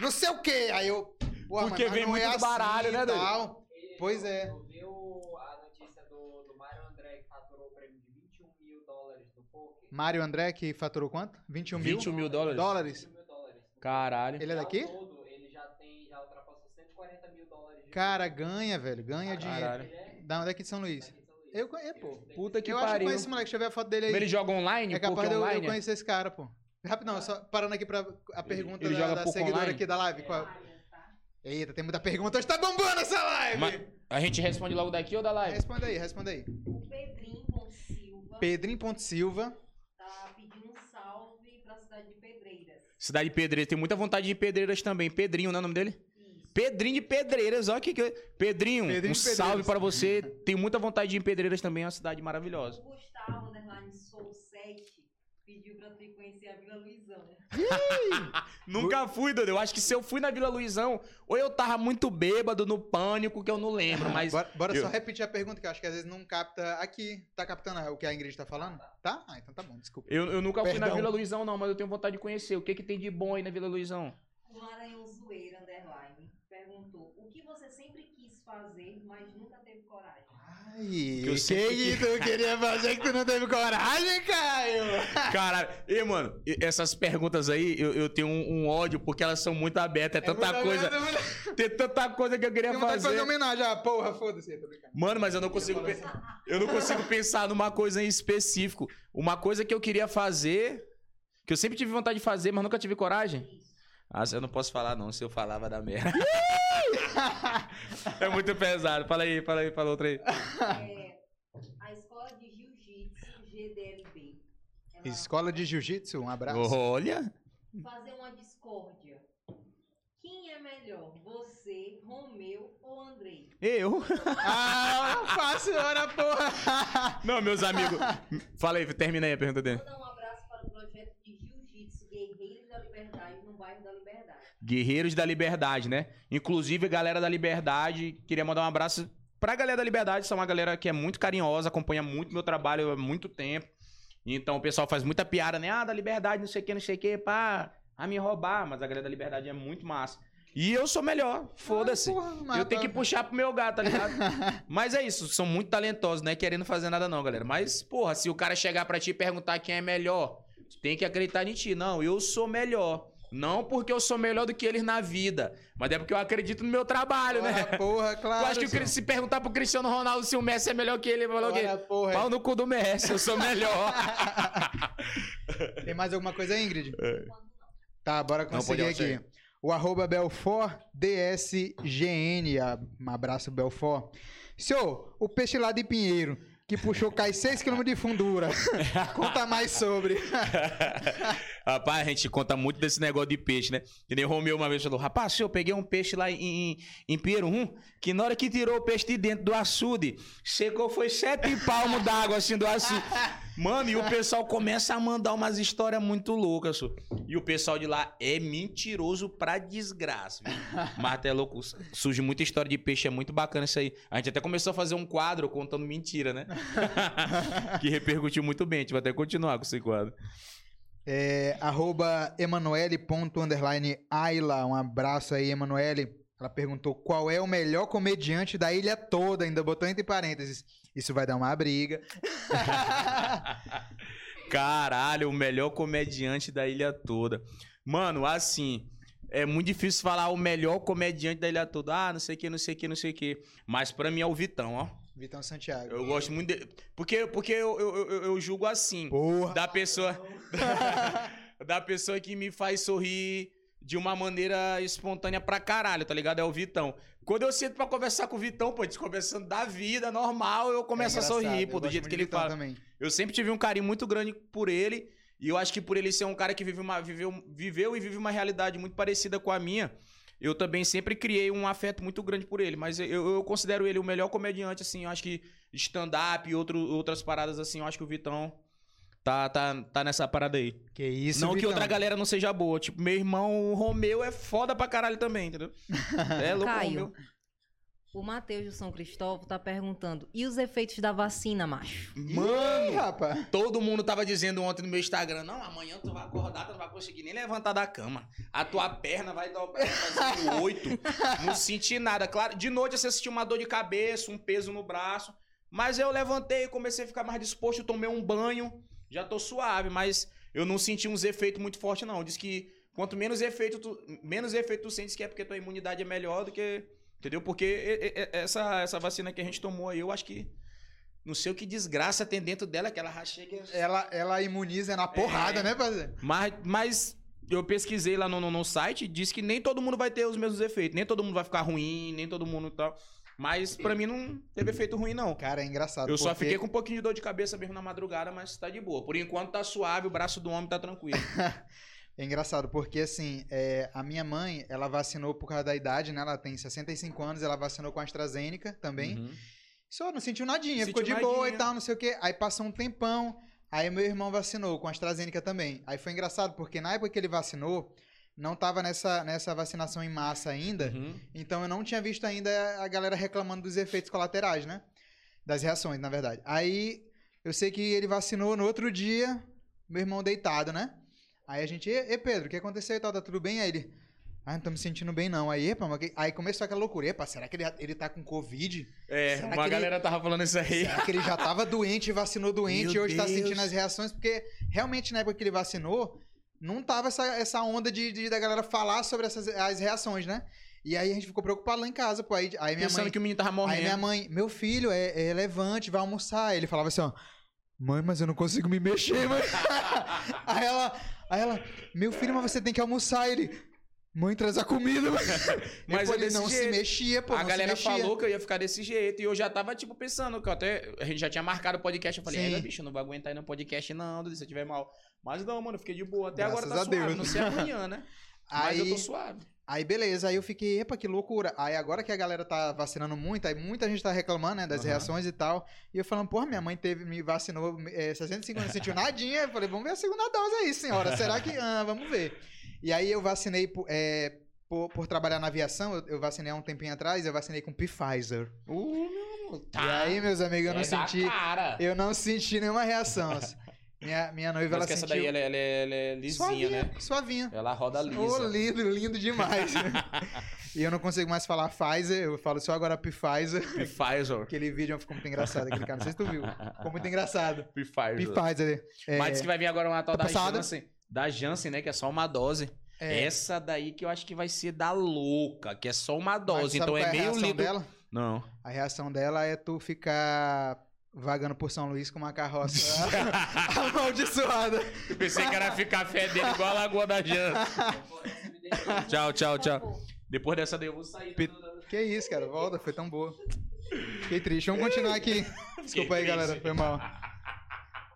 Não sei o quê. Aí eu, porra, Porque mãe, vem não muito é do assim baralho, né, tal. E Pois é. Tu viu a notícia do, do Mário André que faturou o prêmio de 21 mil dólares no poker? Mário André, que faturou quanto? 21 mil? 21 mil dólares? dólares. 21 mil dólares. Caralho. Ele é Já daqui? Todo, ele já tem, já ultrapassou 140 mil dólares. de Cara, ganha, velho. Ganha dinheiro. Caralho. Ele é Da onde é que de São Luís? daqui de São Luís. Eu conheço, pô. Puta que eu acho que eu pariu. conheço esse moleque. Deixa eu ver a foto dele aí. Ele joga online? é capaz de eu, eu conhecer esse cara, pô. Rapidão, só parando aqui pra a pergunta ele da, joga da pouco seguidora online? aqui da live. Qual- Olha, tá? Eita, tem muita pergunta. Hoje tá bombando essa live! Mas a gente responde logo daqui ou da live? Responde aí, responde aí. O Pedrinho Silva Pedrinho.silva. tá pedindo um salve pra cidade de Pedreiras. Cidade de Pedreiras. Tem muita vontade de ir em Pedreiras também. Pedrinho, não é o nome dele? Isso. Pedrinho de Pedreiras, olha que que... Pedrinho, Pedrinho um salve para você. Tenho muita vontade de ir em Pedreiras também, é uma cidade maravilhosa. O Gustavo, underline Soul 7, pediu pra ir conhecer a Vila Luizão. Nunca fui, doido. Eu acho que se eu fui na Vila Luizão, ou eu tava muito bêbado, no pânico, que eu não lembro, mas... Bora, bora eu- só repetir a pergunta, que eu acho que às vezes não capta aqui. Tá captando o que a Ingrid tá falando? Tá? Ah, então tá bom, desculpa. Eu, eu nunca fui na Perdão. Vila Luizão, não, mas eu tenho vontade de conhecer. O que que tem de bom aí na Vila Luizão? O Maranhão Zoeira, underline, perguntou o que você sempre quis fazer, mas nunca. Ai, Que eu que que tu queria fazer que tu não teve coragem, Caio? Caralho, e mano, essas perguntas aí, eu, eu tenho um, um ódio, porque elas são muito abertas. É tanta muita coisa. muita- Tem tanta coisa que eu queria Tem fazer fazer. homenagem. Ah, porra, foda-se. Mano, mas eu não consigo pe- eu não consigo pensar numa coisa em específico. Uma coisa que eu queria fazer, que eu sempre tive vontade de fazer, mas nunca tive coragem. Ah, eu não posso falar não, se eu falar vai dar merda. É muito pesado. Fala aí, fala aí, fala outra aí. É, a escola de jiu-jitsu GDLB é Escola de Jiu-Jitsu, um abraço. Olha. Fazer uma discórdia. Quem é melhor? Você, Romeu ou Andrei? Eu. Ah, fácil, ora porra. Não, meus amigos. Fala aí, termina aí a pergunta dele. Um abraço para o projeto de Jiu-Jitsu Guerreiros da Bairro da Liberdade. Guerreiros da Liberdade, né? Inclusive, a galera da Liberdade, queria mandar um abraço pra galera da Liberdade, são uma galera que é muito carinhosa, acompanha muito meu trabalho há muito tempo. Então o pessoal faz muita piada, né? Ah, da Liberdade, não sei o que, não sei o que, pá, a me roubar, mas a galera da Liberdade é muito massa. E eu sou melhor, foda-se. Eu tenho que puxar pro meu gato, tá ligado? Mas é isso, são muito talentosos, não é querendo fazer nada não, galera. Mas, porra, se o cara chegar pra ti e perguntar quem é melhor, tem que acreditar em ti. Não, eu sou melhor. Não porque eu sou melhor do que eles na vida, mas é porque eu acredito no meu trabalho, né? Porra, claro. eu acho que se perguntar pro Cristiano Ronaldo se o Messi é melhor que ele, ele falou que Ora porra. pau no cu do Messi, eu sou melhor. Tem mais alguma coisa, Ingrid? É. Tá, bora conseguir aqui. O arroba Belfort DSGN. Um abraço, Belfort. Senhor, o peixe lá de Pinheiro, que puxou cai 6km de fundura. Conta mais sobre. Rapaz, a gente conta muito desse negócio de peixe, né? Que nem o Romeu uma vez falou: Rapaz, senhor, eu peguei um peixe lá em, em, em Rum, que na hora que tirou o peixe de dentro do açude, secou, foi sete palmos d'água assim do açude. Mano, e o pessoal começa a mandar umas histórias muito loucas, senhor. E o pessoal de lá é mentiroso pra desgraça, viu? Mas até louco, surge muita história de peixe, é muito bacana isso aí. A gente até começou a fazer um quadro contando mentira, né? que repercutiu muito bem. A gente vai até continuar com esse quadro. É, arroba emanuele.underline Ayla. Um abraço aí, Emanuele. Ela perguntou qual é o melhor comediante da ilha toda. Ainda botou entre parênteses. Isso vai dar uma briga. Caralho, o melhor comediante da ilha toda. Mano, assim, é muito difícil falar o melhor comediante da ilha toda. Ah, não sei o que, não sei o que, não sei o que. Mas pra mim é o Vitão, ó. Vitão Santiago. Eu gosto muito dele. Porque, porque eu, eu, eu, eu julgo assim. Porra. Da pessoa. da pessoa que me faz sorrir de uma maneira espontânea pra caralho, tá ligado? É o Vitão. Quando eu sinto pra conversar com o Vitão, pô, a gente conversando da vida normal, eu começo É a sorrir, pô, do jeito que ele Vitão fala. Também. Eu sempre tive um carinho muito grande por ele. E eu acho que por ele ser um cara que vive uma, viveu, viveu e vive uma realidade muito parecida com a minha, eu também sempre criei um afeto muito grande por ele. Mas eu, eu considero ele o melhor comediante, assim. Eu acho que stand-up e outro, outras paradas, assim, eu acho que o Vitão tá, tá, tá nessa parada aí. Que isso, não que Vitão. outra galera não seja boa. Tipo, meu irmão o Romeu é foda pra caralho também, entendeu? É louco, Caio. Romeu. O Matheus do São Cristóvão tá perguntando: e os efeitos da vacina, macho? Mano, rapaz. Todo mundo tava dizendo ontem no meu Instagram, não, amanhã tu vai acordar, tu não vai conseguir nem levantar da cama. A tua perna vai dobrar, um oito. Não senti nada. Claro, de noite você sentiu uma dor de cabeça, um peso no braço. Mas eu levantei, comecei a ficar mais disposto, tomei um banho, já tô suave, mas eu não senti uns efeitos muito fortes, não. Diz que quanto menos efeito tu, menos efeito tu sentes que é porque tua imunidade é melhor do que. Entendeu? Porque essa, essa vacina que a gente tomou aí, eu acho que. Não sei o que desgraça tem dentro dela, que ela já chega. Ela, ela imuniza na porrada, É. né, parceiro? Mas, mas eu pesquisei lá no, no, no site, diz que nem todo mundo vai ter os mesmos efeitos. Nem todo mundo vai ficar ruim, nem todo mundo e tal. Mas pra mim não teve efeito ruim, não. Cara, é engraçado. Eu só porque- fiquei com um pouquinho de dor de cabeça mesmo na madrugada, mas tá de boa. Por enquanto tá suave, o braço do homem tá tranquilo. É engraçado, porque assim, é, a minha mãe, ela vacinou por causa da idade, né? Ela tem 65 anos, ela vacinou com a AstraZeneca também. Uhum. Só não sentiu nadinha, Sentiu ficou de boa e tal, não sei o quê. Aí passou um tempão, aí meu irmão vacinou com a AstraZeneca também. Aí foi engraçado, porque na época que ele vacinou, não tava nessa, nessa vacinação em massa ainda. Uhum. Então eu não tinha visto ainda a galera reclamando dos efeitos colaterais, né? Das reações, na verdade. Aí eu sei que ele vacinou no outro dia, meu irmão deitado, né? Aí a gente, e, Pedro, o que aconteceu e tal? Tá tudo bem? Aí ele, ah, não tô me sentindo bem não. Aí, epa, mas aí começou aquela loucura. Epa, será que ele, ele tá com Covid? É, Será uma que ele- galera tava falando isso aí. Será que ele já tava doente, vacinou doente Meu e hoje tá Deus. sentindo as reações? Porque realmente na época que ele vacinou, não tava essa, essa onda de, de- da galera falar sobre essas as reações, né? E aí a gente ficou preocupado lá em casa, pô. Aí, aí minha Pensando mãe. que o menino tava Aí morrendo. minha mãe, meu filho, é, é levante, vai almoçar. Aí ele falava assim, ó. Mãe, mas eu não consigo me mexer, mãe. aí ela, aí ela, meu filho, mas você tem que almoçar. Ele, Mãe, traz a comida. Mas é ele desse não se jeito. mexia, pô. a se galera falou que eu ia ficar desse jeito. E eu já tava, tipo, pensando, que eu até. A gente já tinha marcado o podcast. Eu falei, é, bicho, eu não vou aguentar ir no podcast, não, se eu tiver mal. Mas não, mano, eu fiquei de boa. Até Graças agora tá suave. Deus. Não sei amanhã, né? Mas eu Aí, tô suave. Aí, beleza. Aí eu fiquei, epa, que loucura. Aí agora que a galera tá vacinando muito, aí muita gente tá reclamando, né, das Aham. reações e tal. E eu falando, porra, minha mãe teve, me vacinou é, 65 não sentiu nadinha. Eu falei, vamos ver a segunda dose aí, senhora. Será que. Ah, vamos ver. E aí eu vacinei por, é, por, por trabalhar na aviação, eu, eu vacinei há um tempinho atrás, eu vacinei com Pfizer. Uh, meu, tá. E aí, meus amigos, eu não É senti. Cara. Eu não senti nenhuma reação. Minha, minha noiva, Mas ela que essa sentiu. daí ela, é- ela é- ela é lisinha, suavinha, né? suavinha. Ela roda lisa. Ô, lindo, lindo demais. e eu não consigo mais falar Pfizer, eu falo só agora Pfizer. Pfizer. Aquele vídeo ficou muito engraçado, aquele cara. Não sei se tu viu. Ficou muito engraçado. Pfizer. Pfizer. É, Mas diz que vai vir agora uma tal Tá da passada? Janssen. Da Janssen, né? Que é só uma dose. é, Essa daí que eu acho que vai ser da louca, que é só uma dose. Então é a meio litro. dela? Não. A reação dela é tu ficar vagando por São Luís com uma carroça amaldiçoada. Eu pensei que era ficar fedendo igual a Lagoa da Janssen. tchau, tchau, tchau. Depois dessa daí eu vou sair. Pi- Que isso, cara. Volta, foi tão boa. Fiquei triste. Vamos continuar aqui. Desculpa aí, galera. Foi mal.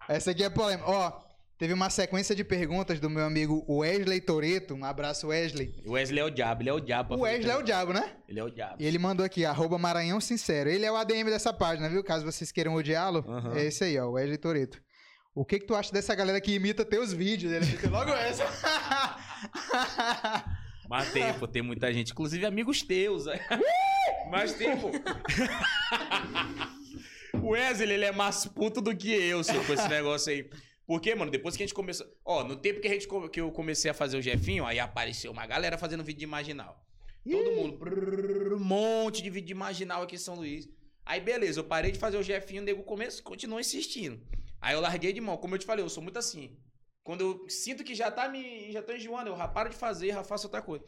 Essa aqui é polêmica. Ó, teve uma sequência de perguntas do meu amigo Wesley Toreto. Um abraço, Wesley. O Wesley é o diabo, ele é o diabo. O Wesley é o diabo, né? Ele é o diabo. E ele mandou aqui, arroba Maranhão Sincero. Ele é o ADM dessa página, viu? Caso vocês queiram odiá-lo, Aham. é esse aí, ó, o Wesley Toreto. O que que tu acha dessa galera que imita teus vídeos? Ele fica logo essa. Mas tem, pô, tem muita gente, inclusive amigos teus. Mas tem, pô. o Wesley, ele é mais puto do que eu, senhor, com esse negócio aí. Porque, mano, depois que a gente começou. Ó, no tempo que, a gente, que eu comecei a fazer o Jefinho, aí apareceu uma galera fazendo vídeo de marginal. Todo mundo. brrr, Um monte de vídeo de marginal aqui em São Luís. Aí, beleza, eu parei de fazer o Jefinho, o nego começo, continuou insistindo. Aí eu larguei de mão. Como eu te falei, eu sou muito assim. Quando eu sinto que já tá me. já tô enjoando, eu já paro de fazer, já faço outra coisa.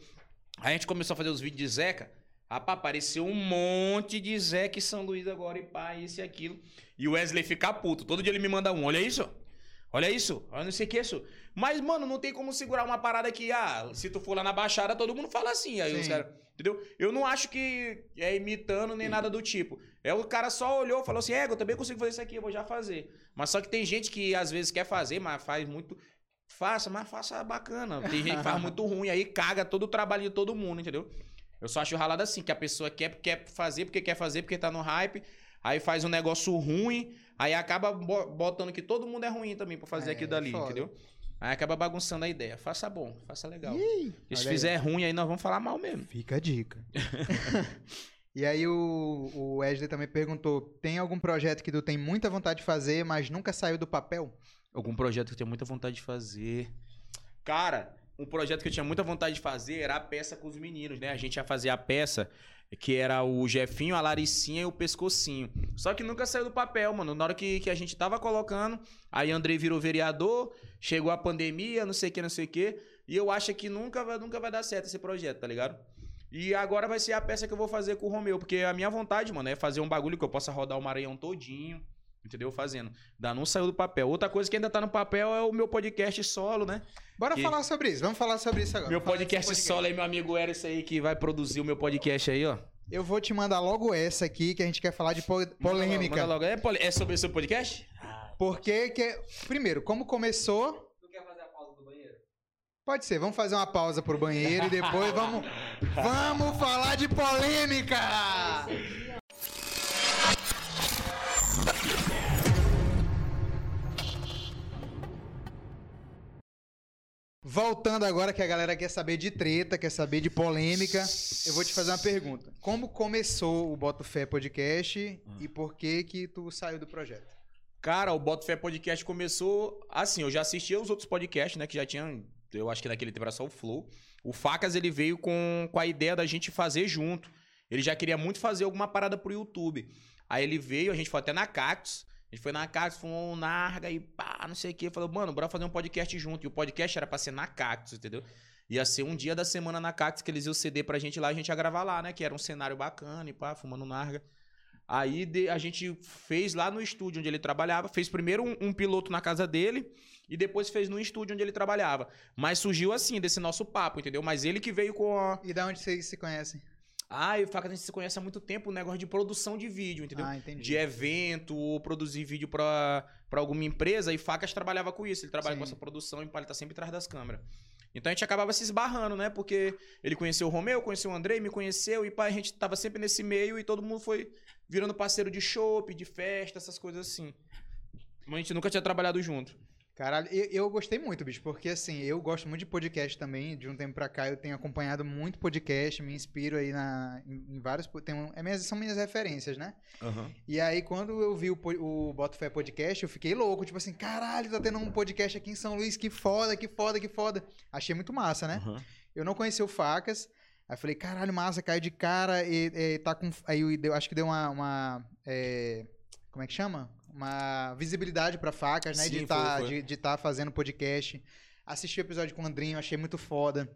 Aí a gente começou a fazer os vídeos de Zeca. Rapaz, apareceu um monte de Zeca em São Luís agora, e pá, isso e aquilo. E o Wesley fica puto. Todo dia ele me manda um. Olha isso. Olha isso. Olha não sei o que isso. Mas, mano, não tem como segurar uma parada que, ah, se tu for lá na Baixada, todo mundo fala assim. Aí Sim. os caras. Entendeu? Eu não acho que é imitando nem nada do tipo. É o cara só olhou e falou assim: é, eu também consigo fazer isso aqui, eu vou já fazer. Mas só que tem gente que às vezes quer fazer, mas faz muito. Faça, mas faça bacana. Tem gente que faz muito ruim, aí caga todo o trabalho de todo mundo, entendeu? Eu só acho ralado assim, que a pessoa quer, quer fazer porque quer fazer, porque tá no hype, aí faz um negócio ruim, aí acaba bo- botando que todo mundo é ruim também pra fazer É, aquilo dali, foda. entendeu? Aí acaba bagunçando a ideia. Faça bom, faça legal. Ih, E se olha aí. fizer ruim, aí nós vamos falar mal mesmo. Fica a dica. e aí o, o Wesley também perguntou: tem algum projeto que tu tem muita vontade de fazer, mas nunca saiu do papel? Algum projeto que eu tenho muita vontade de fazer. Cara, um projeto que eu tinha muita vontade de fazer era a peça com os meninos, né? A gente ia fazer a peça que era o Jefinho, a Laricinha e o Pescocinho. Só que nunca saiu do papel, mano. Na hora que, que a gente tava colocando, aí Andrei virou vereador, chegou a pandemia, não sei o que, não sei o que. E eu acho que nunca nunca vai dar certo esse projeto, tá ligado? E agora vai ser a peça que eu vou fazer com o Romeu, porque a minha vontade, mano, é fazer um bagulho que eu possa rodar o Maranhão todinho, entendeu? Fazendo. Ainda não saiu do papel. Outra coisa que ainda tá no papel é o meu podcast solo, né? Bora Que- falar sobre isso, vamos falar sobre isso agora. Meu podcast, desse solo aí, meu amigo Eris aí, que vai produzir o meu podcast aí, ó. Eu vou te mandar logo essa aqui, que a gente quer falar de po- polêmica. Manda logo. É, poli- é sobre o seu podcast? Porque que. Primeiro, como começou. Tu quer fazer a pausa do banheiro? Pode ser, vamos fazer uma pausa pro banheiro e depois vamos. Vamos falar de polêmica! Voltando agora que a galera quer saber de treta, quer saber de polêmica, eu vou te fazer uma pergunta. Como começou o Boto Fé Podcast e por que que tu saiu do projeto? Cara, o Boto Fé Podcast começou assim, eu já assistia os outros podcasts, né, que já tinham, eu acho que naquele tempo era só o Flow. O Facas, ele veio com, com a ideia da gente fazer junto. Ele já queria muito fazer alguma parada pro YouTube. Aí ele veio, a gente foi até na Cactus. A gente foi na Cactus, fumou um narga e pá, não sei o que. Falou, mano, bora fazer um podcast junto. E o podcast era pra ser na Cactus, entendeu? Ia ser um dia da semana na Cactus que eles iam ceder pra gente lá, a gente ia gravar lá, né? Que era um cenário bacana e pá, fumando narga. Aí de- a gente fez lá no estúdio onde ele trabalhava, fez primeiro um, um piloto na casa dele e depois fez no estúdio onde ele trabalhava. Mas surgiu assim, desse nosso papo, entendeu? Mas ele que veio com a. E da onde vocês se conhecem? Ah, e o Faca a gente se conhece há muito tempo, o negócio de produção de vídeo, entendeu? Ah, entendi. de evento ou produzir vídeo pra, pra alguma empresa e Facas trabalhava com isso. Ele trabalha Sim. com essa produção e ele tá sempre atrás das câmeras. Então a gente acabava se esbarrando, né? Porque ele conheceu o Romeu, conheceu o Andrei, me conheceu e pá, a gente tava sempre nesse meio e todo mundo foi virando parceiro de chopp, de festa, essas coisas assim. Mas a gente nunca tinha trabalhado junto. Caralho, eu, eu gostei muito, bicho, porque assim, eu gosto muito de podcast também. De um tempo pra cá eu tenho acompanhado muito podcast, me inspiro aí na, em, em vários. Tem um, é minhas, são minhas referências, né? E aí, quando eu vi o, o Boto Fé Podcast, eu fiquei louco. Tipo assim, caralho, tá tendo um podcast aqui em São Luís, que foda, que foda, que foda. Achei muito massa, né? Aham. Eu não conhecia o Facas. Aí falei, caralho, massa, caiu de cara e, e tá com. Aí eu acho que deu uma. uma, é, como é que chama? Uma visibilidade pra Facas, né? de Sim, estar foi. de, de tá fazendo podcast. Assisti o episódio com o Andrinho, achei muito foda.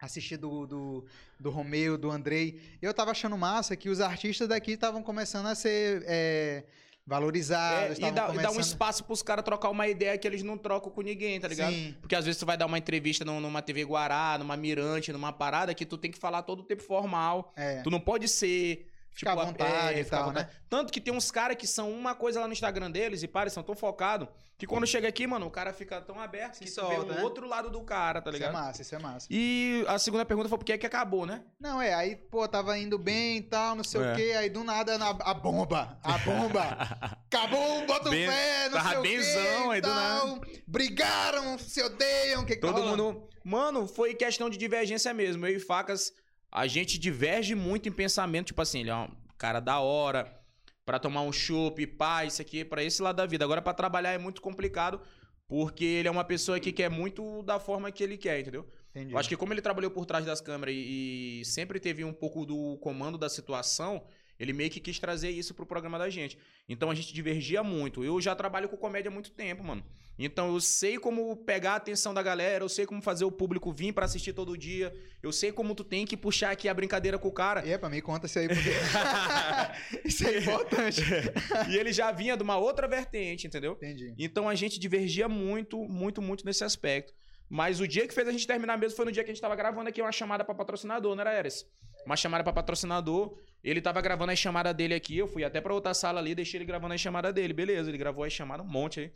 Assisti do, do, do Romeu, do Andrei. Eu tava achando massa que os artistas daqui estavam começando a ser é, valorizados. É, e, dá, e dá um começando- espaço pros caras trocar uma ideia que eles não trocam com ninguém, tá ligado? Sim. Porque às vezes tu vai dar uma entrevista num- numa TV Guará, numa Mirante, numa parada que tu tem que falar todo o tempo formal. É. Tu não pode ser. Ficar à vontade e ficar à tal, vontade. né? Tanto que tem uns caras que são uma coisa lá no Instagram deles e para, são tão focados que quando chega aqui, mano, o cara fica tão aberto Se que tu vê solta, o né? outro lado do cara, tá Isso é ligado? massa, isso é massa. E a segunda pergunta foi por que é que acabou, né? Não, é, aí, pô, tava indo bem e tal, não sei É. o quê, aí do nada na- a bomba, a bomba. Acabou, bota o pé, não sei o quê benzão, e aí do tal. Brigaram, se odeiam, o que que tá Todo rolando? mundo. Mano, foi questão de divergência mesmo. Eu e Facas, a gente diverge muito em pensamento. Tipo assim, ele é um cara da hora. Pra tomar um chopp, pá, isso aqui, pra esse lado da vida. Agora, pra trabalhar é muito complicado. Porque ele é uma pessoa que quer muito da forma que ele quer, entendeu? Entendi. Eu acho que como ele trabalhou por trás das câmeras e, e sempre teve um pouco do comando da situação, ele meio que quis trazer isso pro programa da gente. Então a gente divergia muito. Eu já trabalho com comédia há muito tempo, mano. Então eu sei como pegar a atenção da galera, eu sei como fazer o público vir pra assistir todo dia. Eu sei como tu tem que puxar aqui a brincadeira com o cara. Epa, me conta isso aí, porque... isso é importante. e ele já vinha de uma outra vertente, entendeu? Entendi. Então a gente divergia muito, muito, muito nesse aspecto. Mas o dia que fez a gente terminar mesmo foi no dia que a gente tava gravando aqui uma chamada pra patrocinador, não era, Eres? Uma chamada pra patrocinador. Ele tava gravando a chamada dele aqui. Eu fui até pra outra sala ali, deixei ele gravando a chamada dele. Beleza, ele gravou a chamada, um monte aí.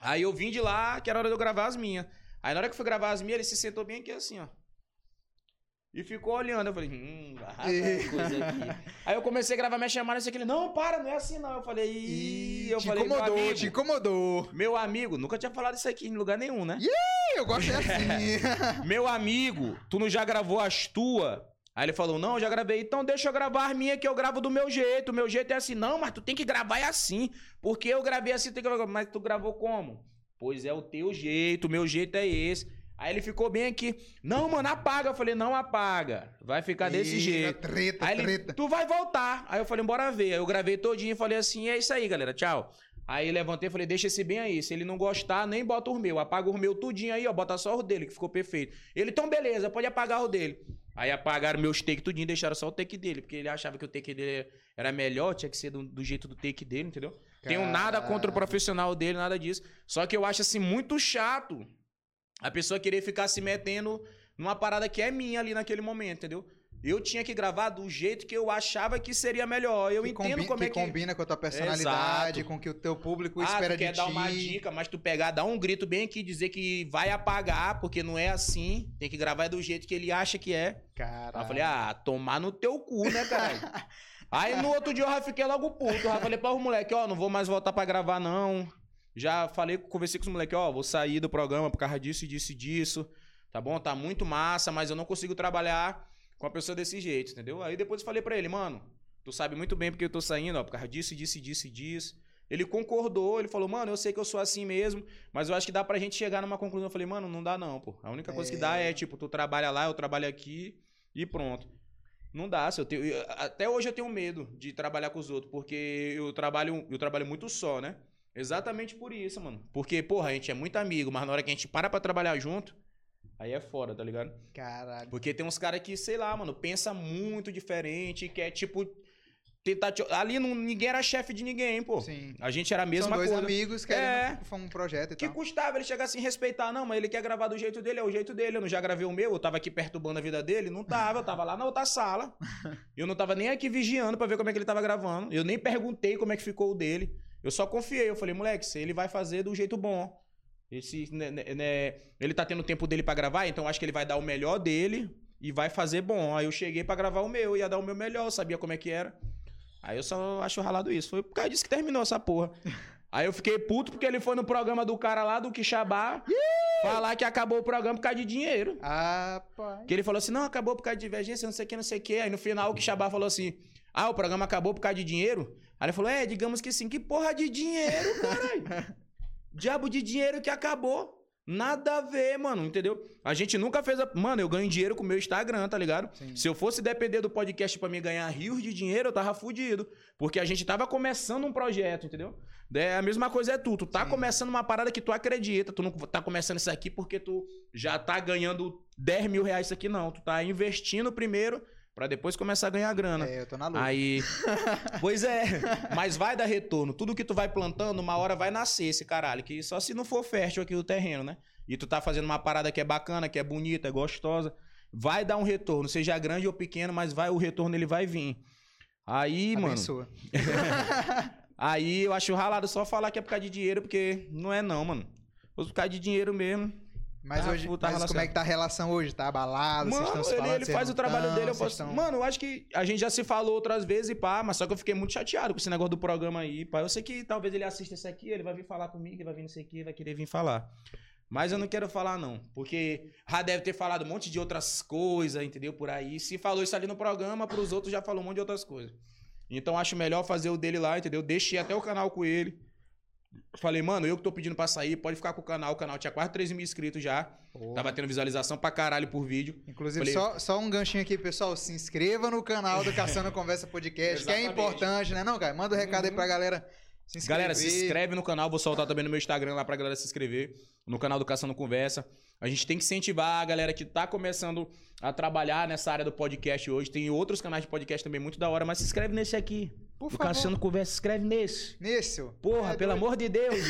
Aí eu vim de lá, que era hora de eu gravar as minhas. Aí na hora que eu fui gravar as minhas, ele se sentou bem aqui assim, ó. E ficou olhando. Eu falei, hum, E- coisa aqui. Aí eu comecei a gravar minha chamada e ele, não, para, não é assim não. Eu falei, Ih, eu te falei, incomodou, amigo, te incomodou. meu amigo, nunca tinha falado isso aqui em lugar nenhum, né? Ih, Eu gosto é assim. Meu amigo, tu não já gravou as tuas? Aí ele falou, não, eu já gravei. Então deixa eu gravar as minhas que eu gravo do meu jeito. O meu jeito é assim. Não, mas tu tem que gravar é assim. Porque eu gravei assim, tem que gravar. Mas tu gravou como? Pois é o teu jeito, o meu jeito é esse. Aí ele ficou bem aqui. Não, mano, apaga. Eu falei, não apaga. Vai ficar desse Eita, jeito. Treta, Aí ele, treta. tu vai voltar. Aí eu falei, bora ver. Aí eu gravei todinho e falei assim, é isso aí, galera, tchau. Aí levantei e falei, deixa esse bem aí. Se ele não gostar, nem bota o meu. Apaga o meu tudinho aí, ó. Bota só o dele, que ficou perfeito. Ele, então beleza, pode apagar o dele. Aí apagaram meus take tudinho e deixaram só o take dele. Porque ele achava que o take dele era melhor, tinha que ser do, do jeito do take dele, entendeu? Tenho nada contra o profissional dele, nada disso. Só que eu acho assim muito chato a pessoa querer ficar se metendo numa parada que é minha ali naquele momento, entendeu? Eu tinha que gravar do jeito que eu achava que seria melhor. Eu que entendo combi- como que é que. combina com a tua personalidade, Exato. com o que o teu público ah, espera tu quer de dar ti. uma dica, mas tu pegar, dar um grito bem aqui, dizer que vai apagar, porque não é assim. Tem que gravar do jeito que ele acha que é. Cara. eu falei, ah, tomar no teu cu, né, cara? Aí no outro dia eu já fiquei logo puto. Eu já falei para os moleques, ó, não vou mais voltar pra gravar, não. Já falei, conversei com os moleques, ó, vou sair do programa por causa disso e disso e disso. Tá bom? Tá muito massa, mas eu não consigo trabalhar com a pessoa desse jeito, entendeu? Aí depois eu falei pra ele, mano, tu sabe muito bem porque eu tô saindo, ó, por causa disso, disso, disso disso. Ele concordou, ele falou, mano, eu sei que eu sou assim mesmo, mas eu acho que dá pra gente chegar numa conclusão. Eu falei, mano, não dá não, pô. A única coisa que dá é, tipo, tu trabalha lá, eu trabalho aqui e pronto. Não dá, se eu tenho, até hoje eu tenho medo de trabalhar com os outros, porque eu trabalho, eu trabalho muito só, né? Exatamente por isso, mano. Porque, porra, a gente é muito amigo, mas na hora que a gente para pra trabalhar junto, aí é fora, tá ligado? Caralho. Porque tem uns caras que, sei lá, mano, pensa muito diferente, quer, tipo, tentar te... Ali não, ninguém era chefe de ninguém, pô. Sim. A gente era a São mesma dois coisa. amigos querendo É. foi um projeto e Que tal. custava ele chegar assim respeitar, não, mas ele quer gravar do jeito dele, é o jeito dele. Eu não já gravei o meu, eu tava aqui perturbando a vida dele, não tava, eu tava lá na outra sala. Eu não tava nem aqui vigiando pra ver como é que ele tava gravando. Eu nem perguntei como é que ficou o dele. Eu só confiei, eu falei, moleque, se ele vai fazer do jeito bom. Esse, né, né, né, ele tá tendo tempo dele pra gravar, então eu acho que ele vai dar o melhor dele e vai fazer bom. Aí eu cheguei pra gravar o meu, ia dar o meu melhor, sabia como é que era. Aí eu só acho ralado isso. Foi por causa disso que terminou essa porra. Aí eu fiquei puto porque ele foi no programa do cara lá, do Quixabá, falar que acabou o programa por causa de dinheiro. Ah, pai. Que ele falou assim, não, acabou por causa de divergência, não sei o que, não sei o que. Aí no final o Quixabá falou assim, ah, o programa acabou por causa de dinheiro? Aí ele falou, é, digamos que sim. Que porra de dinheiro, caralho? Diabo de dinheiro que acabou. Nada a ver, mano, entendeu? A gente nunca fez a... Mano, eu ganho dinheiro com o meu Instagram, tá ligado? Sim. Se eu fosse depender do podcast pra me ganhar rios de dinheiro, eu tava fudido. Porque a gente tava começando um projeto, entendeu? É, a mesma coisa é tu. Tu tá Sim. começando uma parada que tu acredita. Tu não tá começando isso aqui porque tu já tá ganhando 10 mil reais isso aqui, não. Tu tá investindo primeiro pra depois começar a ganhar grana. É, eu tô na luta. Aí. pois é. Mas vai dar retorno. Tudo que tu vai plantando, uma hora vai nascer esse caralho. Que só se não for fértil aqui o terreno, né? E tu tá fazendo uma parada que é bacana, que é bonita, é gostosa. Vai dar um retorno, seja grande ou pequeno, mas vai o retorno ele vai vir. Aí, mano. Abençoa. Aí eu acho ralado só falar que é por causa de dinheiro, porque não é não, mano. Por causa de dinheiro mesmo. Mas Tá, hoje, mas como é que tá a relação hoje? Tá abalado? vocês estão Mano, ele, falando? ele faz não o trabalho tão, dele, eu posso. tão- Mano, eu acho que a gente já se falou outras vezes e pá, mas só que eu fiquei muito chateado com esse negócio do programa aí, pá. Eu sei que talvez ele assista isso aqui, ele vai vir falar comigo, ele vai vir nisso aqui, vai querer vir falar. Mas eu não quero falar, não. Porque já deve ter falado um monte de outras coisas, entendeu? Por aí. Se falou isso ali no programa, pros outros já falou um monte de outras coisas. Então acho melhor fazer o dele lá, entendeu? Deixei até o canal com ele. Falei, mano, eu que tô pedindo pra sair, pode ficar com o canal. O canal tinha quase 13 mil inscritos já. Pô. Tava tendo visualização pra caralho por vídeo. Inclusive, Falei- só, só um ganchinho aqui, pessoal. Se inscreva no canal do Caçando Conversa Podcast, que é importante, né? Não, cara? Manda o recado aí pra galera se inscrever. Galera, se inscreve no canal, vou soltar também no meu Instagram lá pra galera se inscrever. No canal do Caçando Conversa. A gente tem que incentivar a galera que tá começando a trabalhar nessa área do podcast hoje. Tem outros canais de podcast também muito da hora, mas se inscreve nesse aqui. Por do favor. Caçando Conversa, se inscreve nesse. Nesse. Porra, É pelo doido. amor de Deus.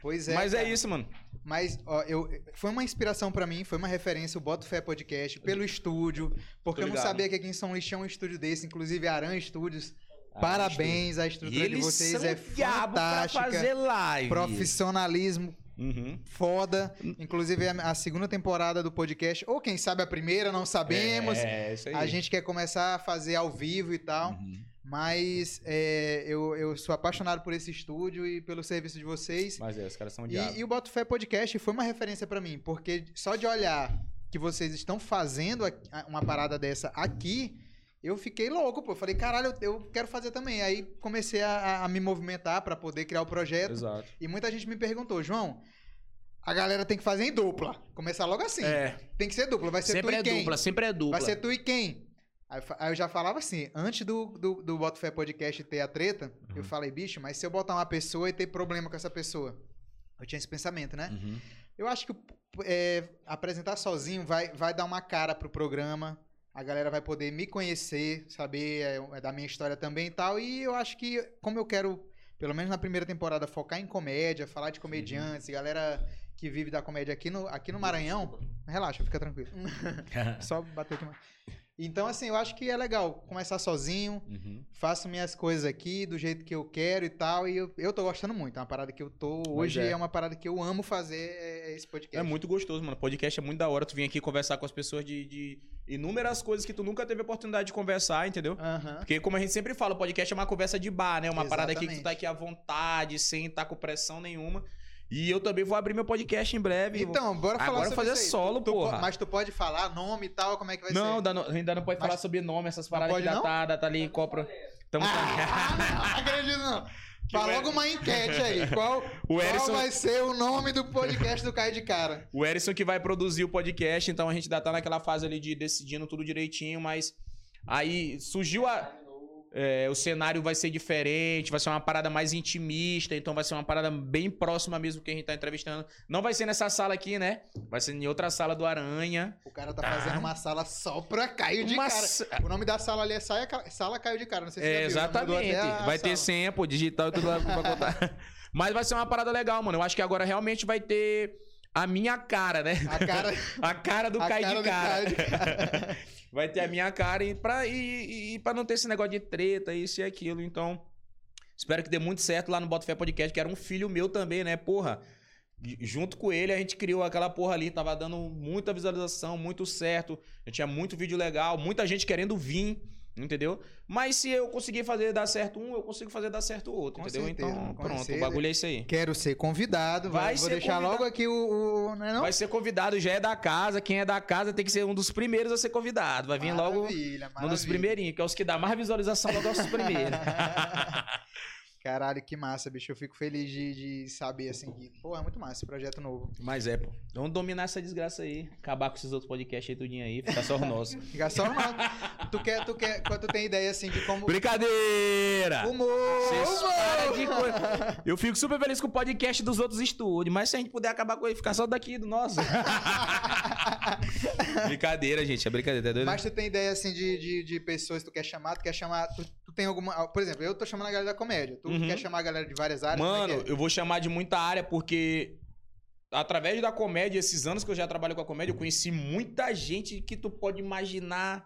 Pois é. mas é cara. isso, mano. Mas, ó, eu, foi uma inspiração pra mim, foi uma referência o Boto Fé Podcast, pelo estúdio, porque eu não sabia que aqui em São Luís tinha um estúdio desse, inclusive Aran Studios. Ah, Parabéns, a estrutura de vocês é fantástica. fazer live. Profissionalismo Uhum. foda. Inclusive, a, a segunda temporada do podcast, ou quem sabe a primeira, não sabemos. É, isso aí. A gente quer começar a fazer ao vivo e tal. Uhum. Mas é, eu, eu sou apaixonado por esse estúdio e pelo serviço de vocês. Mas é, os caras são diabo. E, e o Boto Fé Podcast foi uma referência pra mim, porque só de olhar que vocês estão fazendo uma parada dessa aqui, eu fiquei louco, pô. Eu falei, caralho, eu, eu quero fazer também. Aí comecei a, a- me movimentar pra poder criar o projeto. Exato. E muita gente me perguntou, João, a galera tem que fazer em dupla. Começar logo assim. É, Tem que ser dupla. Vai ser sempre tu é e quem? dupla, sempre é dupla. Vai ser tu e quem? Aí, eu aí eu já falava assim, antes do, do, do Boto Fé Podcast ter a treta, eu Uhum. falei, bicho, mas se eu botar uma pessoa e ter problema com essa pessoa? Eu tinha esse pensamento, né? Uhum. Eu acho que é, apresentar sozinho vai, vai dar uma cara pro programa. A galera vai poder me conhecer, saber é, da minha história também e tal. E eu acho que, como eu quero, pelo menos na primeira temporada, focar em comédia, falar de comediantes, galera que vive da comédia aqui no, aqui no Maranhão. Relaxa, fica tranquilo. Só bater aqui. Então, assim, eu acho que é legal começar sozinho, Uhum. faço minhas coisas aqui do jeito que eu quero e tal. E eu, eu tô gostando muito. É uma parada que eu tô. Hoje é. é. uma parada que eu amo fazer é esse podcast. É muito gostoso, mano. Podcast é muito da hora. Tu vir aqui conversar com as pessoas de, de inúmeras coisas que tu nunca teve oportunidade de conversar, entendeu? Aham. Porque, como a gente sempre fala, o podcast é uma conversa de bar, né? Uma parada aqui que tu Exatamente. tá aqui à vontade, sem estar com pressão nenhuma. E eu também vou abrir meu podcast em breve. Então, bora falar Agora sobre fazer solo, Tu- porra. po- Mas tu pode falar nome e tal, como é que vai não, ser? no- ainda não pode Mas- falar sobre nome, essas paradas já não? tá, tá ali em copra. Tamo Ah, não, não acredito não. Fala logo uma enquete aí. Qual, O qual Erison- vai ser o nome do podcast do Caio de Cara? O Erison que vai produzir o podcast, então a gente ainda tá naquela fase ali de decidindo tudo direitinho, mas aí surgiu a. É, o cenário vai ser diferente, vai ser uma parada mais intimista, então vai ser uma parada bem próxima mesmo que a gente tá entrevistando. Não vai ser nessa sala aqui, né? Vai ser em outra sala do Aranha. O cara tá Tá. fazendo uma sala só pra Caio de Uma cara. sa- O nome da sala ali é Saia- Sala Caio de Cara. Não sei se É, exatamente. a Vai ter senha, pô, digital e tudo lá pra contar. Mas vai ser uma parada legal, mano. Eu acho que agora realmente vai ter a minha cara, né? A cara, A cara do a Caio cara de cara. De cara. vai ter a minha cara e pra, e, e- pra não ter esse negócio de treta, isso e aquilo. Então, espero que dê muito certo lá no Bota Fé Podcast, que era um filho meu também, né? Porra. Junto com ele, a gente criou aquela porra ali, tava dando muita visualização, muito certo. Eu tinha muito vídeo legal, muita gente querendo vir, entendeu? Mas se eu conseguir fazer dar certo um, eu consigo fazer dar certo o outro, Com entendeu? certeza, então, pronto, o bagulho é isso aí. Quero ser convidado. Vai Vou ser deixar convidado. logo aqui o. o não é não? Vai ser convidado, já é da casa. Quem é da casa tem que ser um dos primeiros a ser convidado. Vai vir logo Maravilha, um dos maravilha. primeirinhos, que é os que dá mais visualização logo aos primeiros. Caralho, que massa, bicho. Eu fico feliz de, de saber, assim, que, pô, é muito massa esse projeto novo. Mas é, pô. Vamos dominar essa desgraça aí. Acabar com esses outros podcasts aí, tudinho aí. Ficar só o nosso. Fica só uma... tu quer, tu quer, quando tu tem ideia, assim, de como... Brincadeira! Humor! Vocês de coisa. Eu fico super feliz com o podcast dos outros estúdios, mas se a gente puder acabar com ele, ficar só daqui do nosso. brincadeira, gente, é brincadeira, tá doido? Mas tu tem ideia, assim, de, de, de pessoas que tu quer chamar, tu quer chamar... Tu tem alguma... Por exemplo, eu tô chamando a galera da comédia. Tu Uhum. quer chamar a galera de várias áreas? é Mano, é? eu vou chamar de muita área porque através da comédia, esses anos que eu já trabalho com a comédia, eu conheci muita gente que tu pode imaginar.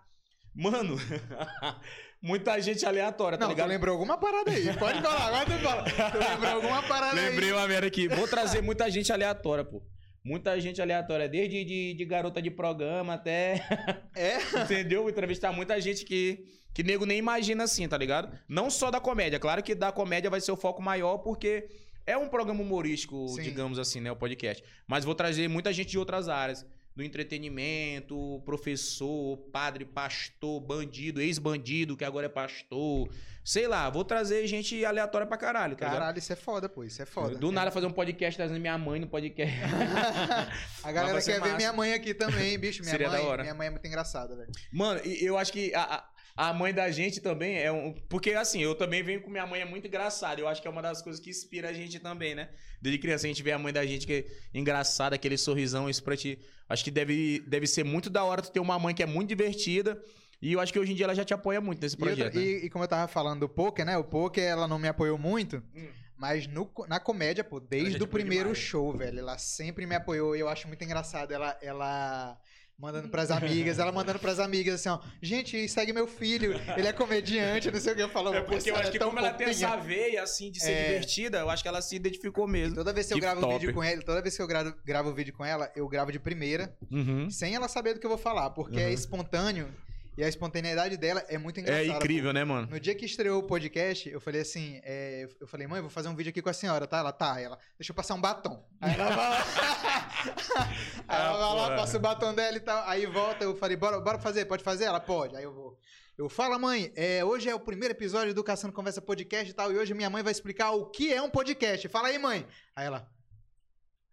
Mano, muita gente aleatória, tá Não, tu ligado? lembrou alguma parada aí. Pode falar, agora tu fala. Tu lembrou alguma parada aí. Lembrei uma merda aqui. Vou trazer muita gente aleatória, pô. Muita gente aleatória, desde de, de garota de programa até. É? Entendeu? Vou entrevistar muita gente que, que nego nem imagina assim, tá ligado? Não só da comédia. Claro que da comédia vai ser o foco maior, porque é um programa humorístico, Sim. digamos assim, né? O podcast. Mas vou trazer muita gente de outras áreas. Do entretenimento, professor, padre, pastor, bandido, ex-bandido, que agora é pastor. Sei lá, vou trazer gente aleatória pra caralho, tá ligado? Caralho, isso é foda, pô. Isso é foda. Do nada fazer um podcast trazendo minha mãe no podcast. A galera quer ver massa. minha mãe aqui também, bicho. Minha Seria mãe, da hora. minha mãe é muito engraçada, velho. Mano, eu acho que a, a- a mãe da gente também é um. Porque assim, eu também venho com minha mãe, é muito engraçada. Eu acho que é uma das coisas que inspira a gente também, né? Desde criança a gente vê a mãe da gente que é engraçada, aquele sorrisão, isso pra ti. Acho que deve, deve ser muito da hora tu ter uma mãe que é muito divertida. E eu acho que hoje em dia ela já te apoia muito nesse E, outra- projeto. né? e- e como eu tava falando do poker, né? O poker, ela não me apoiou muito. Hum. Mas no na comédia, pô, desde o primeiro demais. show, velho, ela sempre me apoiou e eu acho muito engraçado ela, ela mandando pras amigas, ela mandando pras amigas assim, ó, gente, segue meu filho, ele é comediante, não sei o que eu falo. É porque eu "Ela acho é que como ela tem fofinha." essa veia, assim, de ser É. divertida, eu acho que ela se identificou mesmo. Toda vez que eu Que gravo top. vídeo com ela, toda vez que eu gravo, gravo um vídeo com ela, eu gravo de primeira, Uhum. sem ela saber do que eu vou falar, porque é Uhum. espontâneo e a espontaneidade dela é muito É engraçada. incrível, né, mano? No dia que estreou o podcast, eu falei assim, é, eu falei, mãe, vou fazer um vídeo aqui com a senhora, tá? Ela, tá. Ela, deixa eu passar um batom. Aí ela vai lá, aí ela Ah, vai lá, passa o batom dela e tal. Aí volta, eu falei, bora, bora fazer, pode fazer? Ela, pode. Aí eu vou. Eu falo, mãe, é, hoje é o primeiro episódio do Caçando Conversa Podcast e tal, e hoje minha mãe vai explicar o que é um podcast. Fala aí, mãe. Aí ela,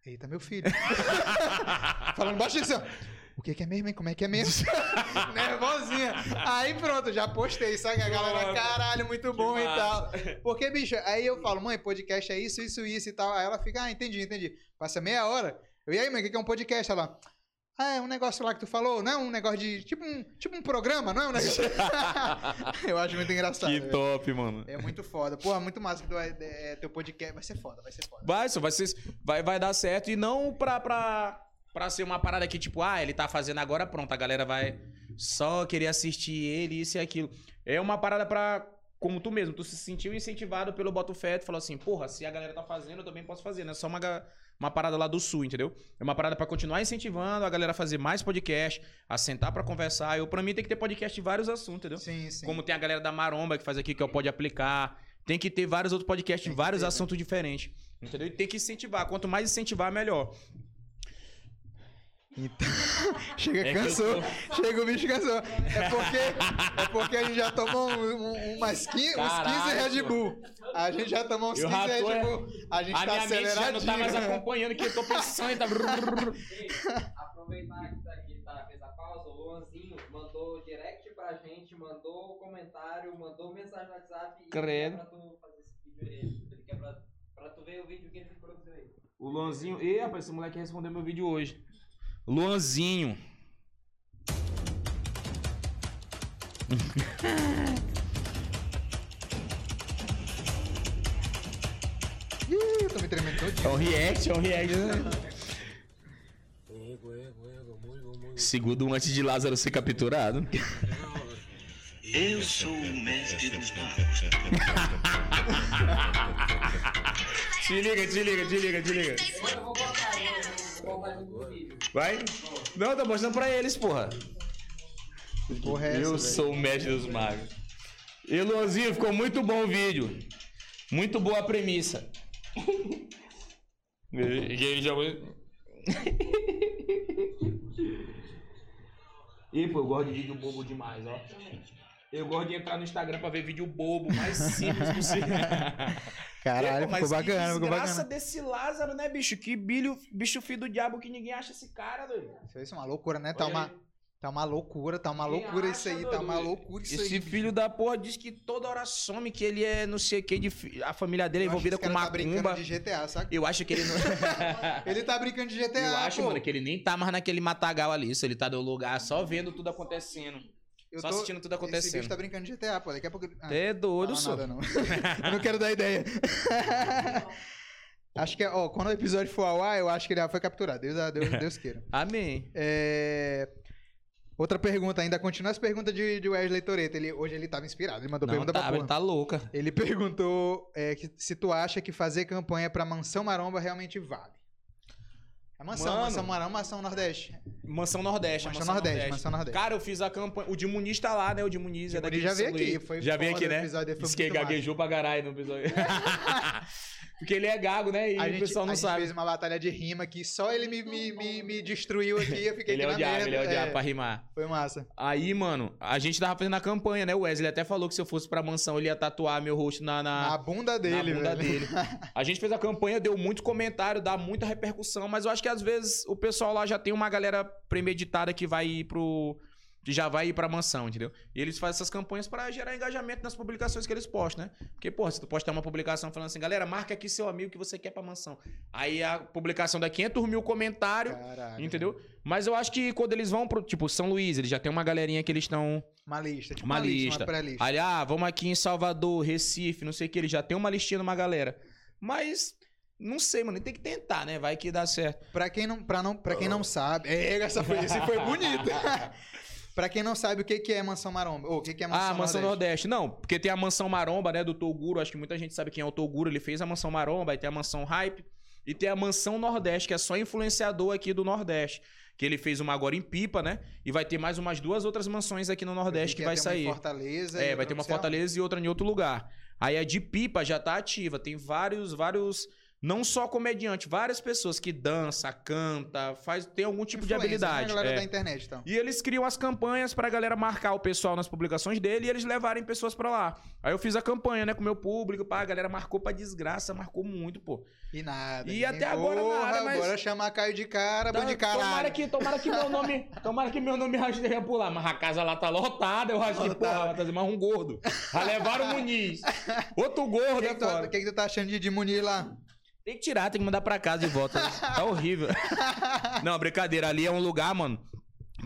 eita, meu filho. Falando baixinho assim, ó. O que, que é mesmo, hein? Como é que é mesmo? Nervosinha. Aí pronto, já postei, sabe? A galera, caralho, muito bom e tal. Porque, bicho, aí eu falo, mãe, podcast é isso, isso, isso e tal. Aí ela fica, ah, entendi, entendi. Passa meia hora. Eu, e aí, mãe, o que que é um podcast? Ela, ah, é um negócio lá que tu falou, não é um negócio de. Tipo um, tipo um programa, não é um negócio. eu acho muito engraçado. que velho. top, mano. É muito foda. Porra, muito massa que tu vai- é, teu podcast. Vai ser foda, vai ser foda. Vai, vai, ser, vai, vai dar certo. E não pra, pra, pra ser uma parada que, tipo, ah, ele tá fazendo agora, pronto, a galera vai só querer assistir ele, isso e aquilo. É uma parada pra. Como tu mesmo, tu se sentiu incentivado pelo Boto Fé, tu falou assim, porra, se a galera tá fazendo, eu também posso fazer, não é só uma, uma parada lá do sul, entendeu? É uma parada pra continuar incentivando a galera a fazer mais podcast, a sentar pra conversar. Eu, pra mim, tem que ter podcast de vários assuntos, entendeu? Sim, sim. Como tem a galera da Maromba que faz aqui, que é o Pode Aplicar. Tem que ter vários outros podcasts vários ter, né? assuntos diferentes. Entendeu? E tem que incentivar. Quanto mais incentivar, melhor. Então, chega, É cansou. Chega o bicho cansou. É porque, é porque a gente já tomou um- um- umas 15, uns 15 Caralho, Red Bull. A gente já tomou uns Eu 15 já tô, Red é- Bull. A gente A tá já não tá mais aceleradinho. acompanhando que eu tô pensando e tá... Ei, aproveitar que tá aqui, tá, fez a pausa, o Luanzinho mandou direct pra gente, mandou comentário, mandou mensagem no WhatsApp Credo. pra tu fazer esse vídeo aí. Ele quer pra, pra tu ver o vídeo que ele produziu aí. O Luanzinho. Ih, rapaz, esse moleque respondeu meu vídeo hoje. Luanzinho. Ih, eu tô me tremendo. É um react, é um react. Segundo antes de Lázaro ser capturado. Eu sou o mestre dos magos. Te liga, te liga, te liga, te liga. Vai? Não, tô mostrando pra eles, porra. Porra, é essa, Eu velho? sou o mestre dos magos. E Luanzinho, ficou muito bom o vídeo. Muito boa a premissa. E ele já Ih, pô, eu gosto de vídeo bobo demais, ó. Eu gosto de entrar no Instagram pra ver vídeo bobo, mais simples possível. Caralho, Pô, mas ficou bacana, ficou bacana. desse Lázaro, né, bicho? Que bilho, bicho filho do diabo que ninguém acha esse cara, doido. Isso é uma loucura, né? Tá uma, aí. tá uma loucura, tá uma Quem loucura isso acha, aí, tá doido? uma loucura isso Esse aí. filho da porra diz que toda hora some, que ele é não sei o que, de a família dele é envolvida esse com cara tá brincando de GTA, saca? Eu acho que ele não. Ele tá brincando de GTA, Eu acho, pô. mano, que ele nem tá mais naquele matagal ali. Se ele tá no lugar só vendo tudo acontecendo. Eu só assistindo tudo Esse acontecendo. bicho tá brincando de GTA, pô. Daqui a pouco... Ah, É doido, não nada, não. eu não quero dar ideia. acho que, ó, quando o episódio for ao ar, eu acho que ele já foi capturado. Deus, Deus, Deus queira. Amém. É... Outra pergunta, ainda continua as perguntas de, de Wesley Toreto. Ele, hoje ele tava inspirado, ele mandou Não, pergunta tá, pra ele porra. tá louca. Ele perguntou é, que, se tu acha que fazer campanha pra Mansão Maromba realmente vale. É mansão, Mano. mansão Maromba, mansão Nordeste. Mansão Nordeste, Mansão Mansão Nordeste, Nordeste. Mansão Nordeste. Cara, eu fiz a campanha. O de Muniz tá lá, né? O de Muniz é daqui Muniz já veio aqui, foi Já veio aqui, né? Diz que massa. gaguejou pra caralho no episódio. Porque ele é gago, né? E a o gente, pessoal a não gente sabe. fez uma batalha de rima que só ele me, me, me, me destruiu aqui eu fiquei Ele é o diabo, ele é o é. diabo pra rimar. Foi massa. Aí, mano, a gente tava fazendo a campanha, né? O Wesley até falou que se eu fosse pra mansão, ele ia tatuar meu rosto na, na, Na bunda dele, na bunda velho. dele. A gente fez a campanha, deu muito comentário, dá muita repercussão, mas eu acho que às vezes o pessoal lá já tem uma galera premeditada que vai ir pro. Que já vai ir pra mansão, entendeu? E eles fazem essas campanhas pra gerar engajamento nas publicações que eles postam, né? Porque, pô, se tu postar uma publicação falando assim, galera, marca aqui seu amigo que você quer pra mansão. Aí a publicação dá 500 mil comentários, Caralho. entendeu? Mas eu acho que quando eles vão pro, tipo, São Luís, eles já tem uma galerinha que eles estão. Uma lista, tipo Uma uma, lista, lista. uma. Ali, ah, vamos aqui em Salvador, Recife, não sei o que, eles já tem uma listinha numa galera. Mas, não sei, mano, tem que tentar, né? Vai que dá certo. Pra quem não, pra não, pra quem não sabe, é, essa foi, esse foi bonito. pra quem não sabe o que que é Mansão Maromba, ou o que que é Mansão ah, Mansão Nordeste. Nordeste. Não, porque tem a Mansão Maromba, né, do Toguro. Acho que muita gente sabe quem é o Toguro. Ele fez a Mansão Maromba, aí tem a Mansão Hype. E tem a Mansão Nordeste, que é só influenciador aqui do Nordeste. Que ele fez uma agora em Pipa, né? E vai ter mais umas duas outras mansões aqui no Nordeste que ia vai ter uma sair. Fortaleza. É, vai ter uma. Fortaleza e outra em outro lugar. Aí a de Pipa já tá ativa. Tem vários, vários. Não só comediante, várias pessoas que dança, canta, faz, tem algum tipo de Influencer, né, habilidade. A galera é. da internet, então. E eles criam as campanhas pra galera marcar o pessoal nas publicações dele e eles levarem pessoas pra lá. Aí eu fiz a campanha, né, com o meu público, pá, a galera marcou pra desgraça, marcou muito, pô. E nada. E até agora Porra, nada, mas- Bora chamar Caio de cara, bom de Então, tomara que, tomara que meu nome, tomara que meu nome rasteja por lá, mas a casa lá tá lotada, eu acho que, porra, vai trazer mais um gordo. Já levaram o Muniz. Outro gordo que, é que, tu, o que tu tá achando de, de Munir lá? Tem que tirar, tem que mandar pra casa de volta. Tá horrível. Não, brincadeira. Ali é um lugar, mano,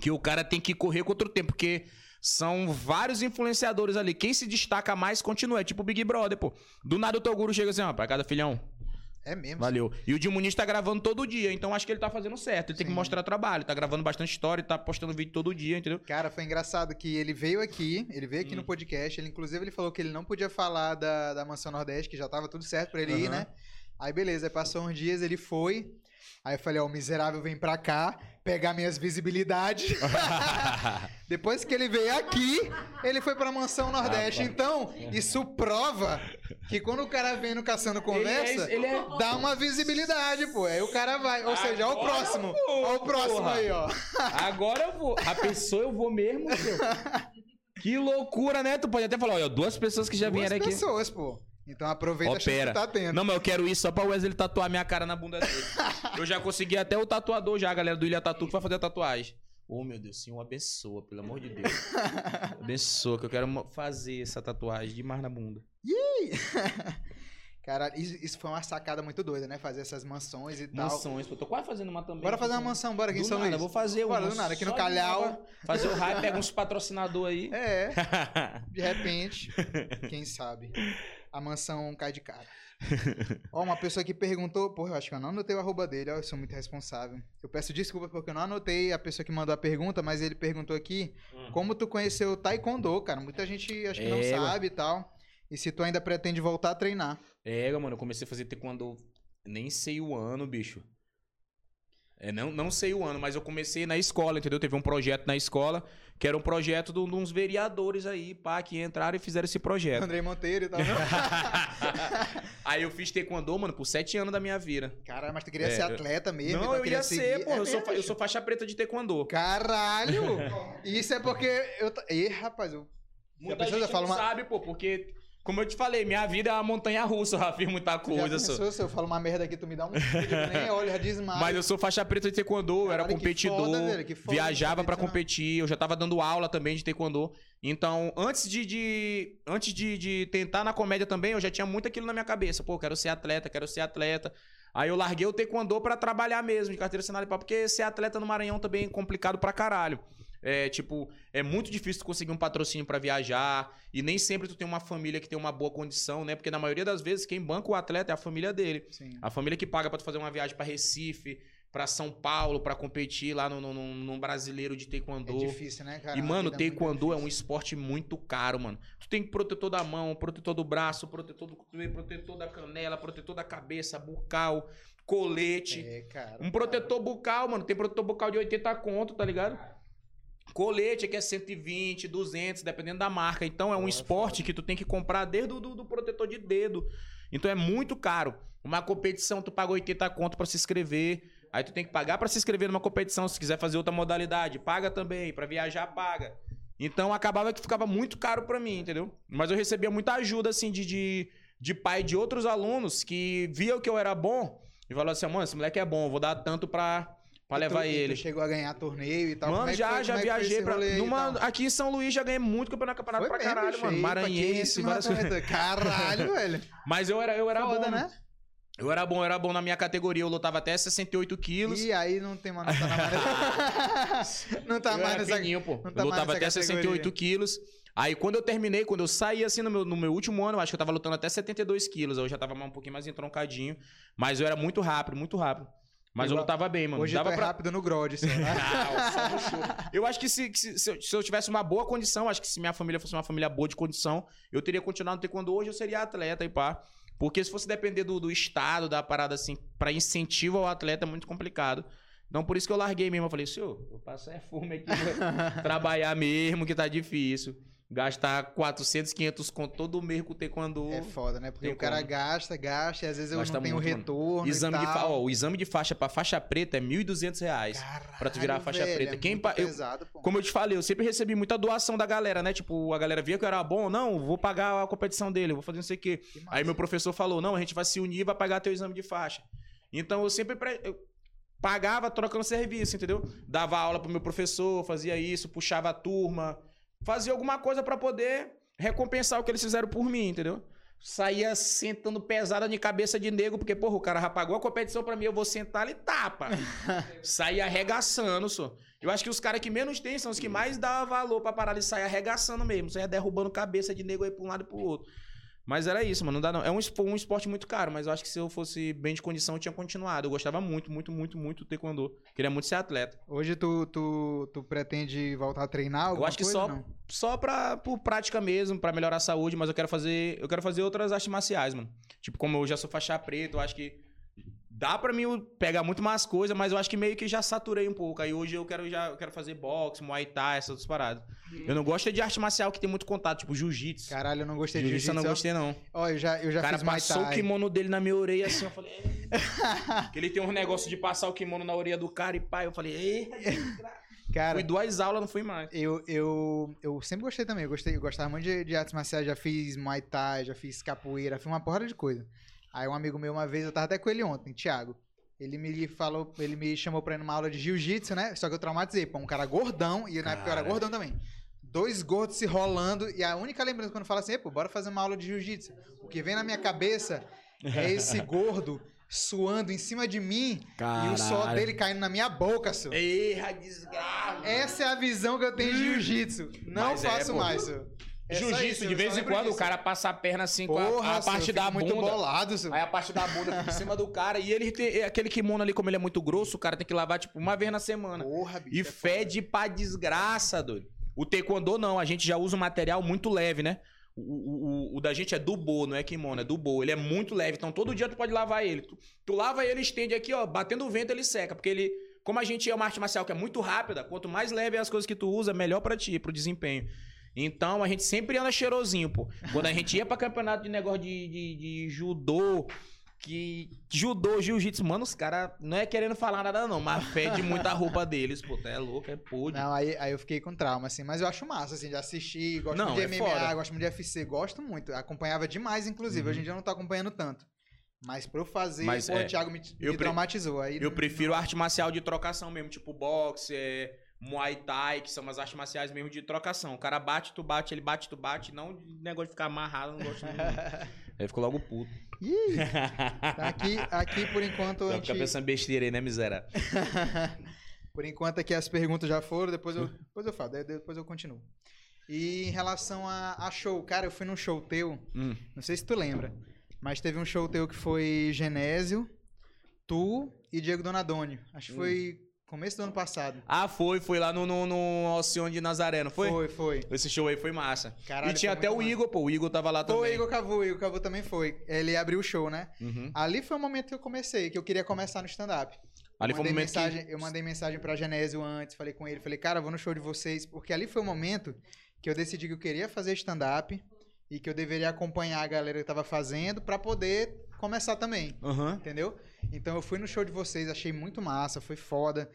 que o cara tem que correr contra o tempo, porque são vários influenciadores ali. Quem se destaca mais continua. É tipo o Big Brother, pô. Do nada o Toguro chega assim, ó, pra cada filhão. É mesmo. Valeu. E o Muniz tá gravando todo dia, então acho que ele tá fazendo certo. Ele tem que Sim. mostrar trabalho. Tá gravando bastante história, tá postando vídeo todo dia, entendeu? Cara, foi engraçado que ele veio aqui, ele veio aqui Hum. no podcast, ele inclusive ele falou que ele não podia falar da, da Mansão Nordeste, que já tava tudo certo pra ele ir, Aham. né? Aí beleza, aí passou uns dias, ele foi, aí eu falei, ó, o miserável vem pra cá, pegar minhas visibilidades. Depois que ele veio aqui, ele foi pra Mansão Nordeste. Rapaz. Então, isso prova que quando o cara vem no Caçando Conversa, Ele é- ele é- dá uma visibilidade, pô. Aí o cara vai, ou seja, ó o próximo, vou, ó o próximo porra. aí, ó. Agora eu vou. A pessoa eu vou mesmo, seu. Que loucura, né? Tu pode até falar, olha, duas pessoas que já Duas vieram aqui. pessoas, pô. Então aproveita a Opera. que tá tendo. Não, mas eu quero ir só pra Wesley tatuar minha cara na bunda dele. eu já consegui até o tatuador já, a galera do Ilha Tatu que vai fazer a tatuagem. Ô, meu Deus, Senhor, abençoa, pelo amor de Deus. abençoa, que eu quero fazer essa tatuagem de mar na bunda. Cara, isso, isso foi uma sacada muito doida, né? Fazer essas mansões e tal. Mansões, pô, tô quase fazendo uma também. Bora fazer uma mansão, bora aqui em Do São nada, Luís. vou fazer uma. Bora, do nada, aqui no Calhau. Fazer o raio, pega uns patrocinador aí. É, de repente, quem sabe, a mansão cai de cara. Ó, uma pessoa que perguntou, porra, eu acho que eu não anotei o arroba dele, ó, eu sou muito responsável. Eu peço desculpa porque eu não anotei a pessoa que mandou a pergunta, mas ele perguntou aqui como tu conheceu o Taekwondo, cara. Muita gente acho que não Hum. É, ué. sabe e tal. E se tu ainda pretende voltar a treinar. É, mano, eu comecei a fazer taekwondo, nem sei o ano, bicho. É, não, não sei o ano, mas eu comecei na escola, entendeu? Teve um projeto na escola, que era um projeto de de uns vereadores aí, pá, que entraram e fizeram esse projeto. Andrei Monteiro e tal. aí eu fiz taekwondo, mano, por sete anos da minha vida. Caralho, mas tu queria É, ser atleta mesmo? não, tu eu queria ia seguir? ser, pô, É eu, sou, eu sou faixa preta de taekwondo. Caralho! Isso é porque eu. Ih, rapaz, eu. Muita gente eu falo não uma- sabe, pô, porque, como eu te falei, minha vida é uma montanha russa, eu já fiz muita Já coisa, pensou, se eu falo uma merda aqui, tu me dá um nem olho, já desmaio. Mas eu sou faixa preta de taekwondo, eu era competidor, foda, velho, que foda, viajava disso, competir, eu já tava dando aula também de taekwondo. Então, antes de, de- antes de, de tentar na comédia também, eu já tinha muito aquilo na minha cabeça. Pô, quero ser atleta, quero ser atleta. Aí eu larguei o taekwondo pra trabalhar mesmo, de carteira assinada e pau, porque ser atleta no Maranhão também é complicado pra caralho. É, tipo, é muito difícil tu conseguir um patrocínio pra viajar e nem sempre tu tem uma família que tem uma boa condição, né? Porque na maioria das vezes quem banca o atleta é a família dele. Sim. A família que paga pra tu fazer uma viagem pra Recife, pra São Paulo, pra competir lá no, no, no- num brasileiro de É taekwondo. difícil, né, cara? e, mano, é taekwondo é um difícil. esporte muito caro, mano. Tu tem protetor da mão, protetor do braço, protetor do cotovelo, protetor da canela, protetor da cabeça, bucal, colete. É, cara. Um protetor bucal, mano, tem protetor bucal de 80 conto, tá ligado? Colete aqui é 120, 200, dependendo da marca. Então é um Porra, esporte que tu tem que comprar desde o do, do protetor de dedo. Então é muito caro. Uma competição, tu paga 80 conto pra se inscrever. Aí tu tem que pagar pra se inscrever numa competição. Se quiser fazer outra modalidade, paga também. Pra viajar, paga. Então acabava que ficava muito caro pra mim, entendeu? Mas eu recebia muita ajuda, assim, de, de, de pai de outros alunos que viam que eu era bom e falavam assim: mano, esse moleque é bom, vou dar tanto pra, pra tu- levar tu ele. chegou a ganhar torneio e tal. Mano, é já, foi- já é viajei pra. Numa, aqui em São Luís já ganhei muito campeonato, campeonato Foi pra mesmo, caralho, mano. Maranhense, várias Caralho, velho. Mas eu era, eu era Foda, bom. né? Eu era bom, eu era bom na minha categoria. Eu lutava até 68 quilos. E aí não tem mais, não tá mais. não tá eu mais nessa. fininho, pô. não tá eu nessa até 68 categoria. quilos. Aí quando eu terminei, quando eu saí assim no meu, no meu último ano, eu acho que eu tava lutando até 72 quilos. Eu já tava um pouquinho mais entroncadinho. Mas eu era muito rápido, muito rápido. Mas eu Igual- lutava bem, mano. Hoje Dava é pra... rápido no Grod, né? Não, só no show. Eu acho que se, que se, se eu, se eu tivesse uma boa condição, acho que se minha família fosse uma família boa de condição, eu teria continuado no taekwondo hoje, eu seria atleta e pá. Porque se fosse depender do, do estado, da parada assim, pra incentivo ao atleta é muito complicado. Então por isso que eu larguei mesmo. Eu falei, senhor, eu passo é fome aqui, vou trabalhar mesmo, que tá difícil. Gastar 400, 500 com todo mês com o taekwondo. É foda, né? Porque o cara como. gasta, gasta, e às vezes eu Gasta não tenho muito, retorno. Exame de, fa- ó, o exame de faixa pra faixa preta é 1.200 reais. pra tu virar Caralho, faixa velho, preta. É Quem pa- pesado. Como eu te falei, eu sempre recebi muita doação da galera, né? Tipo, a galera via que eu era bom, não, vou pagar a competição dele, vou fazer não sei o quê. Que. Aí meu professor falou, não, a gente vai se unir e vai pagar teu exame de faixa. Então eu sempre pre- eu pagava trocando serviço, entendeu? Dava aula pro meu professor, fazia isso, puxava a turma, fazia alguma coisa pra poder recompensar o que eles fizeram por mim, entendeu? Saía sentando pesada de cabeça de nego, porque, porra, o cara já pagou a competição pra mim, eu vou sentar e tapa. Saía arregaçando, só. Eu acho que os caras que menos tem são os que mais dão valor pra parar de sair arregaçando mesmo. Saia derrubando cabeça de nego aí pra um lado e pro outro. Mas era isso, mano. Não dá não. É um, um esporte muito caro, mas eu acho que se eu fosse bem de condição, eu tinha continuado. Eu gostava muito, muito, muito, muito do taekwondo. Queria muito ser atleta. Hoje tu, tu, tu pretende voltar a treinar alguma eu acho que coisa, só, não? só pra, por prática mesmo, pra melhorar a saúde, mas eu quero fazer. Eu quero fazer outras artes marciais, mano. Tipo, como eu já sou faixa preta, eu acho que dá pra mim pegar muito mais coisas, mas eu acho que meio que já saturei um pouco. Aí hoje eu quero já eu quero fazer boxe, muay thai, essas outras paradas. Eu não gosto de arte marcial que tem muito contato, tipo jiu-jitsu. Caralho, eu não gostei de Jiu-jitsu eu não gostei, não. Ó, eu já, eu já O cara fiz Muay passou o kimono dele na minha orelha assim, eu falei. "Ei". que ele tem um negócio de passar o kimono na orelha do cara e pá, eu falei, ei, Cara, fui duas aulas, não fui mais. eu, eu, eu sempre gostei também. Eu, gostei, eu gostava muito de, de artes marciais. Já fiz Muay Thai, já fiz capoeira, fiz uma porrada de coisa. Aí um amigo meu, uma vez, eu tava até com ele ontem, Thiago. ele me falou, ele me chamou pra ir numa aula de jiu-jitsu, né? Só que eu traumatizei, pô, um cara gordão, e na época eu era Cara. gordão também. Dois gordos se rolando, e a única lembrança quando fala assim, "Ei, pô, bora fazer uma aula de jiu-jitsu. O que vem na minha cabeça é esse gordo suando em cima de mim e o suor Caralho. dele caindo na minha boca, senhor. Erra, desgraça. Essa é a visão que eu tenho de jiu-jitsu. Não Mas é, faço pô. mais, senhor. É Jiu-jitsu, de vez em quando, o disso. cara passa a perna assim com a- Porra, a, parte da bunda. muito bolado, senhor. Aí a parte da bunda por cima do cara. E ele tem é aquele kimono ali, como ele é muito grosso, o cara tem que lavar, tipo, uma vez na semana. Porra, bicho. E é foda. fede pra desgraça, doido. O taekwondo não, a gente já usa um material muito leve, né? O, o, o- o da gente é dubo, não é kimono, é dubo. Ele é muito leve, então todo dia tu pode lavar ele. Tu, tu lava ele, estende aqui, ó, batendo o vento ele seca, porque ele... Como a gente é uma arte marcial que é muito rápida, quanto mais leve é as coisas que tu usa, melhor pra ti, pro desempenho. Então a gente sempre anda cheirosinho, pô. Quando a gente ia pra campeonato de negócio de, de, de judô, que judô, jiu-jitsu, mano, os caras não é querendo falar nada não, mas fede muito a roupa deles, pô, tu é louco, é podre. Não, aí, aí eu fiquei com trauma, assim. Mas eu acho massa, assim, de assistir. Gosto Não, muito de é MMA, foda. gosto muito de UFC. Gosto muito. Acompanhava demais, inclusive. Uhum. Hoje em dia eu não tô acompanhando tanto. Mas pra eu fazer, Mas, pô, é, o Thiago me, eu me traumatizou. Aí Eu prefiro arte marcial de trocação mesmo, tipo boxe, é, muay thai, que são as artes marciais mesmo de trocação. O cara bate, tu bate, ele bate, tu bate, não negócio de ficar amarrado, eu não gosto. Aí eu fico logo puto. Ih, aqui, aqui por enquanto a gente... fica pensando besteira aí, né, miséria? Por enquanto aqui as perguntas já foram, depois eu, depois eu falo, depois eu continuo. E em relação a, a show, cara, eu fui num show teu, Hum. não sei se tu lembra, mas teve um show teu que foi Genésio, tu e Diego Donadoni. Acho que foi começo do ano passado. Ah, foi, foi lá no, no, no Alcione de Nazaré, não foi? Foi, foi. Esse show aí foi massa. Caralho, e tinha até o massa. Igor, pô, o Igor tava lá também. Foi o Igor Cavu, o Igor Cavu também foi. Ele abriu o show, né? Uhum. Ali foi o momento que eu comecei, que eu queria começar no stand-up. Ali foi o momento mensagem, que... Eu mandei mensagem pra Genésio antes, falei com ele, falei, cara, vou no show de vocês, porque ali foi o momento que eu decidi que eu queria fazer stand-up e que eu deveria acompanhar a galera que tava fazendo pra poder começar também, Aham. entendeu? Então eu fui no show de vocês, achei muito massa, foi foda.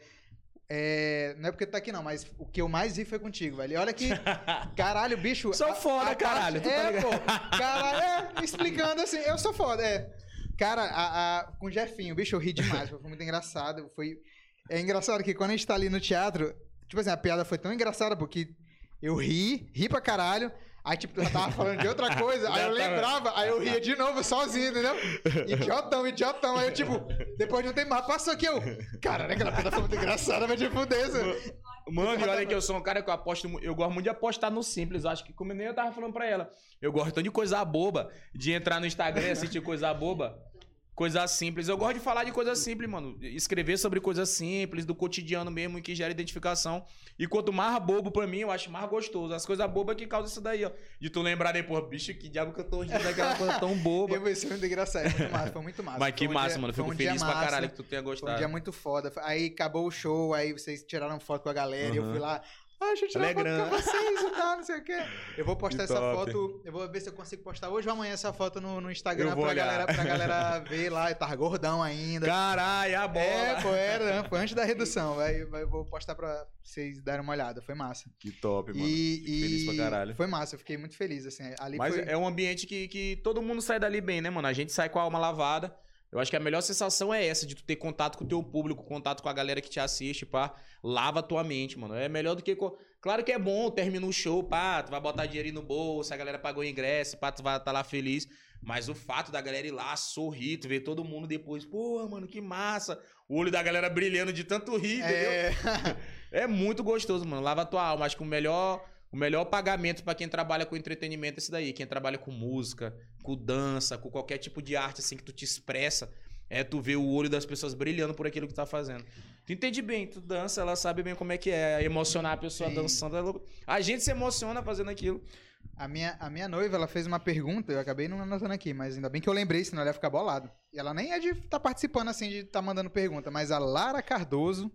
É, não é porque tu tá aqui não, mas o que eu mais vi foi contigo, velho. E olha que, caralho, bicho... Sou foda, caralho, tu tá é, ligado? pô, caralho, é, explicando assim, eu sou foda, é. Cara, a, a- com o Jefinho, bicho, eu ri demais, foi muito engraçado. Foi, é engraçado que quando a gente tá ali no teatro, tipo assim, a piada foi tão engraçada porque eu ri, ri pra caralho. Aí, tipo, já tava falando de outra coisa, aí eu lembrava, aí eu ria de novo, sozinho, entendeu? Idiotão, idiotão. Aí eu, tipo, depois de um tempo, passou aqui, eu. Caralho, aquela piada foi muito engraçada, te fuder, senhor. Mano, olha que eu sou um cara que eu aposto. Eu gosto muito de apostar no simples. Eu acho que, como nem eu tava falando pra ela, eu gosto tanto de coisa boba, de entrar no Instagram e assistir coisa boba. Coisa simples. Eu gosto de falar de coisa simples, mano. Escrever sobre coisas simples, do cotidiano mesmo, que gera identificação. E quanto mais bobo pra mim, eu acho mais gostoso. As coisas bobas que causam isso daí, ó. De tu lembrar depois, bicho, que diabo que eu tô rindo daquela coisa tão boba. Eu, isso foi muito engraçado, foi muito massa, foi muito massa. Mas que um massa, dia- mano. Fico um feliz pra caralho que tu tenha Foi um gostado. dia muito foda. Aí acabou o show, aí vocês tiraram foto com a galera e eu fui lá. Ah, deixa eu tirar Alegrando. foto com vocês e tal, não sei o quê. Eu vou postar essa foto. Eu vou ver se eu consigo postar hoje ou amanhã essa foto no, no Instagram pra olhar. galera, pra galera ver lá. Eu tava gordão ainda. Caralho, a bola. É, pô, era, foi antes da redução. Vai, vai, vou postar pra vocês darem uma olhada. Foi massa. Que top, mano. E, Fico feliz pra e caralho. foi massa, eu fiquei muito feliz, assim. Ali Mas foi... é um ambiente que, que todo mundo sai dali bem, né, mano? A gente sai com a alma lavada. Eu acho que a melhor sensação é essa, de tu ter contato com o teu público, contato com a galera que te assiste, pá. Lava a tua mente, mano. É melhor do que. Claro que é bom, termina o show, pá, tu vai botar dinheiro no bolso, a galera pagou o ingresso, pá, tu vai estar lá feliz. Mas o fato da galera ir lá, sorrir, tu ver todo mundo depois, pô, mano, que massa. O olho da galera brilhando de tanto rir, entendeu? É, É muito gostoso, mano. Lava a tua alma. Acho que o melhor, o melhor pagamento pra quem trabalha com entretenimento é esse daí. Quem trabalha com música, com dança, com qualquer tipo de arte assim que tu te expressa, é tu ver o olho das pessoas brilhando por aquilo que tu tá fazendo. Tu entende bem, tu dança, ela sabe bem como é que é emocionar a pessoa Sim. dançando. ela- A gente se emociona fazendo aquilo. A minha, a minha noiva, ela fez uma pergunta, eu acabei não anotando aqui, mas ainda bem que eu lembrei, senão ela ia ficar bolado. E ela nem é de estar participando assim, de estar mandando pergunta, mas a Lara Cardoso,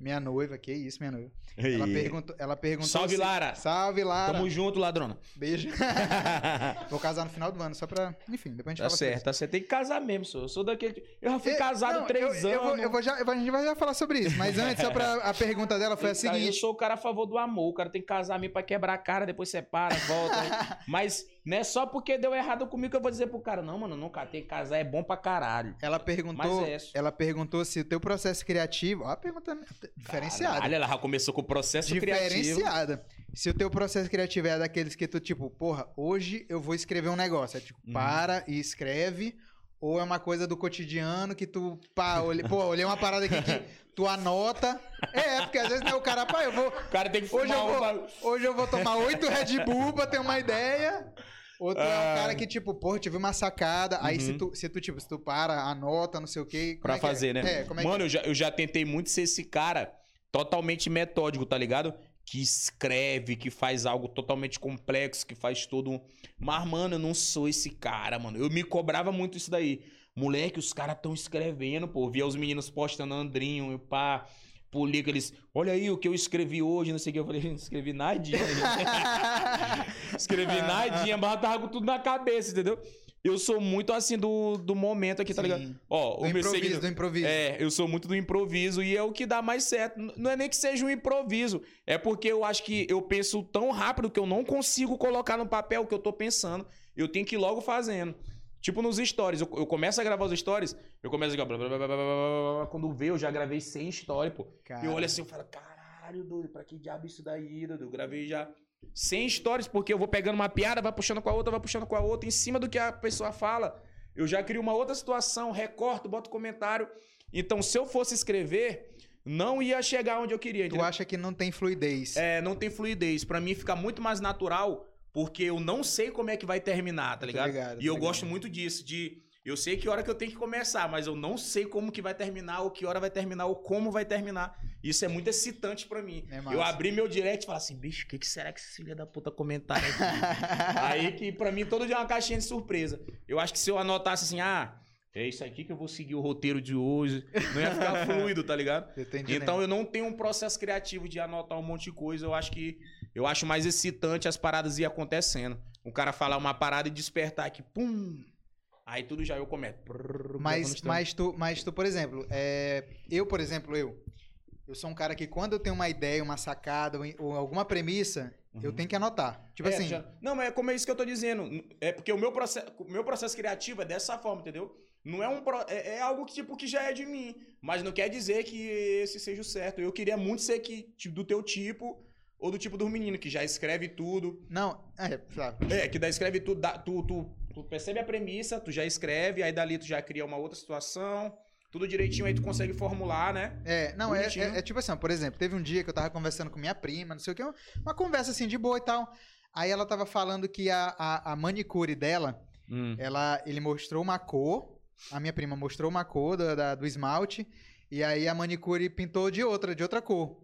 minha noiva, que isso, minha noiva. Ela perguntou, ela perguntou Salve, se- Lara. Salve, Lara. Tamo junto, ladrona. Beijo. Vou casar no final do ano, só pra. Enfim, depois a gente Tá fala sobre certo, tá certo. Tem que casar mesmo, sou. Eu sou daquele. Eu já fui casado Não, três eu, eu anos. vou, eu vou já, a gente vai já falar sobre isso, mas antes, só pra. A pergunta dela foi a Cara, Eu seguinte. sou o cara a favor do amor. O cara tem que casar mesmo pra quebrar a cara, depois separa. volta. Mas não é só porque deu errado comigo que eu vou dizer pro cara, não, mano, não catei casar, é bom pra caralho. Ela perguntou, é ela perguntou se o teu processo criativo, ó, a pergunta diferenciada. Caralho, ela já começou com o processo criativo. diferenciada. Se o teu processo criativo é daqueles que tu, tipo, porra, hoje eu vou escrever um negócio. É tipo, Uhum. para e escreve. Ou é uma coisa do cotidiano que tu, pá, olhei, pô, olhei uma parada aqui que tu anota. É, porque às vezes né, o cara, pá, eu vou. O cara tem que Hoje eu vou, uma- hoje eu vou tomar oito Red Bull pra ter uma ideia. Outro é um Ah. cara que, tipo, porra, tive uma sacada. Aí se Uhum. tu, se tu, tipo, se tu para, anota, não sei o quê. Pra é que é? fazer, né? É, é Mano, eu já, eu já tentei muito ser esse cara totalmente metódico, tá ligado? Que escreve, que faz algo totalmente complexo, que faz todo um. Mas, mano, eu não sou esse cara, mano. Eu me cobrava muito isso daí. Moleque, os caras tão escrevendo, pô. Via os meninos postando Andrinho e pá. Polica, eles. Olha aí o que eu escrevi hoje, não sei o que. Eu falei, não escrevi nadinha. escrevi nadinha, mas tava com tudo na cabeça, entendeu? eu sou muito assim do, do momento aqui, tá ligado? Ó, do o improviso, meu seguidor, do improviso. É, eu sou muito do improviso e é o que dá mais certo. Não é nem que seja um improviso, é porque eu acho que eu penso tão rápido que eu não consigo colocar no papel o que eu tô pensando. Eu tenho que ir logo fazendo. Tipo nos stories, eu, eu começo a gravar os stories, eu começo a gravar. Blá, blá, blá, quando vê, eu já gravei 100 stories, pô. Cara. Eu olho assim, eu falo, caralho, doido, pra que diabo isso daí, doido? Eu gravei já 100 stories, porque eu vou pegando uma piada, vai puxando com a outra, vai puxando com a outra, em cima do que a pessoa fala. Eu já crio uma outra situação, recorto, boto comentário. Então, se eu fosse escrever, não ia chegar onde eu queria, Tu entendeu? acha que não tem fluidez. É, não tem fluidez. Pra mim fica muito mais natural, porque eu não sei como é que vai terminar, tá ligado? e eu ligado. gosto muito disso, de eu sei que hora que eu tenho que começar, mas eu não sei como que vai terminar, ou que hora vai terminar, ou como vai terminar. Isso é muito excitante pra mim. É eu abri meu direct e falei assim, bicho, o que, que será que esse filho da puta comentaram aqui? Aí que pra mim todo dia é uma caixinha de surpresa. Eu acho que se eu anotasse assim, ah, é isso aqui que eu vou seguir o roteiro de hoje, não ia ficar fluido, tá ligado? Eu entendendo. Então eu não tenho um processo criativo de anotar um monte de coisa. Eu acho que eu acho mais excitante as paradas ir acontecendo. O cara falar uma parada e despertar aqui, pum. Aí tudo já eu começo. Prrr, Mas, mas, tu, mas tu, por exemplo, é, eu, por exemplo, eu. Eu sou um cara que quando eu tenho uma ideia, uma sacada ou, alguma premissa, eu Uhum. tenho que anotar. Tipo É, assim, já- Não, mas é como é isso que eu tô dizendo. É porque o meu processo, o meu processo criativo é dessa forma, entendeu? Não é um pro- é, é algo que tipo que já é de mim, mas não quer dizer que esse seja o certo. Eu queria muito ser que do teu tipo ou do tipo dos meninos que já escreve tudo. não, é, sabe? É, que daí escreve tudo, dá- tu, tu, tu percebe a premissa, tu já escreve, aí dali tu já cria uma outra situação, tudo direitinho, aí tu consegue formular, né? É, não, é, é, é tipo assim, ó, por exemplo, teve um dia que eu tava conversando com minha prima, não sei o que, uma conversa assim de boa e tal. Aí ela tava falando que a, a, a manicure dela, ela, ele mostrou uma cor, a minha prima mostrou uma cor do, da- do esmalte, e aí a manicure pintou de outra, de outra cor.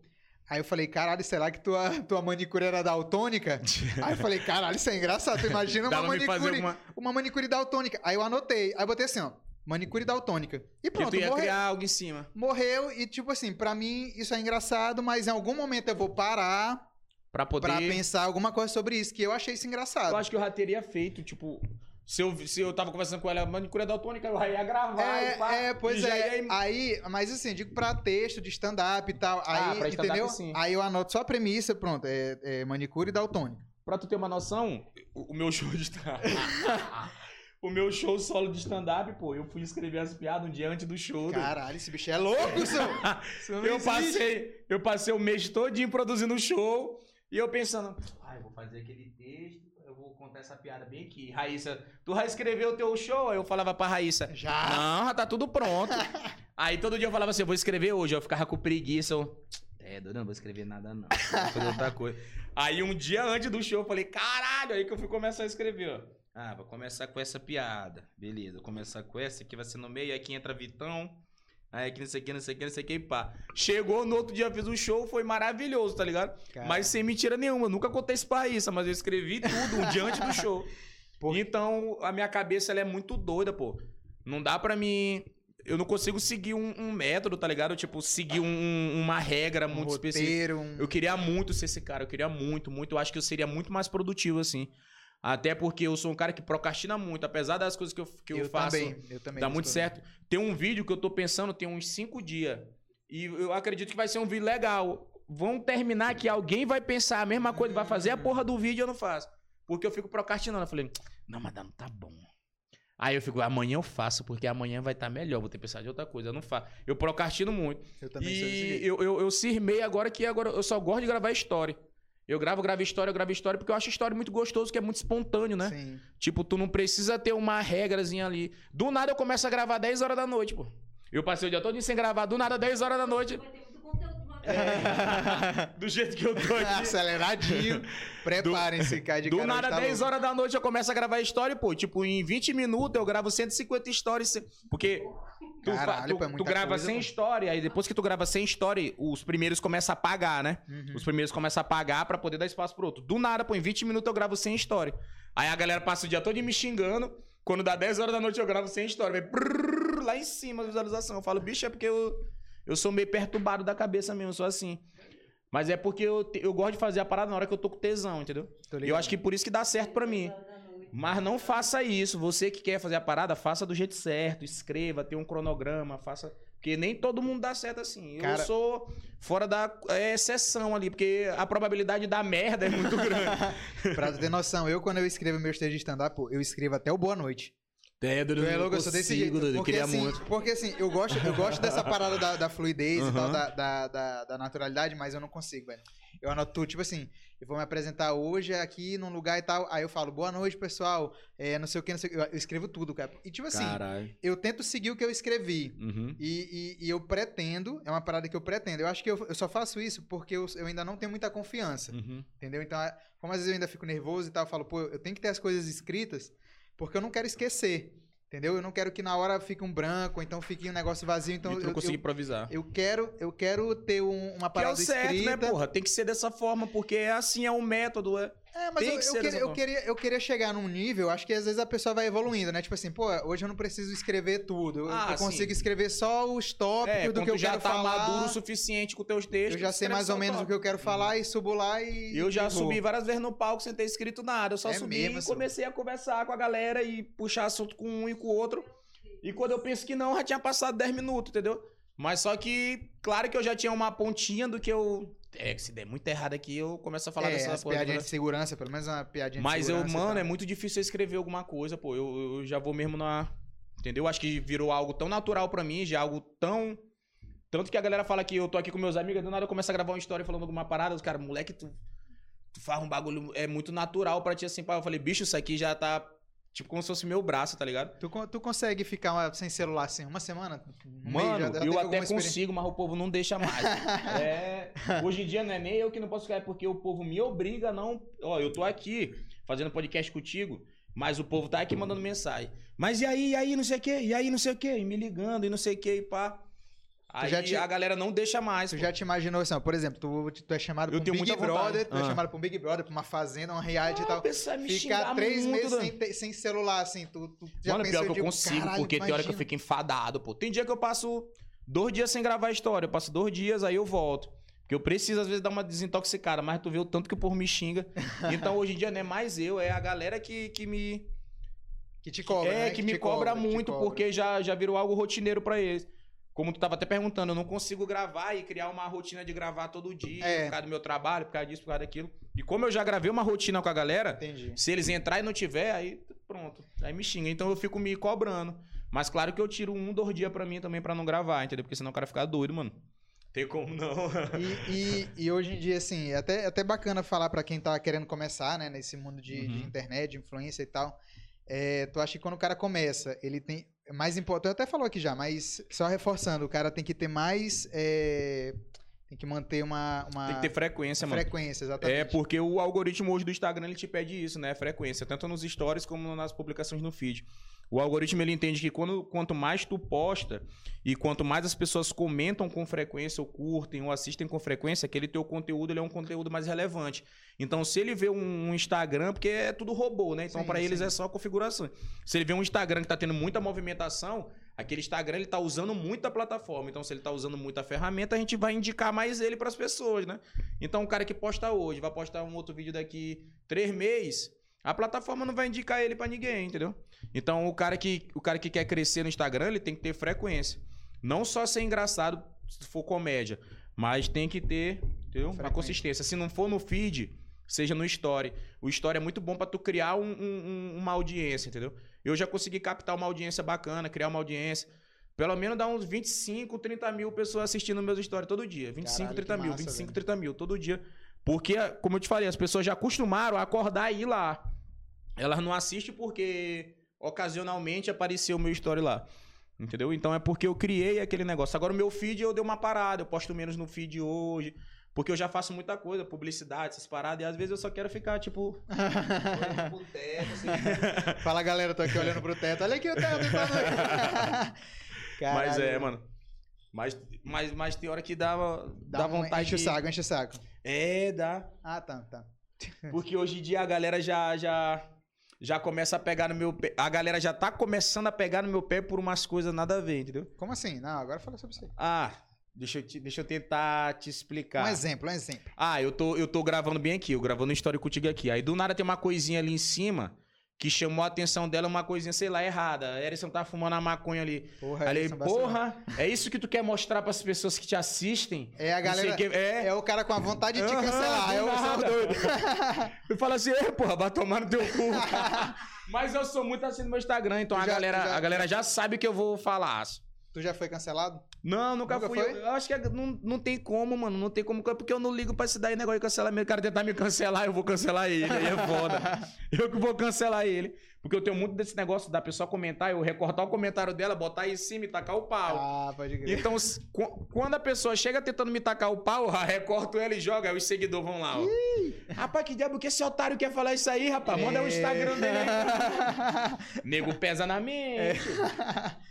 Aí eu falei, caralho, será que tua, tua manicure era daltônica? aí eu falei, caralho, isso é engraçado, tu imagina uma manicure, alguma... uma manicure daltônica. Aí eu anotei, aí eu botei assim, ó, manicure daltônica. E pronto, tu ia morreu. criar algo em cima. Morreu e, tipo assim, pra mim isso é engraçado, mas em algum momento eu vou parar Pra poder... pra pensar alguma coisa sobre isso, que eu achei isso engraçado. Eu acho que eu já teria feito, tipo... Se eu, se eu tava conversando com ela, manicure daltônica, já ia gravar e pá, É, é, pois e é. ia- Aí, mas assim, digo pra texto de stand-up e tal. Ah, Aí, pra stand-up, entendeu? sim. Aí eu anoto só a premissa, pronto. É, é manicure daltônica. Pra tu ter uma noção, o, o meu show de stand O meu show solo de stand-up, pô, eu fui escrever as piadas um dia antes do show. Caralho, esse bicho é louco, seu! Eu existe. passei, eu passei o mês todinho produzindo o show e eu pensando, ah, eu vou fazer aquele texto, contar essa piada bem aqui. Raíssa, tu já escreveu o teu show? Aí eu falava pra Raíssa, Já. não, já tá tudo pronto. Aí todo dia eu falava assim, eu vou escrever hoje, eu ficava com preguiça, eu, é, doido, não vou escrever nada não, vou fazer outra coisa. Aí um dia antes do show eu falei, caralho, aí que eu fui começar a escrever, ó. Ah, vou começar com essa piada. Beleza, vou começar com essa, aqui vai ser no meio, aí aqui entra Vitão. Aí aqui não sei o que, não sei o que, não sei o que, e pá. Chegou no outro dia, fiz o show, foi maravilhoso, tá ligado? Cara. Mas sem mentira nenhuma, eu nunca contei isso pra Raíssa, mas eu escrevi tudo um dia antes do show. Então, a minha cabeça, ela é muito doida, pô. Não dá pra mim... Eu não consigo seguir um, um método, tá ligado? Tipo, seguir um- uma regra Um muito específica. roteiro, um... Eu queria muito ser esse cara, eu queria muito, muito. Eu acho que eu seria muito mais produtivo, assim. Até porque eu sou um cara que procrastina muito, apesar das coisas que eu, que eu, faço também, eu também. dá muito certo. Tem um vídeo que eu tô pensando, tem uns cinco dias. E eu acredito que vai ser um vídeo legal. Vão terminar que alguém vai pensar a mesma coisa, vai fazer a porra do vídeo e eu não faço. porque eu fico procrastinando. Eu falei, não, mas não tá bom. Aí eu fico, amanhã eu faço, porque amanhã vai estar melhor, vou ter que pensar de outra coisa. Eu não faço. Eu procrastino muito. Eu também sou E jeito. eu, eu, eu cismei agora que agora eu só gosto de gravar história. Eu gravo, gravo história, eu gravo história, porque eu acho história muito gostoso, que é muito espontâneo, né? Sim. Tipo, tu não precisa ter uma regrazinha ali. Do nada eu começo a gravar 10 horas da noite, pô. Eu passei o dia todo sem gravar, do nada 10 horas da noite. Uma Do jeito que eu tô aqui. Aceleradinho. Preparem-se, cai de Do nada, tá 10 louco. horas da noite eu começo a gravar história, pô. Tipo, em 20 minutos eu gravo 150 histórias. se- Porque tu, Caralho, tu, pô, é tu grava coisa, 100 pô. histórias, aí depois que tu grava 100 histórias, os primeiros começam a pagar, né? Uhum. Os primeiros começam a pagar pra poder dar espaço pro outro. Do nada, pô, em 20 minutos eu gravo 100 histórias. Aí a galera passa o dia todo me xingando. Quando dá 10 horas da noite eu gravo 100 histórias. Vai prrr, lá em cima a visualização. Eu falo, bicho, é porque eu, eu sou meio perturbado da cabeça mesmo, sou assim. Mas é porque eu, te- eu gosto de fazer a parada na hora que eu tô com tesão, entendeu? Tô eu acho que por isso que dá certo pra mim. Mas não faça isso. Você que quer fazer a parada, faça do jeito certo. Escreva, tenha um cronograma, faça. Porque nem todo mundo dá certo assim. Eu Cara- sou fora da é, exceção ali, porque a probabilidade da merda é muito grande. Pra tu ter noção, eu quando eu escrevo meu texto de stand-up, pô, eu escrevo até o boa noite. É, Tu é louco, eu sou desse jeito. Porque assim, porque assim, eu gosto, eu gosto dessa parada da, da fluidez e tal, da, da, da, da naturalidade, mas eu não consigo, velho. Eu anoto tipo assim, eu vou me apresentar hoje aqui num lugar e tal, aí eu falo, boa noite, pessoal, é, não sei o que, não sei o que, eu escrevo tudo, cara. E tipo assim, eu tento seguir o que eu escrevi. Uhum. E, e- e eu pretendo, é uma parada que eu pretendo. Eu acho que eu, eu só faço isso porque eu, eu ainda não tenho muita confiança. Uhum. Entendeu? Então, é- como às vezes eu ainda fico nervoso e tal, eu falo, pô, eu tenho que ter as coisas escritas, porque eu não quero esquecer. Entendeu? Eu não quero que na hora fique um branco, então fique um negócio vazio. Então, eu, eu, improvisar. eu quero, eu quero ter um- uma Que é o parada certo, escrita. né, porra? Tem que ser dessa forma, porque é assim, é o método. É... É, mas eu, que eu queria, eu, queria, eu queria chegar num nível, acho que às vezes a pessoa vai evoluindo, né? Tipo assim, pô, hoje eu não preciso escrever tudo. Eu, Ah, eu consigo sim. escrever só os tópicos É, do que eu já quero tá falar. maduro o suficiente com teus textos. Eu já sei mais ou menos o que eu quero falar e subo lá e. Eu já e subi várias vezes no palco sem ter escrito nada. Eu só É subi mesmo, e comecei a conversar com a galera e puxar assunto com um e com o outro. E quando eu penso que não, já tinha passado 10 minutos, entendeu? Mas só que, claro que eu já tinha uma pontinha do que eu. É, se der muito errado aqui, eu começo a falar é, dessa as porra piadinhas toda. de segurança, pelo menos uma piadinha Mas de eu, segurança. e mano, tal. é muito difícil eu escrever alguma coisa, pô. Eu, eu já vou mesmo na. Entendeu? Acho que virou algo tão natural pra mim, já algo tão. Tanto que a galera fala que eu tô aqui com meus amigos, do nada eu começo a gravar uma história falando alguma parada, os caras, moleque, tu, tu faz um bagulho, é muito natural pra ti assim, pá. Eu falei, bicho, isso aqui já tá, tipo, como se fosse meu braço, tá ligado? Tu, tu consegue ficar uma- sem celular assim uma semana? Um? Mano, Já- já eu até consigo, mas o povo não deixa mais. É, hoje em dia não é nem eu que não posso ficar, é porque o povo me obriga a não. Ó, eu tô aqui fazendo podcast contigo, mas o povo tá aqui mandando mensagem. Mas e aí, e aí, não sei o quê, e aí, não sei o quê, e me ligando, e não sei o quê, e pá. Aí te- a galera não deixa mais. Tu pô. já te imaginou assim, ó, por exemplo, tu, tu é chamado Eu pra um tenho Big muita vontade. Brother, tu é Ah. chamado pra um Big Brother, pra uma fazenda, uma reality e Ah, tal. o pessoal me Ficar três muito, meses sem, sem celular, assim, tu, tu já Mano, pior que eu digo, consigo, porque tem hora que eu imagina. fico enfadado, pô. Tem dia que eu passo dois dias sem gravar a história. Eu passo dois dias, aí eu volto. Porque eu preciso, às vezes, dar uma desintoxicada, mas tu vê o tanto que o povo me xinga. Então, hoje em dia, não é mais eu, é a galera que, que me. Que te cobra, é, né? que, me te cobra, te muito, cobra. porque já, já virou algo rotineiro pra eles. Como tu tava até perguntando, eu não consigo gravar e criar uma rotina de gravar todo dia, É. por causa do meu trabalho, por causa disso, por causa daquilo. E como eu já gravei uma rotina com a galera, Entendi. se eles entrar e não tiver, aí pronto. Aí me xinga. Então eu fico me cobrando. Mas claro que eu tiro um, dois dias pra mim também pra não gravar, entendeu? Porque senão o cara fica doido, mano. Tem como não. E, e- e hoje em dia, assim, é até, até bacana falar pra quem tá querendo começar, né, nesse mundo de, de Uhum. internet, de influência e tal. É, tu acha que quando o cara começa, ele tem. Mais importante. Até falou aqui já, mas só reforçando, o cara tem que ter mais. é, tem que manter uma. uma Tem que ter frequência, mano. frequência, exatamente. É, porque o algoritmo hoje do Instagram ele te pede isso, né? Frequência, tanto nos stories como nas publicações no feed. O algoritmo ele entende que quando, quanto mais tu posta e quanto mais as pessoas comentam com frequência, ou curtem, ou assistem com frequência, aquele teu conteúdo ele é um conteúdo mais relevante. Então, se ele vê um, um Instagram, porque é tudo robô, né? Então, para eles é só configuração. Se ele vê um Instagram que tá tendo muita movimentação, aquele Instagram ele tá usando muito a plataforma. Então, se ele tá usando muito a ferramenta, a gente vai indicar mais ele para as pessoas, né? Então, o cara que posta hoje, vai postar um outro vídeo daqui três meses, a plataforma não vai indicar ele pra ninguém, entendeu? Então, o cara, que, o cara que quer crescer no Instagram, ele tem que ter frequência. Não só ser engraçado se for comédia, mas tem que ter entendeu? uma consistência. Se não for no feed, seja no story. O story é muito bom pra tu criar um- um- um- uma audiência, entendeu? Eu já consegui captar uma audiência bacana, criar uma audiência. Pelo menos dá uns 25, 30 mil pessoas assistindo meus stories todo dia. 25, Caralho, 30 que mil, massa, 25, velho. 30 mil todo dia. Porque, como eu te falei, as pessoas já acostumaram a acordar e ir lá. Elas não assistem porque ocasionalmente apareceu o meu story lá. Entendeu? Então é porque eu criei aquele negócio. Agora o meu feed eu dei uma parada, eu posto menos no feed hoje. Porque eu já faço muita coisa, publicidade, essas paradas, e às vezes eu só quero ficar, tipo, olhando pro teto, assim. Fala galera, tô aqui olhando pro teto. Olha aqui o teto. Tá... Mas é, mano. Mas, mas, mas tem hora que dá, dá, Dá vontade Enche o de... saco, enche o saco. É, dá. Ah, tá, tá. Porque hoje em dia a galera já, já, já começa a pegar no meu pé. A galera já tá começando a pegar no meu pé por umas coisas nada a ver, entendeu? Como assim? Não, agora fala sobre isso aí. Ah, deixa eu, te- deixa eu tentar te explicar. Um exemplo, um exemplo. Ah, eu tô, eu tô gravando bem aqui, eu gravando história contigo aqui. Aí do nada tem uma coisinha ali em cima que chamou a atenção dela, uma coisinha, sei lá, errada. A Erison tá fumando a maconha ali. Porra, vacilão. porra, é isso que tu quer mostrar pras pessoas que te assistem? É a galera. que- é. É o cara com a vontade de te Aham, cancelar. É o doido. Eu falo assim, é, porra, vai tomar no teu cu. Mas eu sou muito assim no meu Instagram, então Tu a, já- galera, já- a galera já sabe o que eu vou falar. Tu já foi cancelado? Não, nunca, Nunca fui. foi? Eu, eu acho que é- não, não tem como, mano. Não tem como, porque eu não ligo pra se dar negócio de cancelamento. O cara tentar me cancelar, eu vou cancelar ele. Aí é foda. eu que vou cancelar ele. Porque eu tenho muito desse negócio da pessoa comentar, eu recortar o comentário dela, botar aí em cima e tacar o pau. Ah, pode crer. Então, quando a pessoa chega tentando me tacar o pau, recorto ela e joga, aí os seguidores vão lá, ó. Rapaz, que diabo que esse otário quer falar isso aí, rapaz? Manda o É. Instagram dele aí. Nego pesa na mente.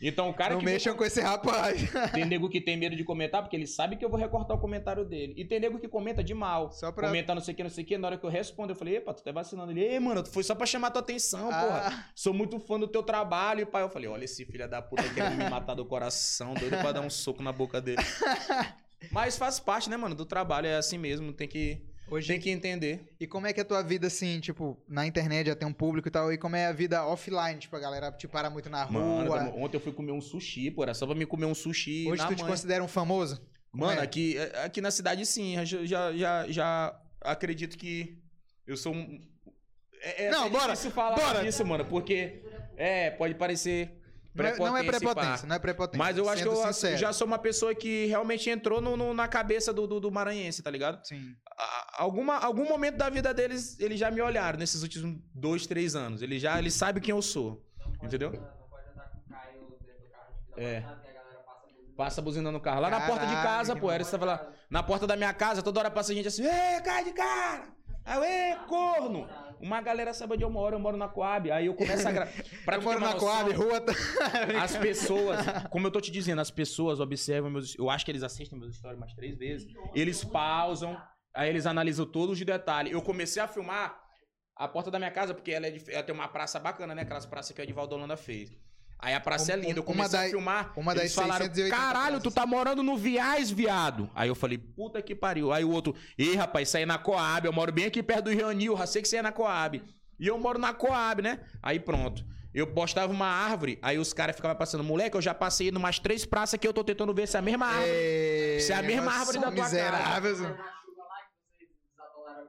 Então, o cara Não que. mexam com esse rapaz. Tem nego que tem medo de comentar, porque ele sabe que eu vou recortar o comentário dele. E tem nego que comenta de mal. Só pra- Comenta não sei o que, não sei o que. Na hora que eu respondo, eu falei, epa, tu tá vacilando. Ele, ei, mano, foi só pra chamar tua atenção, Ah. porra. Sou muito fã do teu trabalho. E pai, eu falei, olha esse filho da puta querendo me matar do coração, doido pra dar um soco na boca dele. Mas faz parte, né, mano, do trabalho. É assim mesmo, tem que, Hoje, tem que entender. E como é que é a tua vida, assim, tipo, na internet já tem um público e tal, e como é a vida offline? Tipo, a galera te para muito na Mano, rua. ontem eu fui comer um sushi, pô. Era só pra me comer um sushi Hoje tu te manhã. considera um famoso? Mano, é? aqui, aqui na cidade sim, já, já, já, já acredito que eu sou um. É, é Não, até bora, falar bora. disso, mano, porque é, pode parecer Não é, não é prepotência, prepotência, não é prepotência. Mas eu acho que eu sincero. já sou uma pessoa que realmente entrou no- no- na cabeça do, do, do maranhense, tá ligado? Sim. A- Alguma, algum momento da vida deles, eles já me olharam nesses últimos dois, três anos. Eles já eles sabem quem eu sou. Não pode Entendeu? andar- Não pode andar com o Caio dentro do carro de É. é. passa buzinando no carro. Lá na porta de Caralho, casa, pô. Era, você lá. Na porta da minha casa, toda hora passa gente assim, ê, cai de cara! Ê, corno! Uma galera sabe onde eu moro, eu moro na Coab. Aí eu começo a gravar. eu moro na Coab, rua... tá- As pessoas, como eu tô te dizendo, as pessoas observam meus. Eu acho que eles assistem meus stories mais três vezes. Eles pausam, aí eles analisam todos os detalhes. Eu comecei a filmar a porta da minha casa, porque ela, é de- ela tem uma praça bacana, né? Aquelas praças que o Edivaldo Holanda fez. Aí a praça é Um- linda. Eu uma comecei da- a filmar. uma das eles falaram, 680 caralho, tu praças." tá morando no Viais, viado. Aí eu falei, puta que pariu. Aí o outro, ei, rapaz, isso aí é na Coab. Eu moro bem aqui perto do Rio Anil, já sei que aí é na Coab. E eu moro na Coab, né? Aí pronto. Eu postava uma árvore, aí os caras ficavam passando, moleque, eu já passei numas três praças que eu tô tentando ver se é a mesma árvore. É... Se é a mesma árvore da tua miseráveis.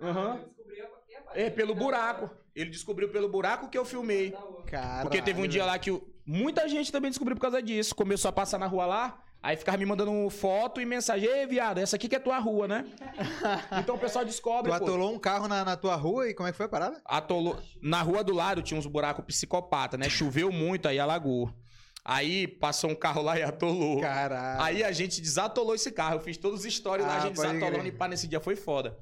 Aham. aqui, rapaz. É, pelo buraco. Ele descobriu pelo buraco que eu filmei. Caralho, Porque teve um dia lá que o- muita gente também descobriu por causa disso. Começou a passar na rua lá, aí ficava me mandando foto e mensagem. Ei, viado, essa aqui que é tua rua, né? então o pessoal descobre, Tu pô. atolou um carro na, na tua rua e como é que foi a parada? Atolou. Na rua do lado tinha uns buracos psicopata, né? Choveu muito, aí alagou. Aí passou um carro lá e atolou. Caralho. Aí a gente desatolou esse carro. Eu fiz todos os stories lá, Ah, a gente pode desatolando e pá, nesse dia foi foda.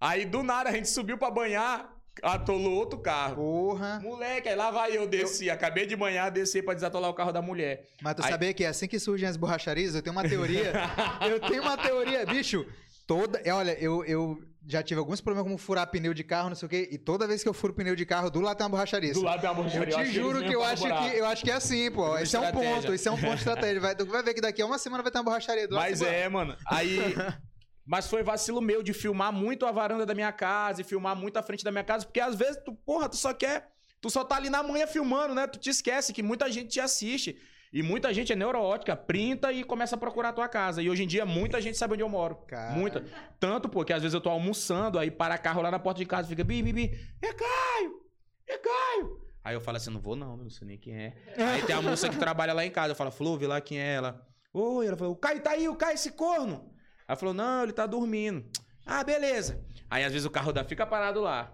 Aí do nada a gente subiu pra banhar, atolou outro carro. Porra. Moleque, aí lá vai eu desci. Acabei de manhã descer pra desatolar o carro da mulher. Mas tu Aí- sabia que assim que surgem as borracharias, eu tenho uma teoria. eu tenho uma teoria, bicho. Toda. é, Olha, eu, eu já tive alguns problemas como furar pneu de carro, não sei o quê. E toda vez que eu furo pneu de carro, do lado tem uma borracharia. Do lado tem uma Eu borracharia, eu te que juro que eu acho que, eu acho que é assim, pô. Esse é um ponto, esse é um ponto de estratégia. Vai, tu vai ver que daqui a uma semana vai ter uma borracharia do lado. Mas é, mano. Aí. Mas foi vacilo meu de filmar muito a varanda da minha casa e filmar muito a frente da minha casa, porque às vezes tu, porra, tu só quer. Tu só tá ali na manhã filmando, né? Tu te esquece que muita gente te assiste. E muita gente é neurótica, printa e começa a procurar a tua casa. E hoje em dia muita gente sabe onde eu moro. Cara. Muita. Tanto porque às vezes eu tô almoçando, aí para carro lá na porta de casa, fica bi, bi, bi. É Caio! É Caio! Aí eu falo assim, não vou não, não sei nem quem é. Aí tem a moça que trabalha lá em casa, eu falo, Flúvio, lá quem é ela? Oi, ela falou, o Caio tá aí, o Caio, esse corno. Aí falou, não, ele tá dormindo. Ah, beleza. Aí às vezes o carro da fica parado lá.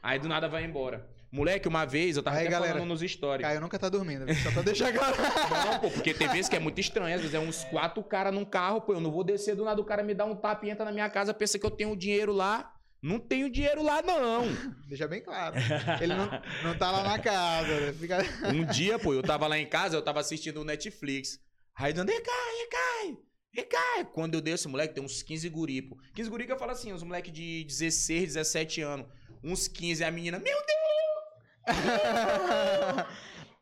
Aí do nada vai embora. Moleque, uma vez eu tava Aí, até galera, falando nos stories. Caio nunca tá dormindo, só pra deixar claro. Não, pô, porque tem vezes que é muito estranho. Às vezes é uns quatro caras num carro, pô, eu não vou descer do nada, o cara me dá um tapa e entra na minha casa, pensa que eu tenho dinheiro lá. Não tenho dinheiro lá, não. Deixa bem claro. Ele não, não tá lá na casa, né? Fica... Um dia, pô, eu tava lá em casa, eu tava assistindo o Netflix. Aí dando, e cai, cai, e cai. Quando eu desço, moleque, tem uns 15 guri, pô. 15 guri que eu falo assim, uns moleque de 16, 17 anos. Uns 15, a menina, meu Deus!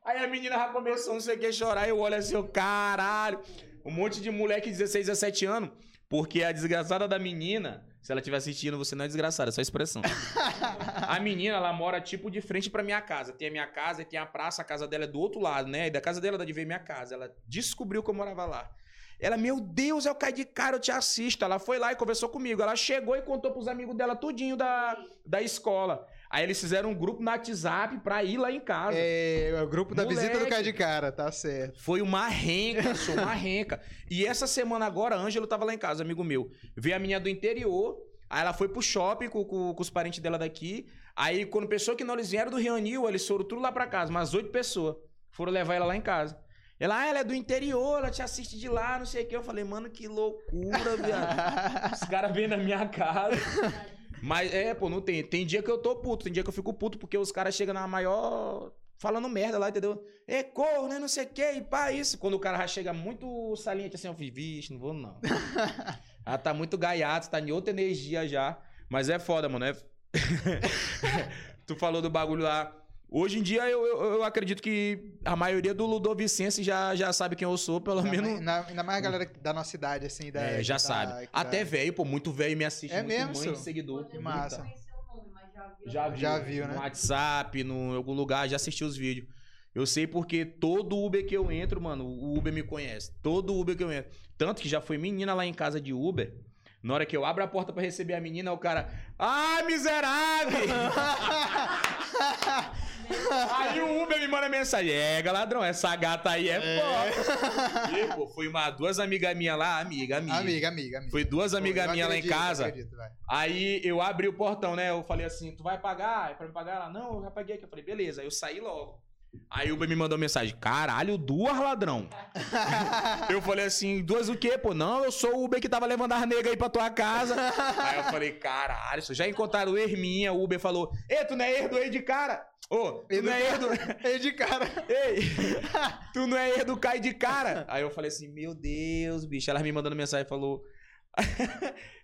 Aí a menina já começou, não sei o que, chorar. Eu olho assim, eu, caralho. Um monte de moleque de 16, 17 anos. Porque a desgraçada da menina, se ela estiver assistindo, você não é desgraçada, é só expressão. a menina, ela mora tipo de frente pra minha casa. Tem a minha casa tem a praça, a casa dela é do outro lado, né? E da casa dela dá de ver minha casa. Ela descobriu que eu morava lá. Ela, meu Deus, eu caí de cara, eu te assisto. Ela foi lá e conversou comigo. Ela chegou e contou pros amigos dela tudinho da, da escola. Aí eles fizeram um grupo no WhatsApp pra ir lá em casa. É, o grupo da visita do Moleque. Caio de Cara, tá certo. Foi uma renca, sou uma renca. E essa semana agora, Ângelo tava lá em casa, amigo meu. Veio a menina do interior, aí ela foi pro shopping com, com- com os parentes dela daqui. Aí, quando pensou que não, eles vieram do Rio Anil, eles foram tudo lá pra casa, umas oito pessoas. Foram levar ela lá em casa. Ela, ah, ela é do interior, ela te assiste de lá, não sei o que. Eu falei, mano, que loucura, viado. Os caras vêm na minha casa. Mas é, pô, não tem. Tem dia que eu tô puto, tem dia que eu fico puto, porque os caras chegam na maior. falando merda lá, entendeu? É corno, né? Não sei o que, e pá, isso. Quando o cara já chega muito saliente assim, eu fiz, vixe, não vou não. Ela tá muito gaiato, tá em outra energia já. Mas é foda, mano. É... tu falou do bagulho lá. Hoje em dia eu, eu, eu acredito que a maioria do Ludovicense já, já sabe quem eu sou, pelo Ainda menos. mais- ainda- Ainda mais a galera da nossa idade, assim. Da, É, já tá- sabe. Até tá- velho, pô, muito velho me assiste. É muito mesmo, mãe seguidor. Que massa. Não conheceu o nome, mas já viu. Já viu. Né? No WhatsApp, no algum lugar, já assistiu os vídeos. Eu sei porque todo Uber que eu entro, mano, o Uber me conhece. Todo Uber que eu entro. Tanto que já foi menina lá em casa de Uber. Na hora que eu abro a porta pra receber a menina, o cara. Ah, miserável! aí o Uber me manda mensagem. É, ladrão, essa gata aí é, foda. E, pô, foi uma, duas amigas minhas lá, amiga, amiga. Amiga, amiga, amiga. Foi duas amigas minhas lá em casa. acredito. Aí eu abri o portão, né? Eu falei assim, tu vai pagar? É pra me pagar? Ela, não, eu já paguei aqui. Eu falei, beleza. Aí eu saí logo. Aí o Uber me mandou mensagem, caralho, duas ladrão. eu falei assim, duas o quê, pô? Não, eu sou o Uber que tava levando as negas aí pra tua casa. aí eu falei, caralho, já encontraram Herminha. O Uber falou, ei, tu não é herdo aí de cara? Ô, tu não é herdo... Ei, de cara. Ei, tu não é herdo, cai de cara. Aí eu falei assim, meu Deus, bicho. Ela me mandando mensagem falou,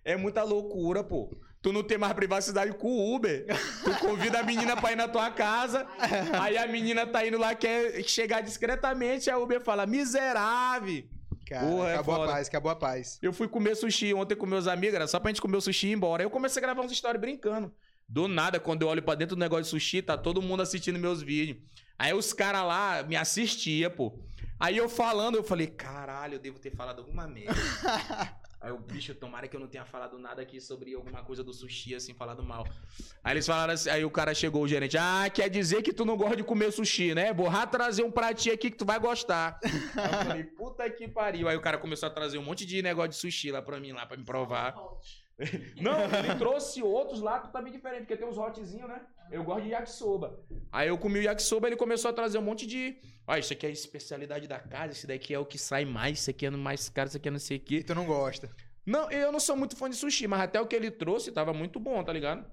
é muita loucura, pô. Tu não tem mais privacidade com o Uber. Tu convida a menina pra ir na tua casa, aí a menina tá indo lá, quer chegar discretamente, aí a Uber fala, miserável. Cara, Porra, é acabou a foda. paz, acabou a paz. Eu fui comer sushi ontem com meus amigos, era só pra gente comer o sushi e ir embora. Aí eu comecei a gravar uns stories brincando. Do nada, quando eu olho pra dentro do negócio de sushi, tá todo mundo assistindo meus vídeos. Aí os caras lá me assistiam, pô. Aí eu falando, eu falei, caralho, eu devo ter falado alguma merda. Aí o bicho, tomara que eu não tenha falado nada aqui sobre alguma coisa do sushi, assim, falado mal. Aí eles falaram assim, aí o cara chegou, o gerente, ah, quer dizer que tu não gosta de comer sushi, né? Vou trazer um pratinho aqui que tu vai gostar. Aí eu falei, puta que pariu. Aí o cara começou a trazer um monte de negócio de sushi lá pra mim, lá pra me provar. Não, ele trouxe outros lá também diferente, porque tem uns hotzinhos, né? Eu gosto de yakisoba. Aí eu comi o yakisoba, ele começou a trazer um monte de. Ó, isso aqui é a especialidade da casa, esse daqui é o que sai mais, isso aqui é mais caro, isso aqui é não sei o E quê. tu não gosta. Não, eu não sou muito fã de sushi, mas até o que ele trouxe tava muito bom, tá ligado?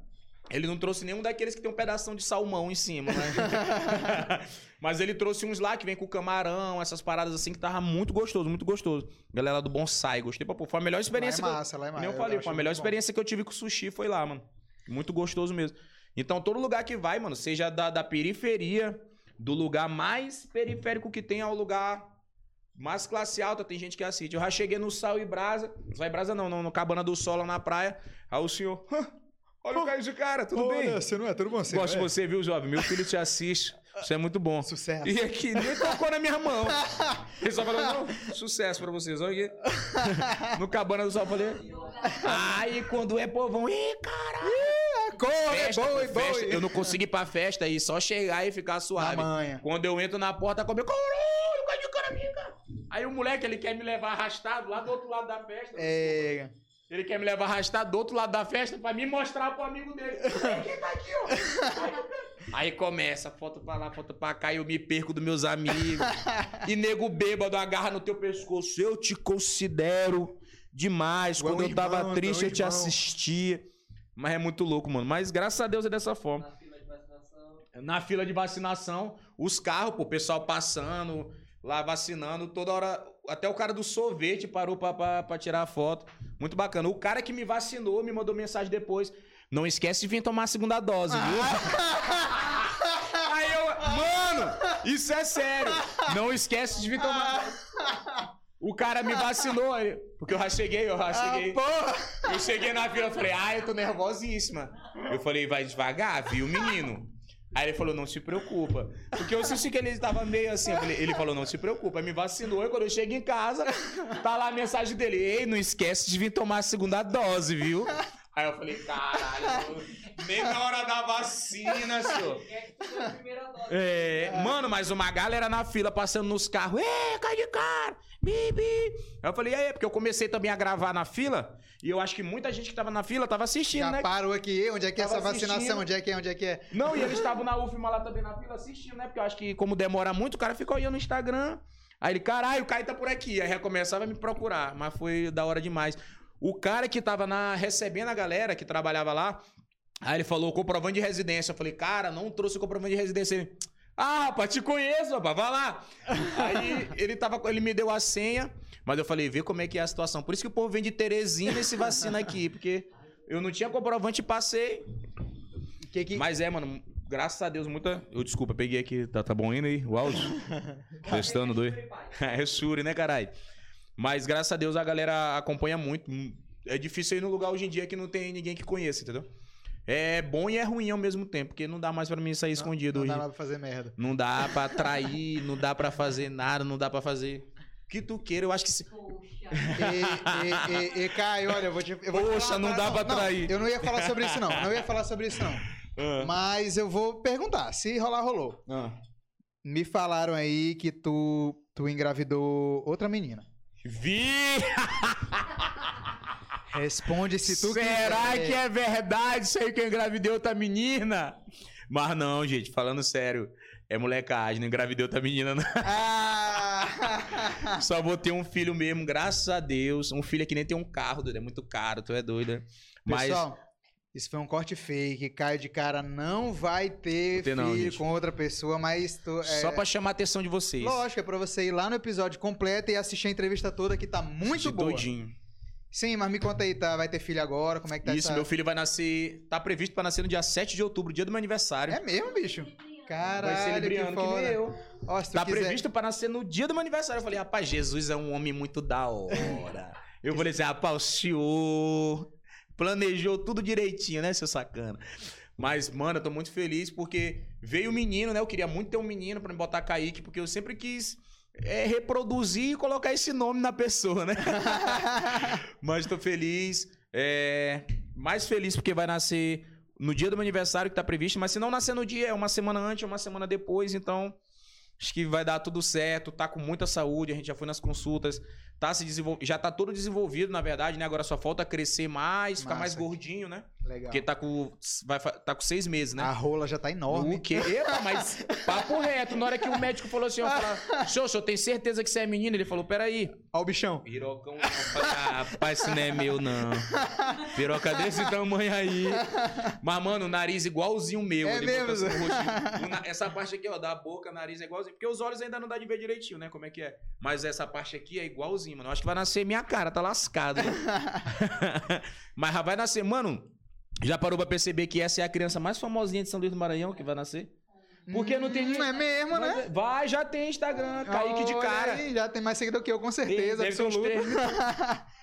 Ele não trouxe nenhum daqueles que tem um pedação de salmão em cima, né? mas ele trouxe uns lá que vem com camarão, essas paradas assim que tava muito gostoso, muito gostoso. Galera do bonsai, gostei pra pô. Foi a melhor experiência lá é que eu- massa, lá é massa. nem eu falei, acho foi a melhor muito bom. experiência que eu tive com sushi foi lá, mano. Muito gostoso mesmo. Então, todo lugar que vai, mano, seja da, da periferia, do lugar mais periférico que tem ao lugar mais classe alta, tem gente que assiste. Eu já cheguei no Sal e Brasa, Sal e Brasa não, no, no Cabana do Sol lá na praia. Aí o senhor, "Hã, olha o Caio de cara, tudo Olha, bem? Você não é, tudo bom? Você Gosto de não é? você, viu, jovem? Meu filho te assiste. Isso é muito bom. Sucesso. E aqui nem tocou na minha mão. Ele só falou, não, sucesso pra vocês. Olha aqui. No cabana do sol, eu falei. Aí quando é povão, ih, caralho. Corre, Festa, boi, festa. boi. Eu não consegui ir pra festa e só chegar e ficar suave. Quando eu entro na porta, come caralho, cai de cara minha, cara. Aí o moleque, ele quer me levar arrastado lá do outro lado da festa. É... Ele quer me levar arrastado do outro lado da festa pra me mostrar pro amigo dele. Quem tá aqui, ó? Aí, começa, foto pra lá, foto pra cá, e eu me perco dos meus amigos. e nego bêbado agarra no teu pescoço. Eu te considero demais. É Quando eu tava irmão, é triste, eu te irmão. assistia. Mas é muito louco, mano. Mas graças a Deus é dessa forma. Na fila de vacinação. Na fila de vacinação, os carros, pô, o pessoal passando, lá vacinando, toda hora. Até o cara do sorvete parou pra, pra, pra tirar a foto. Muito bacana. O cara que me vacinou me mandou mensagem depois. Não esquece de vir tomar a segunda dose, viu? Aí eu, mano, isso é sério. Não esquece de vir tomar. O cara me vacinou, aí- porque eu já cheguei, eu já cheguei. porra! Eu cheguei na fila, eu falei, ah, eu tô nervosíssima. Eu falei, vai devagar, viu, menino? Aí ele falou, não se preocupa. Porque eu senti que ele tava meio assim. falei- ele falou, não se preocupa. Aí me vacinou e quando eu chego em casa, tá lá a mensagem dele. Ei, não esquece de vir tomar a segunda dose, viu? Aí eu falei, caralho, nem na hora da vacina, senhor. É que tu deu a primeira dose? É, mano, mas uma galera na fila passando nos carros. Ê, cai de cara! Bibi! Aí eu falei, e aí, porque eu comecei também a gravar na fila. E eu acho que muita gente que tava na fila tava assistindo, Já né? parou aqui. Onde é que é Tava essa vacinação? assistindo. Onde é que é? Onde é que é? Não, e eles estavam na UFMA lá também na fila assistindo, né? Porque eu acho que, como demora muito, o cara fica olhando no Instagram. Aí ele, caralho, o Caio tá por aqui. Aí já começava a me procurar, mas foi da hora demais. O cara que tava na, recebendo a galera que trabalhava lá, aí ele falou comprovante de residência. Eu falei, cara, não trouxe o comprovante de residência. Ele, ah, rapaz, te conheço, rapaz, vai lá. Aí ele, tava, ele me deu a senha, mas eu falei, vê como é que é a situação. Por isso que o povo vem de Teresina e se vacina aqui, porque eu não tinha comprovante e passei. Que, que... Mas é, mano, graças a Deus, muita. Eu desculpa, peguei aqui. Tá, tá bom indo aí? O áudio? Testando dois. é Shuri, né, caralho? Mas graças a Deus a galera acompanha muito. É difícil ir no lugar hoje em dia que não tem ninguém que conheça, entendeu? É bom e é ruim ao mesmo tempo, porque não dá mais pra mim sair escondido Não dá hoje. lá pra fazer merda. Não dá pra atrair, não dá pra fazer nada, não dá pra fazer. O que tu queira, eu acho que. Se... Poxa. E, e, e, e, Caio, olha, eu vou te. Eu vou te Poxa, falar não dá pra trair. eu não ia falar sobre isso, não. Não ia falar sobre isso, não. Ah. Mas eu vou perguntar. Se rolar, rolou. Me falaram aí que tu, tu engravidou outra menina. Vi! Responde se tu Será quiser. que é verdade isso aí que eu engravidei outra menina? Mas não, gente, falando sério. É molecagem, não engravidei outra menina, não. Ah! Só vou ter um filho mesmo, graças a Deus. Um filho que nem tem um carro, doido. É muito caro, tu é doida. Mas. Pessoal, isso foi um corte fake. Caio de cara não vai ter filho não, com outra pessoa, mas tu, é, Só pra chamar a atenção de vocês. Lógico, é pra você ir lá no episódio completo e assistir a entrevista toda que tá muito De boa. doidinho. Sim, mas me conta aí, tá? Vai ter filho agora? Como é que tá Isso, essa... meu filho vai nascer. Tá previsto pra nascer no dia 7 de outubro, dia do meu aniversário. É mesmo, bicho? Caralho, vai ser que libriano que, nem eu. Ó, Tá quiser... previsto pra nascer no dia do meu aniversário. Eu falei, rapaz, Jesus é um homem muito da hora. Eu falei assim, rapaz, o senhor planejou tudo direitinho, né, seu sacana? Mas, mano, eu tô muito feliz porque veio o menino, né? Eu queria muito ter um menino pra me botar Kaique, porque eu sempre quis é, reproduzir e colocar esse nome na pessoa, né? Mas tô feliz. É, mais feliz porque vai nascer no dia do meu aniversário que tá previsto, mas se não nascer no dia, é uma semana antes, uma semana depois, então acho que vai dar tudo certo, tá com muita saúde, a gente já foi nas consultas, tá se desenvol... já tá todo desenvolvido, na verdade, né? Agora só falta crescer mais, ficar mais Massa. gordinho, né? Legal. Porque tá com vai tá com seis meses, né? A rola já tá enorme. O quê? Epa, mas papo reto. Na hora que o médico falou assim, ó, fala, senhor, senhor tem certeza que você é menino? Ele falou, peraí. Ó o bichão. Pirocão, não. Falei, ah, rapaz, isso não é meu, não. Piroca desse tamanho aí. Mas, mano, o nariz igualzinho meu. É mesmo, assim Essa parte aqui, ó, da boca, nariz é igualzinho. Porque os olhos ainda não dá de ver direitinho, né? Como é que é. Mas essa parte aqui é igualzinho, mano. Eu acho que vai nascer minha cara, tá lascado. né? Mas vai nascer. Mano, já parou pra perceber que essa é a criança mais famosinha de São Luís do Maranhão que vai nascer? Porque não tem Hum, é mesmo, Mas né? Vai, já tem Instagram, Kaique de Olha cara. aí, já tem mais seguidor que eu, com certeza, Deve três mil.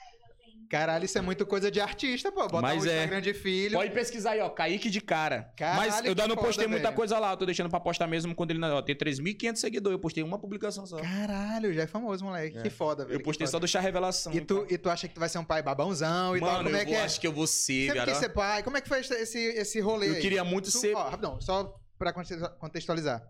Caralho, isso é muito coisa de artista, pô. Botar Mas o é. Instagram de filho. Pode pesquisar aí, ó. Kaique de cara. Caralho, Mas eu ainda não postei muita velho. coisa lá. Eu tô deixando pra postar mesmo quando ele. Ó, tem 3.500 seguidores. Eu postei uma publicação só. Caralho, já é famoso, moleque. É. Que foda, velho. Eu postei só do chá revelação. E tu, e tu acha que tu vai ser um pai babãozão e tal? Mano, Como é eu que vou- é? acho que eu vou ser, Sempre cara. quis ser pai. Como é que foi esse, esse, rolê Eu aí? queria muito Tu- ser. Ó, rapidão, só pra conte- contextualizar.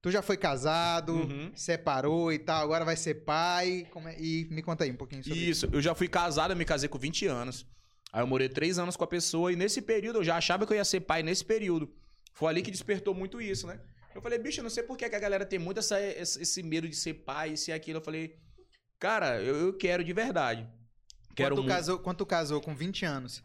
Tu já foi casado, Uhum. separou e tal, agora vai ser pai. como é- E me conta aí um pouquinho sobre isso. Isso, eu já fui casado, eu me casei com 20 anos. Aí eu morei três anos com a pessoa e nesse período eu já achava que eu ia ser pai nesse período. Foi ali que despertou muito isso, né? Eu falei, bicho, eu não sei por que a galera tem muito essa, esse, esse medo de ser pai, isso e aquilo. Eu falei, cara, eu, eu quero de verdade. Quero quando, tu muito. casou, quando tu casou com 20 anos.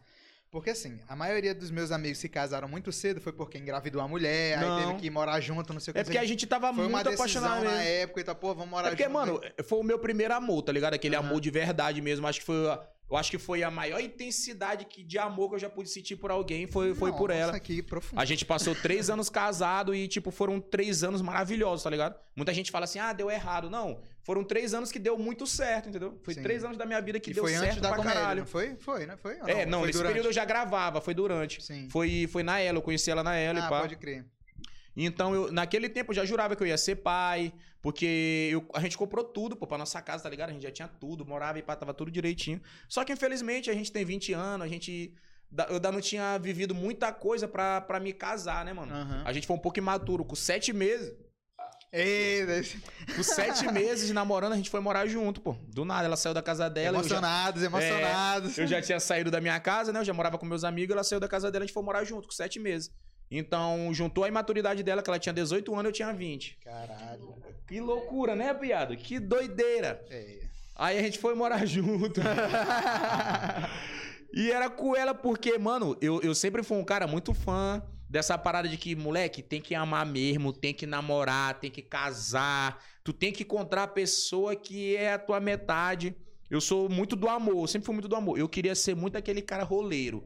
Porque assim, a maioria dos meus amigos se casaram muito cedo foi porque engravidou a mulher, aí Não. teve que morar junto, não sei o que. É porque a gente tava Foi uma muito decisão apaixonado na época e pô, vamos morar É porque, junto. mano, foi o meu primeiro amor, tá ligado? Aquele Aham. amor de verdade mesmo. Acho que foi. Eu acho que foi a maior intensidade que, de amor que eu já pude sentir por alguém. Foi, foi por ela. Nossa, que profundo. A gente passou três anos casado e, tipo, foram três anos maravilhosos, tá ligado? Muita gente fala assim, ah, deu errado. Não, foram três anos que deu muito certo, entendeu? Foi Sim. três anos da minha vida que E deu foi certo antes da pra comédia, caralho. não foi? Foi, né? Foi? É, não, nesse durante? período eu já gravava, foi durante. Sim. Foi, foi na ela, eu conheci ela na ela ah, e pá. pode crer. Então, eu, naquele tempo eu já jurava que eu ia ser pai, porque eu- a gente comprou tudo, pô, pra nossa casa, tá ligado? A gente já tinha tudo, morava e pá, tava tudo direitinho. Só que, infelizmente, a gente tem 20 anos, a gente. Eu ainda não tinha vivido muita coisa pra, pra me casar, né, mano? Aham. A gente foi um pouco imaturo. Com sete meses, Ei, com sete meses de namorando, a gente foi morar junto, pô. Do nada, ela saiu da casa dela. eu já- emocionados, emocionados. eu já tinha saído da minha casa, né? Eu já morava com meus amigos, ela saiu da casa dela, a gente foi morar junto, com sete meses. Então, juntou a imaturidade dela, que ela tinha 18 anos, eu tinha 20. Caralho. Que loucura, né, piado? Que doideira. É. Aí a gente foi morar junto. e era com ela porque, mano, eu, eu sempre fui um cara muito fã dessa parada de que, moleque, tem que amar mesmo, tem que namorar, tem que casar. Tu tem que encontrar a pessoa que é a tua metade. Eu sou muito do amor, eu sempre fui muito do amor. Eu queria ser muito aquele cara roleiro.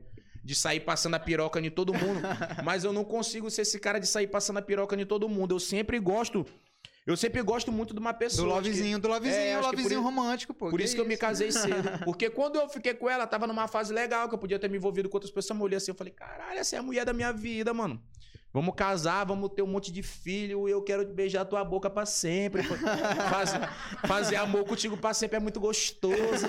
De sair passando a piroca em todo mundo. mas eu não consigo ser esse cara de sair passando a piroca em todo mundo. Eu sempre gosto. Eu sempre gosto muito de uma Do pessoa. que- lovezinho, do lovezinho, É, que lovezinho romântico, pô. por isso que eu me casei cedo. Porque quando eu fiquei com ela, tava numa fase legal, que eu podia ter me envolvido com outras pessoas. Eu olhei assim, eu falei, caralho, essa é a mulher da minha vida, mano. Vamos casar, vamos ter um monte de filho, eu quero beijar tua boca pra sempre. Fazer, fazer amor contigo pra sempre é muito gostoso.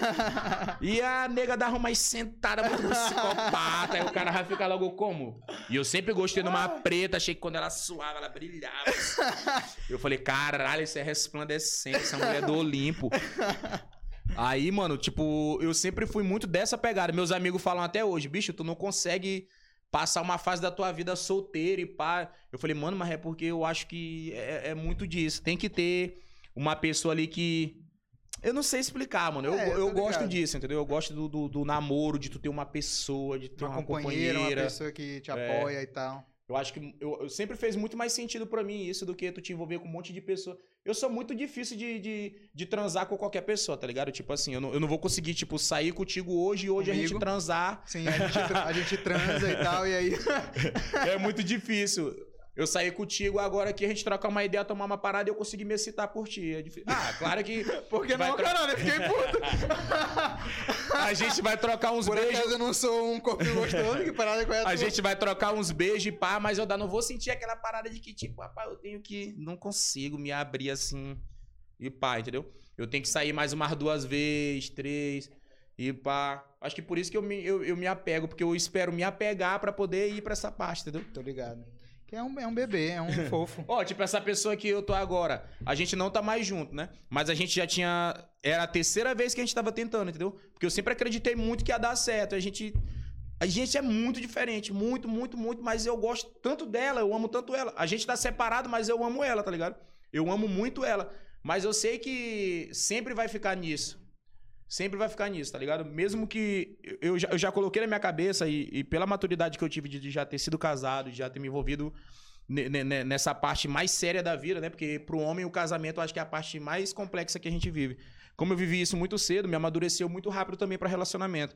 E a nega dava umas sentadas muito psicopata. Aí o cara vai ficar logo como? E eu sempre gostei de uma preta, achei que quando ela suava, ela brilhava. Eu falei, caralho, isso é resplandecente, essa mulher é do Olimpo. Aí, mano, tipo, eu sempre fui muito dessa pegada. Meus amigos falam até hoje, bicho, tu não consegue passar uma fase da tua vida solteiro e pá. Eu falei, mano, mas é porque eu acho que é, é muito disso. Tem que ter uma pessoa ali que. Eu não sei explicar, mano. Eu, É, eu eu gosto disso, entendeu? Eu gosto do, do, do namoro, de tu ter uma pessoa, de ter Uma uma, companheira, companheira. uma pessoa que te É. apoia e tal. Eu acho que eu, eu sempre fez muito mais sentido pra mim isso do que tu te envolver com um monte de pessoa. Eu sou muito difícil de, de, de transar com qualquer pessoa, tá ligado? Tipo assim, eu não, eu não vou conseguir, tipo, sair contigo hoje e hoje a Comigo? gente transar. Sim, a gente, a gente transa e tal, e aí. É muito difícil. Eu sair contigo agora aqui, a gente trocar uma ideia, tomar uma parada e eu conseguir me excitar por ti. É difícil. Ah, claro que. Por que Vai não, tro- caralho? Eu fiquei puto. A gente vai trocar uns Por beijos. acaso eu não sou um corpinho gostoso, que parada com essa. A gente vai trocar uns beijos e pá, mas eu não vou sentir aquela parada de que, tipo, rapaz, eu tenho que. Não consigo me abrir assim e pá, entendeu? Eu tenho que sair mais umas duas vezes, três e pá. Acho que por isso que eu me, eu, eu me apego, porque eu espero me apegar pra poder ir pra essa parte, entendeu? Tô ligado. Que é um, é um bebê, é um fofo. Ó, tipo, essa pessoa que eu tô agora, a gente não tá mais junto, né? Mas a gente já tinha. Era a terceira vez que a gente tava tentando, entendeu? Porque eu sempre acreditei muito que ia dar certo. A gente. A gente é muito diferente, muito, muito, muito, mas eu gosto tanto dela, eu amo tanto ela. A gente tá separado, mas eu amo ela, tá ligado? Eu amo muito ela. Mas eu sei que sempre vai ficar nisso. Sempre vai ficar nisso, tá ligado? Mesmo que eu já, eu já coloquei na minha cabeça e, e pela maturidade que eu tive de, de já ter sido casado, de já ter me envolvido ne- ne- ne- nessa parte mais séria da vida, né? Porque pro homem o casamento eu acho que é a parte mais complexa que a gente vive. Como eu vivi isso muito cedo, me amadureceu muito rápido também para relacionamento.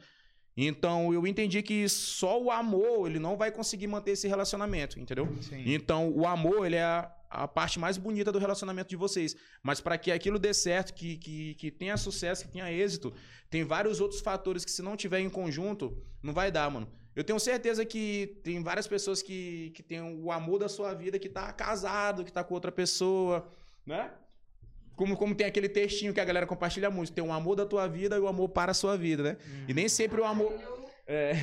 Então eu entendi que só o amor ele não vai conseguir manter esse relacionamento, entendeu? Sim. Então o amor ele é a, parte mais bonita do relacionamento de vocês. Mas para que aquilo dê certo, que, que, que tenha sucesso, que tenha êxito, tem vários outros fatores que se não tiver em conjunto, não vai dar, mano. Eu tenho certeza que tem várias pessoas que, que têm o amor da sua vida, que tá casado, que tá com outra pessoa, né? Como, como tem aquele textinho que a galera compartilha muito, tem o amor da tua vida e o amor para a sua vida, né? E nem sempre o amor. É.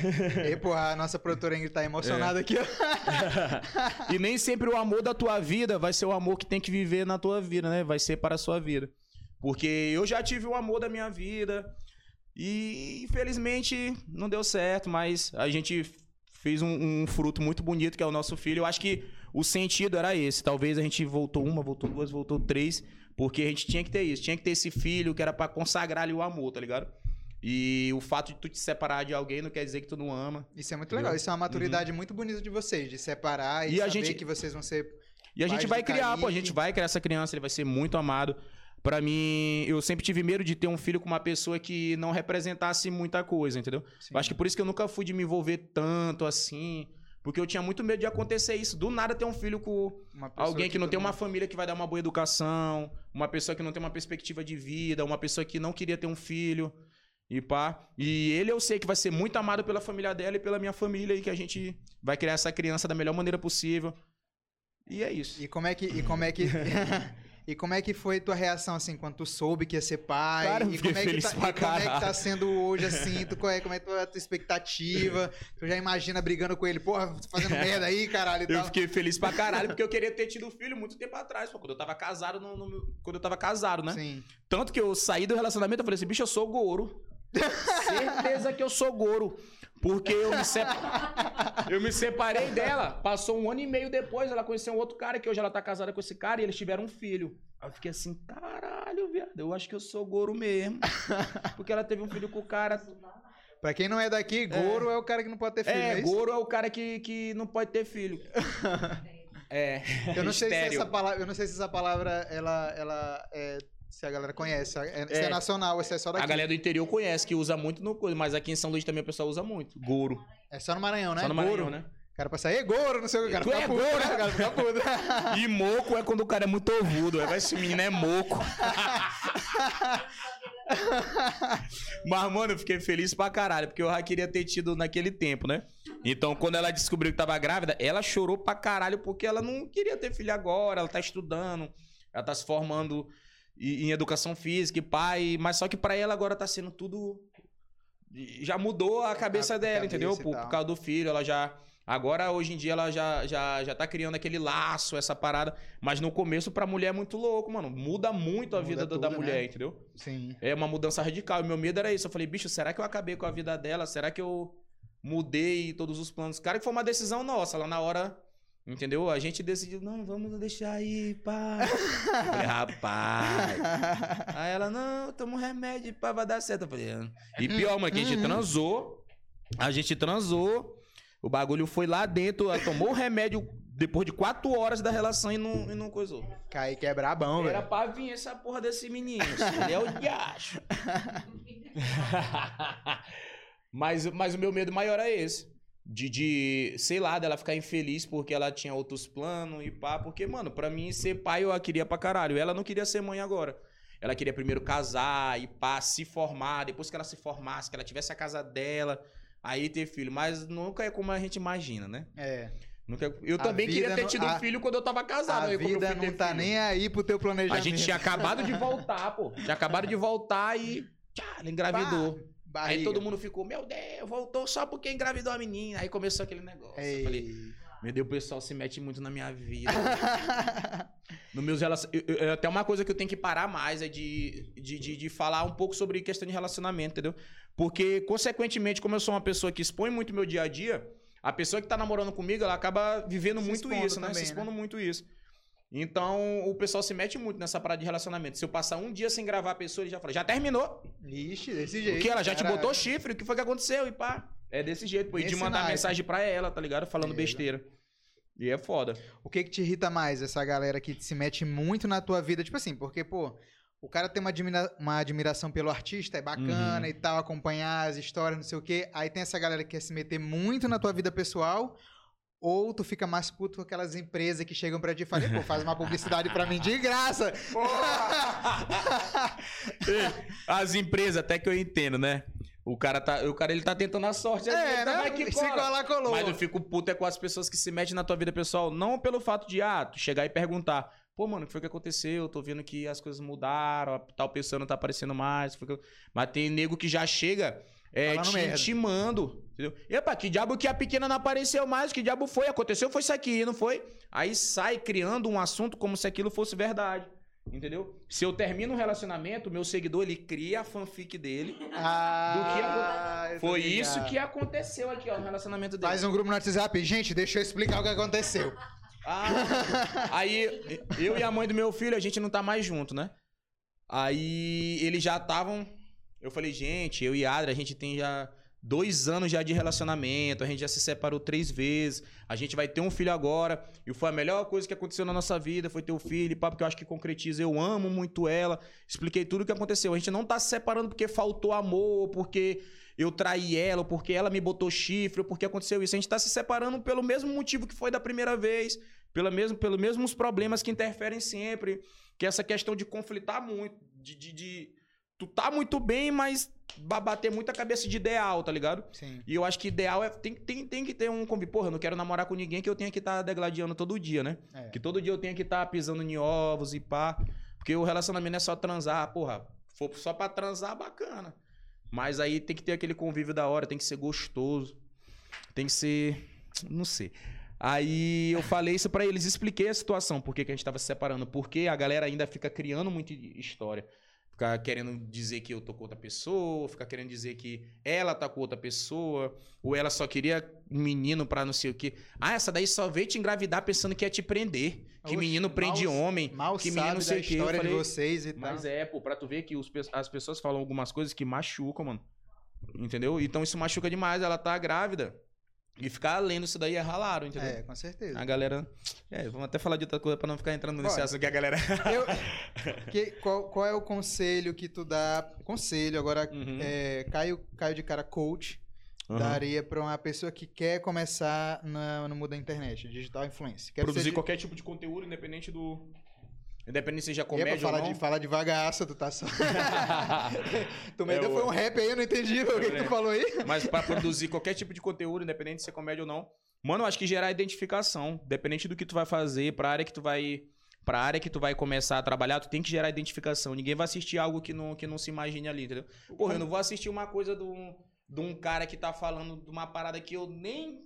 E, pô, a nossa produtora Ingrid tá emocionada aqui, ó. e nem sempre o amor da tua vida vai ser o amor que tem que viver na tua vida, né? Vai ser para a sua vida. Porque eu já tive o amor da minha vida e infelizmente não deu certo, mas a gente fez um, um fruto muito bonito que é o nosso filho. Eu acho que o sentido era esse. Talvez a gente voltou uma, voltou duas, voltou três, porque a gente tinha que ter isso. Tinha que ter esse filho que era para consagrar ali o amor, tá ligado? E o fato de tu te separar de alguém não quer dizer que tu não ama. Isso é muito legal. Isso é uma maturidade muito bonita de vocês, de separar e, E saber gente- que vocês vão ser. E a gente vai criar, pô, a gente vai criar essa criança, ele vai ser muito amado. Pra mim, eu sempre tive medo de ter um filho com uma pessoa que não representasse muita coisa, entendeu? Sim. Acho que por isso que eu nunca fui de me envolver tanto assim, porque eu tinha muito medo de acontecer isso. Do nada ter um filho com alguém que não todo tem uma família que vai dar uma boa educação, uma pessoa que não tem uma perspectiva de vida, uma pessoa que não queria ter um filho. E pá. E ele eu sei que vai ser muito amado pela família dela e pela minha família e que a gente vai criar essa criança da melhor maneira possível. E é isso. E como é que. E como é que. E como é que foi tua reação, assim, quando tu soube que ia ser pai? Cara, e fiquei como é que feliz tá, pra e como é que tá sendo hoje, assim? Tu, qual é, como é que tá a tua expectativa? Tu já imagina brigando com ele, porra, fazendo merda aí, caralho, e Eu fiquei feliz pra caralho, porque eu queria ter tido filho muito tempo atrás, pô, quando eu tava casado, no, no quando eu tava casado, né? Sim. Tanto que eu saí do relacionamento, eu falei assim, bicho, eu sou goro. Certeza que eu sou goro. Porque eu me, sep- eu me separei dela. Passou um ano e meio depois, ela conheceu um outro cara, que hoje ela tá casada com esse cara, e eles tiveram um filho. Aí eu fiquei assim, caralho, viado, eu acho que eu sou goro mesmo. Porque ela teve um filho com o cara. Pra quem não é daqui, Goro é, o cara que não pode ter filho, É, é goro é o cara que, que não pode ter filho. É. Eu não sei se essa palavra, eu não sei se essa palavra ela ela é, se a galera conhece, é, se é É. nacional, ou se é só daqui. A galera do interior conhece, que usa muito no coisa, mas aqui em São Luís também o pessoal usa muito. Goro. É só no Maranhão, né? Só no Maranhão, Goro. né? O cara passa aí, Goro, não sei o que, o cara Tu fica é puto, Goro, né? O cara fica puto. E moco é quando o cara é muito ovudo. Aí esse menino é moco. Mas, mano, eu fiquei feliz pra caralho, porque eu já queria ter tido naquele tempo, né? Então, quando ela descobriu que tava grávida, ela chorou pra caralho, porque ela não queria ter filho agora, ela tá estudando, ela tá se formando em em educação física e pai, mas só que pra ela agora tá sendo tudo. Já mudou a cabeça A dela, cabeça entendeu? e Por, por causa do filho, ela já. Agora, hoje em dia, ela já, já, já tá criando aquele laço, essa parada. Mas no começo, pra mulher é muito louco, mano. Muda muito a Muda vida da- da tudo, mulher, né? entendeu? Sim. É uma mudança radical. E meu medo era isso. Eu falei, bicho, será que eu acabei com a vida dela? Será que eu mudei todos os planos? Cara, que foi uma decisão nossa. Lá na hora, entendeu? A gente decidiu, não, vamos deixar aí, pá. Falei, rapaz. Aí ela, não, toma um remédio, pá, vai dar certo. Eu falei, ah. E pior, mano, que a gente transou. A gente transou. O bagulho foi lá dentro, ela tomou o remédio depois de quatro horas da relação e não, e não coisou. Kaique é brabão, Era velho. pra vir essa porra desse menino. Ele é o diacho. mas, mas o meu medo maior é esse. De, de, sei lá, dela ficar infeliz porque ela tinha outros planos e pá. Porque, mano, pra mim ser pai eu a queria pra caralho. Ela não queria ser mãe agora. Ela queria primeiro casar e pá, se formar. Depois que ela se formasse, que ela tivesse a casa dela, aí ter filho. Mas nunca é como a gente imagina, né? É. Nunca... Eu A também queria ter não- tido a- filho quando eu tava casado. A vida não tá filho. nem aí pro teu planejamento. A gente tinha acabado de voltar, pô. Tinha acabado de voltar e. Tchá, ela engravidou. Aí Barriga. todo mundo ficou, meu Deus, voltou só porque engravidou a menina. Aí começou aquele negócio. Eu Ei. falei, meu Deus, o pessoal se mete muito na minha vida. no meus eu- eu- eu- Até uma coisa que eu tenho que parar mais é de, de, de, de falar um pouco sobre questão de relacionamento, entendeu? Porque, consequentemente, como eu sou uma pessoa que expõe muito meu dia a dia, a pessoa que tá namorando comigo, ela acaba vivendo Se muito isso, né? também, Se né? expondo muito isso. Então, o pessoal se mete muito nessa parada de relacionamento. Se eu passar um dia sem gravar a pessoa, ele já fala, já terminou? Ixi, desse jeito. Porque ela já te caralho. botou chifre, o que foi que aconteceu? E pá. É desse jeito, pô. E de mandar mensagem pra ela, tá ligado? Falando Beleza. besteira. E é foda. O que que te irrita mais? Essa galera que se mete muito na tua vida? Tipo assim, porque, pô, o cara tem uma, admira- uma admiração pelo artista, é bacana Uhum. e tal, acompanhar as histórias, não sei o quê. Aí tem essa galera que quer se meter muito na tua vida pessoal. Ou tu fica mais puto com aquelas empresas que chegam pra ti e falam, pô, faz uma publicidade pra mim de graça. As empresas, até que eu entendo, né? O cara, tá, o cara ele tá tentando a sorte. É, então né? vai que Se cola. colar, colou. Mas eu fico puto é com as pessoas que se metem na tua vida pessoal. Não pelo fato de, ah, tu chegar e perguntar. Pô, mano, o que foi que aconteceu? Eu tô vendo que as coisas mudaram, a tal pessoa não tá aparecendo mais. Mas tem nego que já chega é, te merda. intimando. Entendeu? Epa, que diabo que a pequena não apareceu mais? Que diabo foi? Aconteceu foi isso aqui, não foi? Aí sai criando um assunto como se aquilo fosse verdade. Entendeu? Se eu termino um relacionamento, meu seguidor ele cria a fanfic dele. Ah, eu tô Foi ligado. isso que aconteceu aqui, ó, no relacionamento dele. Faz um grupo no WhatsApp. Gente, deixa eu explicar o que aconteceu. Ah, aí eu e a mãe do meu filho, a gente não tá mais junto, né? Aí eles já estavam. Eu falei, gente, eu e a Adria, a gente tem já dois anos já de relacionamento, a gente já se separou três vezes, a gente vai ter um filho agora, e foi a melhor coisa que aconteceu na nossa vida, foi ter o filho, pá, porque eu acho que concretiza, eu amo muito ela, expliquei tudo o que aconteceu. A gente não tá se separando porque faltou amor, porque eu traí ela, porque ela me botou chifre, porque aconteceu isso. A gente tá se separando pelo mesmo motivo que foi da primeira vez, pela mesmo, pelos mesmos problemas que interferem sempre, que é essa questão de conflitar muito, de, de, de tu tá muito bem, mas ba- bater muita cabeça de ideal, tá ligado? Sim. E eu acho que ideal é. Tem, tem, tem que ter um convite. Porra, eu não quero namorar com ninguém que eu tenha que estar degladiando todo dia, né? É. Que todo dia eu tenha que estar pisando em ovos e pá. Porque o relacionamento não é só transar, porra. For só pra transar, bacana. Mas aí tem que ter aquele convívio da hora, tem que ser gostoso. Tem que ser. Não sei. Aí eu falei isso pra eles, expliquei a situação, por que que a gente tava se separando. Porque a galera ainda fica criando muita história. Ficar querendo dizer que eu tô com outra pessoa, ficar querendo dizer que ela tá com outra pessoa, ou ela só queria um menino pra não sei o quê. Ah, essa daí só veio te engravidar pensando que ia te prender. Que Oxe, menino prende mal- homem, Mal que sabe menino não sei o quê. História falei, de vocês e tal. mas é, pô, pra tu ver que os as pessoas falam algumas coisas que machucam, mano. Entendeu? Então isso machuca demais. Ela tá grávida. E ficar lendo isso daí é ralaram, entendeu? É, com certeza. A galera. É, vamos até falar de outra coisa pra não ficar entrando nesse Bora. assunto que a galera. Eu- que- qual, qual é o conselho que tu dá? Conselho, agora, Uhum. é, Caio, Caio de cara coach, Uhum. daria pra uma pessoa que quer começar na- no mundo da internet, digital influencer. Quer Produzir de- qualquer tipo de conteúdo, independente do. Independente se seja é comédia ou falar, não. de, falar devagaço, tu tá só. tu me É, deu o- foi um rap aí, eu não entendi o que, tu É. falou aí. Mas pra produzir qualquer tipo de conteúdo, independente de ser comédia ou não. Mano, eu acho que gerar identificação. Dependente do que tu vai fazer, pra área que tu vai. Pra área que tu vai começar a trabalhar, tu tem que gerar identificação. Ninguém vai assistir algo que não, que não se imagine ali, entendeu? Porra, eu não vou assistir uma coisa de um, de um cara que tá falando de uma parada que eu nem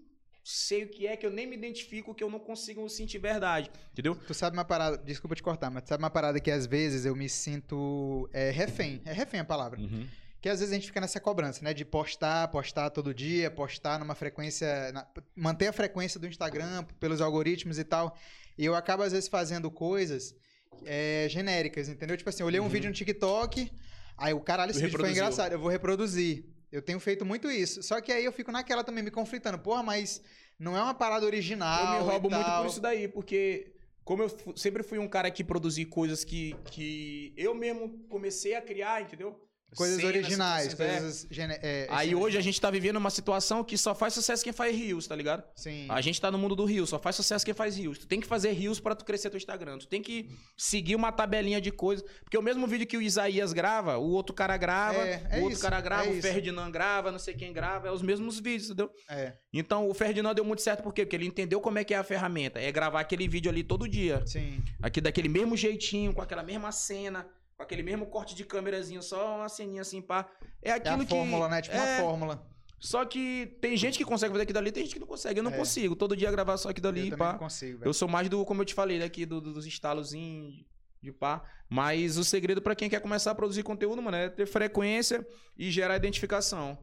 sei o que é, que eu nem me identifico, que eu não consigo sentir verdade, entendeu? Tu sabe uma parada, desculpa te cortar, mas tu sabe uma parada que às vezes eu me sinto é, refém. É refém a palavra. Que às vezes a gente fica nessa cobrança, né? De postar, postar todo dia, postar numa frequência. na- manter a frequência do Instagram pelos algoritmos e tal. E eu acabo, às vezes, fazendo coisas é, genéricas, entendeu? Tipo assim, eu olhei um Uhum. vídeo no TikTok, aí o caralho, esse vídeo foi engraçado, eu vou reproduzir. Eu tenho feito muito isso. Só que aí eu fico naquela também, me conflitando. Porra, mas não é uma parada original. Eu me roubo muito por isso daí, porque como eu sempre fui um cara que produzi coisas que, que eu mesmo comecei a criar, entendeu? Coisas Cenas, originais, é. coisas. gene- é, Aí hoje a gente tá vivendo uma situação que só faz sucesso quem faz rios, tá ligado? Sim. A gente tá no mundo do rios, só faz sucesso quem faz rios. Tu tem que fazer rios pra tu crescer teu Instagram. Tu tem que seguir uma tabelinha de coisas. Porque o mesmo vídeo que o Isaías grava, o outro cara grava, É, é o outro isso, cara grava, é o. Ferdinand grava, não sei quem grava, é os mesmos vídeos, entendeu? É, Então o Ferdinand deu muito certo por quê? Porque ele entendeu como é que é a ferramenta. É gravar aquele vídeo ali todo dia. sim. Aqui daquele mesmo jeitinho, com aquela mesma cena, com aquele mesmo corte de câmerazinho, só uma ceninha assim, pá. É É aquilo a que. fórmula, né? Tipo é, uma fórmula. Só que tem gente que consegue fazer aquilo dali, tem gente que não consegue. Eu não É. consigo. Todo dia gravar só aquilo Eu dali, também pá. não consigo, velho. Eu sou mais do, como eu te falei, daqui, do, do- dos estalozinhos de pá. Mas o segredo pra quem quer começar a produzir conteúdo, mano, é ter frequência e gerar identificação.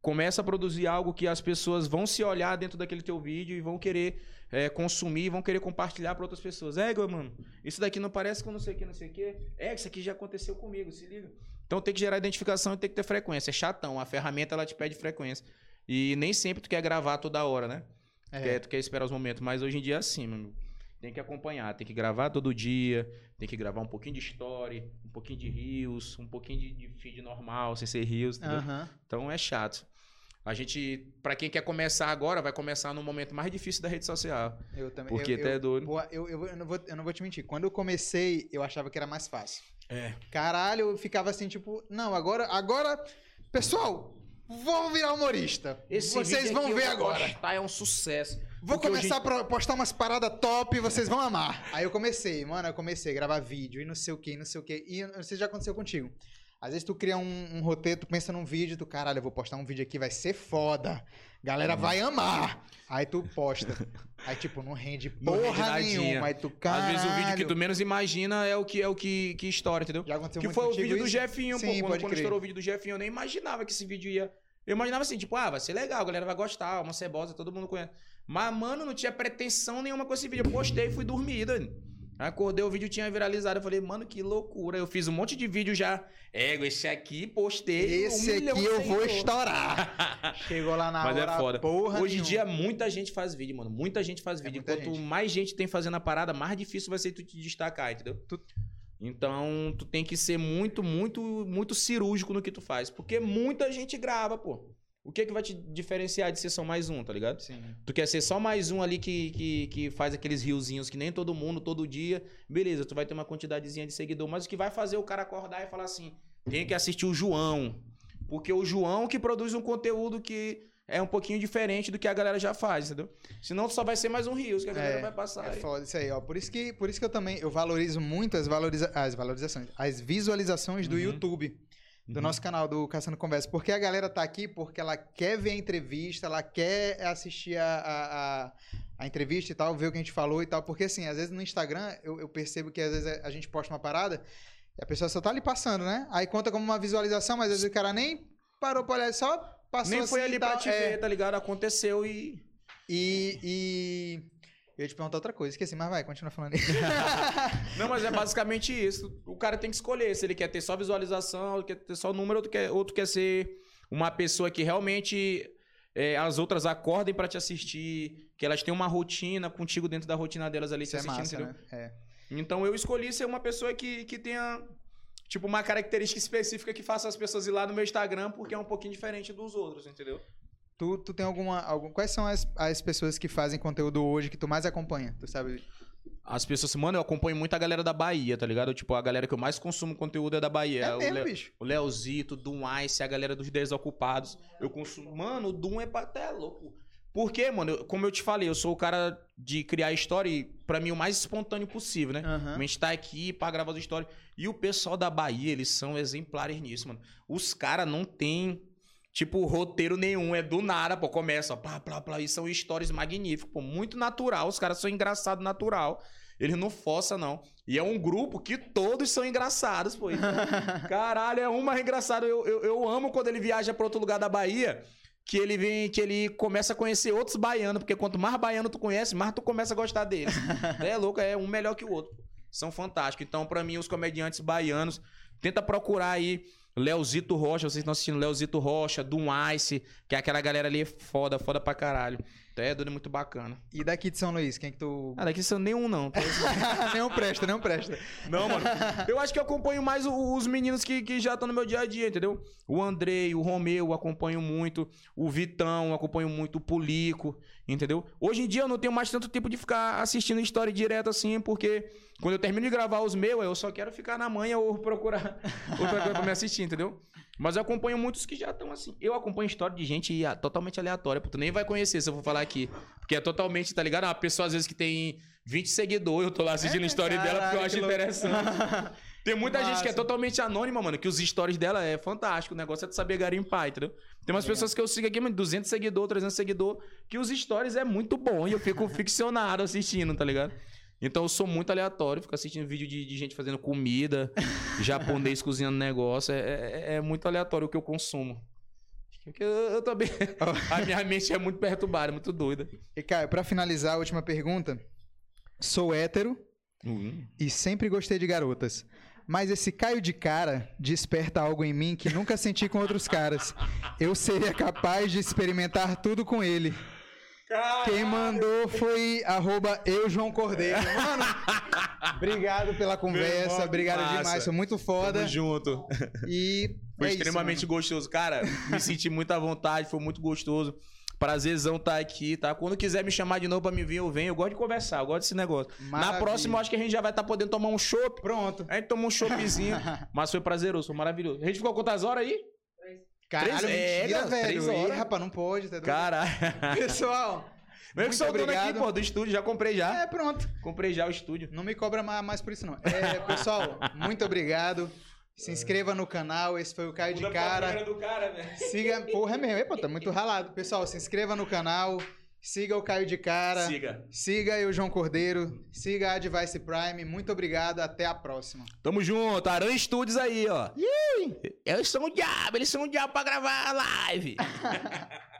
Começa a produzir algo que as pessoas vão se olhar dentro daquele teu vídeo e vão querer é, consumir, vão querer compartilhar pra outras pessoas. É, mano, isso daqui não parece com não sei o que, não sei o que. É, isso aqui já aconteceu comigo, se liga. Então tem que gerar identificação e tem que ter frequência. É chatão, a ferramenta ela te pede frequência. E nem sempre tu quer gravar toda hora, né? Tu, É. quer, tu quer esperar os momentos, mas hoje em dia é assim, meu amigo. Tem que acompanhar, tem que gravar todo dia, tem que gravar um pouquinho de story, um pouquinho de rios, um pouquinho de, de feed normal, sem ser rios. Então é chato. A gente, pra quem quer começar agora, vai começar no momento mais difícil da rede social. Eu também. Porque eu, até eu, é doido. pô, eu, eu, eu não vou, eu não vou te mentir. Quando eu comecei, eu achava que era mais fácil. É. Caralho, eu ficava assim, tipo, não, agora, agora, pessoal, vou virar humorista. vocês vão ver agora. Tá, é um sucesso. Vou Porque começar a pro- postar umas paradas top, vocês vão amar. Aí eu comecei, mano, eu comecei a gravar vídeo e não sei o que, não sei o que. E não sei se já aconteceu contigo. Às vezes tu cria um, um roteiro, tu pensa num vídeo, tu, caralho, eu vou postar um vídeo aqui, vai ser foda. Galera Uhum. vai amar. Aí tu posta. Aí, tipo, não rende Não porra nadinha. nenhuma. Aí tu, Às caralho. vezes o vídeo que tu menos imagina é o que é o que, que estoura, entendeu? Já aconteceu Que foi o vídeo do isso? Jefinho, Sim, pô. Quando, quando estourou o vídeo do Jefinho, eu nem imaginava que esse vídeo ia. Eu imaginava assim, tipo, ah, vai ser legal, a galera vai gostar, uma cebosa, todo mundo conhece. Mas, mano, não tinha pretensão nenhuma com esse vídeo. Eu postei e fui dormir, doido. Acordei, o vídeo tinha viralizado. Eu falei, mano, que loucura. Eu fiz um monte de vídeo já. Ego, esse aqui, postei. Esse um aqui eu vou estourar. Chegou lá na Mas hora, é foda. porra Hoje em dia, muita gente faz vídeo, mano. Muita gente faz É vídeo. muita Quanto gente. mais gente tem fazendo a parada, mais difícil vai ser tu te destacar, entendeu? Tu- Então, tu tem que ser muito, muito, muito cirúrgico no que tu faz. Porque muita gente grava, pô. O que é que vai te diferenciar de ser só mais um, tá ligado? Sim. Tu quer ser só mais um ali que, que, que faz aqueles riozinhos que nem todo mundo, todo dia. Beleza, tu vai ter uma quantidadezinha de seguidor. Mas o que vai fazer o cara acordar e falar assim: tenho que assistir o João. Porque o João que produz um conteúdo que é um pouquinho diferente do que a galera já faz, entendeu? Senão tu só vai ser mais um rios que a galera É, vai passar. É aí. foda isso aí, ó. Por isso que, por isso que eu também eu valorizo muito as, valoriza as valorizações, as visualizações do Uhum. YouTube, do Uhum. nosso canal do Caçando Conversa. Porque a galera tá aqui porque ela quer ver a entrevista, ela quer assistir a, a, a, a entrevista e tal, ver o que a gente falou e tal. Porque assim, às vezes no Instagram eu, eu percebo que às vezes a gente posta uma parada e a pessoa só tá ali passando, né? Aí conta como uma visualização, mas às vezes o cara nem parou pra olhar, só passou Nem foi assim ali e pra te É. ver, tá ligado? Aconteceu e. E, e. Eu ia te perguntar outra coisa, esqueci, mas vai, continua falando aí. Não, mas é basicamente isso. O cara tem que escolher se ele quer ter só visualização, ou quer ter só número, ou tu quer, ou tu quer ser uma pessoa que realmente é, as outras acordem pra te assistir, que elas tenham uma rotina contigo dentro da rotina delas ali Isso te é assistindo, massa, entendeu? né? É. Então eu escolhi ser uma pessoa que, que tenha, tipo, uma característica específica que faça as pessoas ir lá no meu Instagram, porque é um pouquinho diferente dos outros, entendeu? Tu, tu tem alguma, algum. Quais são as, as pessoas que fazem conteúdo hoje que tu mais acompanha? Tu sabe? As pessoas, mano, eu acompanho muito a galera da Bahia, tá ligado? Tipo, a galera que eu mais consumo conteúdo é da Bahia. É, o mesmo, Le- bicho. O Leozito, Doom Ice, a galera dos Desocupados. Eu consumo. Mano, o Doom é até louco. Por quê, mano? Eu- como eu te falei, eu sou o cara de criar história e, pra mim, o mais espontâneo possível, né? Aham. A gente tá aqui pra gravar as histórias. E o pessoal da Bahia, eles são exemplares nisso, mano. Os caras não tem, tipo, roteiro nenhum. É do nada, pô. Começa, ó, plá, plá, plá. E são histórias magníficas, pô. Muito natural. Os caras são engraçados natural. Eles não forçam, não. E é um grupo que todos são engraçados, pô. Então, caralho, é um mais engraçado. Eu, eu, eu amo quando ele viaja pra outro lugar da Bahia. Que ele vem, que ele começa a conhecer outros baianos, porque quanto mais baiano tu conhece, mais tu começa a gostar deles. é louco, é um melhor que o outro. São fantásticos. Então, pra mim, os comediantes baianos, tenta procurar aí Leozito Rocha, vocês estão assistindo Leozito Rocha, Doom Ice, que é aquela galera ali foda, foda pra caralho. É doido, muito bacana. E daqui de São Luís, quem que tu. Ah, daqui são nenhum, não. não presta, não presta. Não, mano. Eu acho que eu acompanho mais os meninos que, que já estão no meu dia a dia, entendeu? O Andrei, o Romeu, eu acompanho muito. O Vitão, acompanho muito. O Pulico, entendeu? Hoje em dia eu não tenho mais tanto tempo de ficar assistindo história direto assim, porque quando eu termino de gravar os meus, eu só quero ficar na manhã ou procurar outra coisa pra me assistir, entendeu? Mas eu acompanho muitos que já estão assim. Eu acompanho história de gente ah, totalmente aleatória, pô. Tu nem vai conhecer se eu vou falar aqui. Porque é totalmente, tá ligado? Uma pessoa às vezes que tem 20 seguidores, eu tô lá assistindo a história dela porque eu acho louco. interessante. Tem muita gente que é totalmente anônima, mano, que os stories dela é fantástico. O negócio é de saber garimpar, entendeu? Tem umas pessoas que eu sigo aqui, mano, 200 seguidores, 300 seguidores, que os stories é muito bom e eu fico ficcionado assistindo, tá ligado? Então eu sou muito aleatório, fico assistindo vídeo de, de gente fazendo comida, japonês cozinhando negócio. É, é- é muito aleatório o que eu consumo. Porque eu, eu também. a minha mente é muito perturbada, muito doida. E, Caio, pra finalizar, a última pergunta. Sou hétero e sempre gostei de garotas. Mas esse Caio de cara desperta algo em mim que nunca senti com outros caras. Eu seria capaz de experimentar tudo com ele. Quem mandou foi arroba eu, João Cordeiro. Mano, obrigado pela conversa, irmão, obrigado massa. demais, foi muito foda. junto. E Foi É isso, extremamente mano. gostoso. Cara, me senti muito à vontade, foi muito gostoso. Prazerzão estar aqui, tá? Quando quiser me chamar de novo pra me vir, eu venho. Eu gosto de conversar, eu gosto desse negócio. Na Maravilha. próxima, eu acho que a gente já vai estar podendo tomar um chopp. Pronto. A gente tomou um choppzinho, mas foi prazeroso, foi maravilhoso. A gente ficou quantas horas aí? Caralho, Três- é, mentira, cara, velho. três Ih, horas. rapaz, não pode. Tá doido? Caralho. Pessoal, Eu que muito sou o dono aqui, obrigado. pô, do estúdio, já comprei já. É, pronto. Comprei já o estúdio. Não me cobra ma- mais por isso, não. É, pessoal, muito obrigado. Se inscreva no canal. Esse foi o Caio de Cara. do cara, velho. Siga. Porra, é mesmo. Epa, tá muito ralado. Pessoal, se inscreva no canal. Siga o Caio de Cara. Siga. Siga eu, João Cordeiro. Siga a Advice Prime. Muito obrigado. Até a próxima. Tamo junto, Aran Studios aí, ó. Eles são o diabo, eles são o diabo pra gravar a live.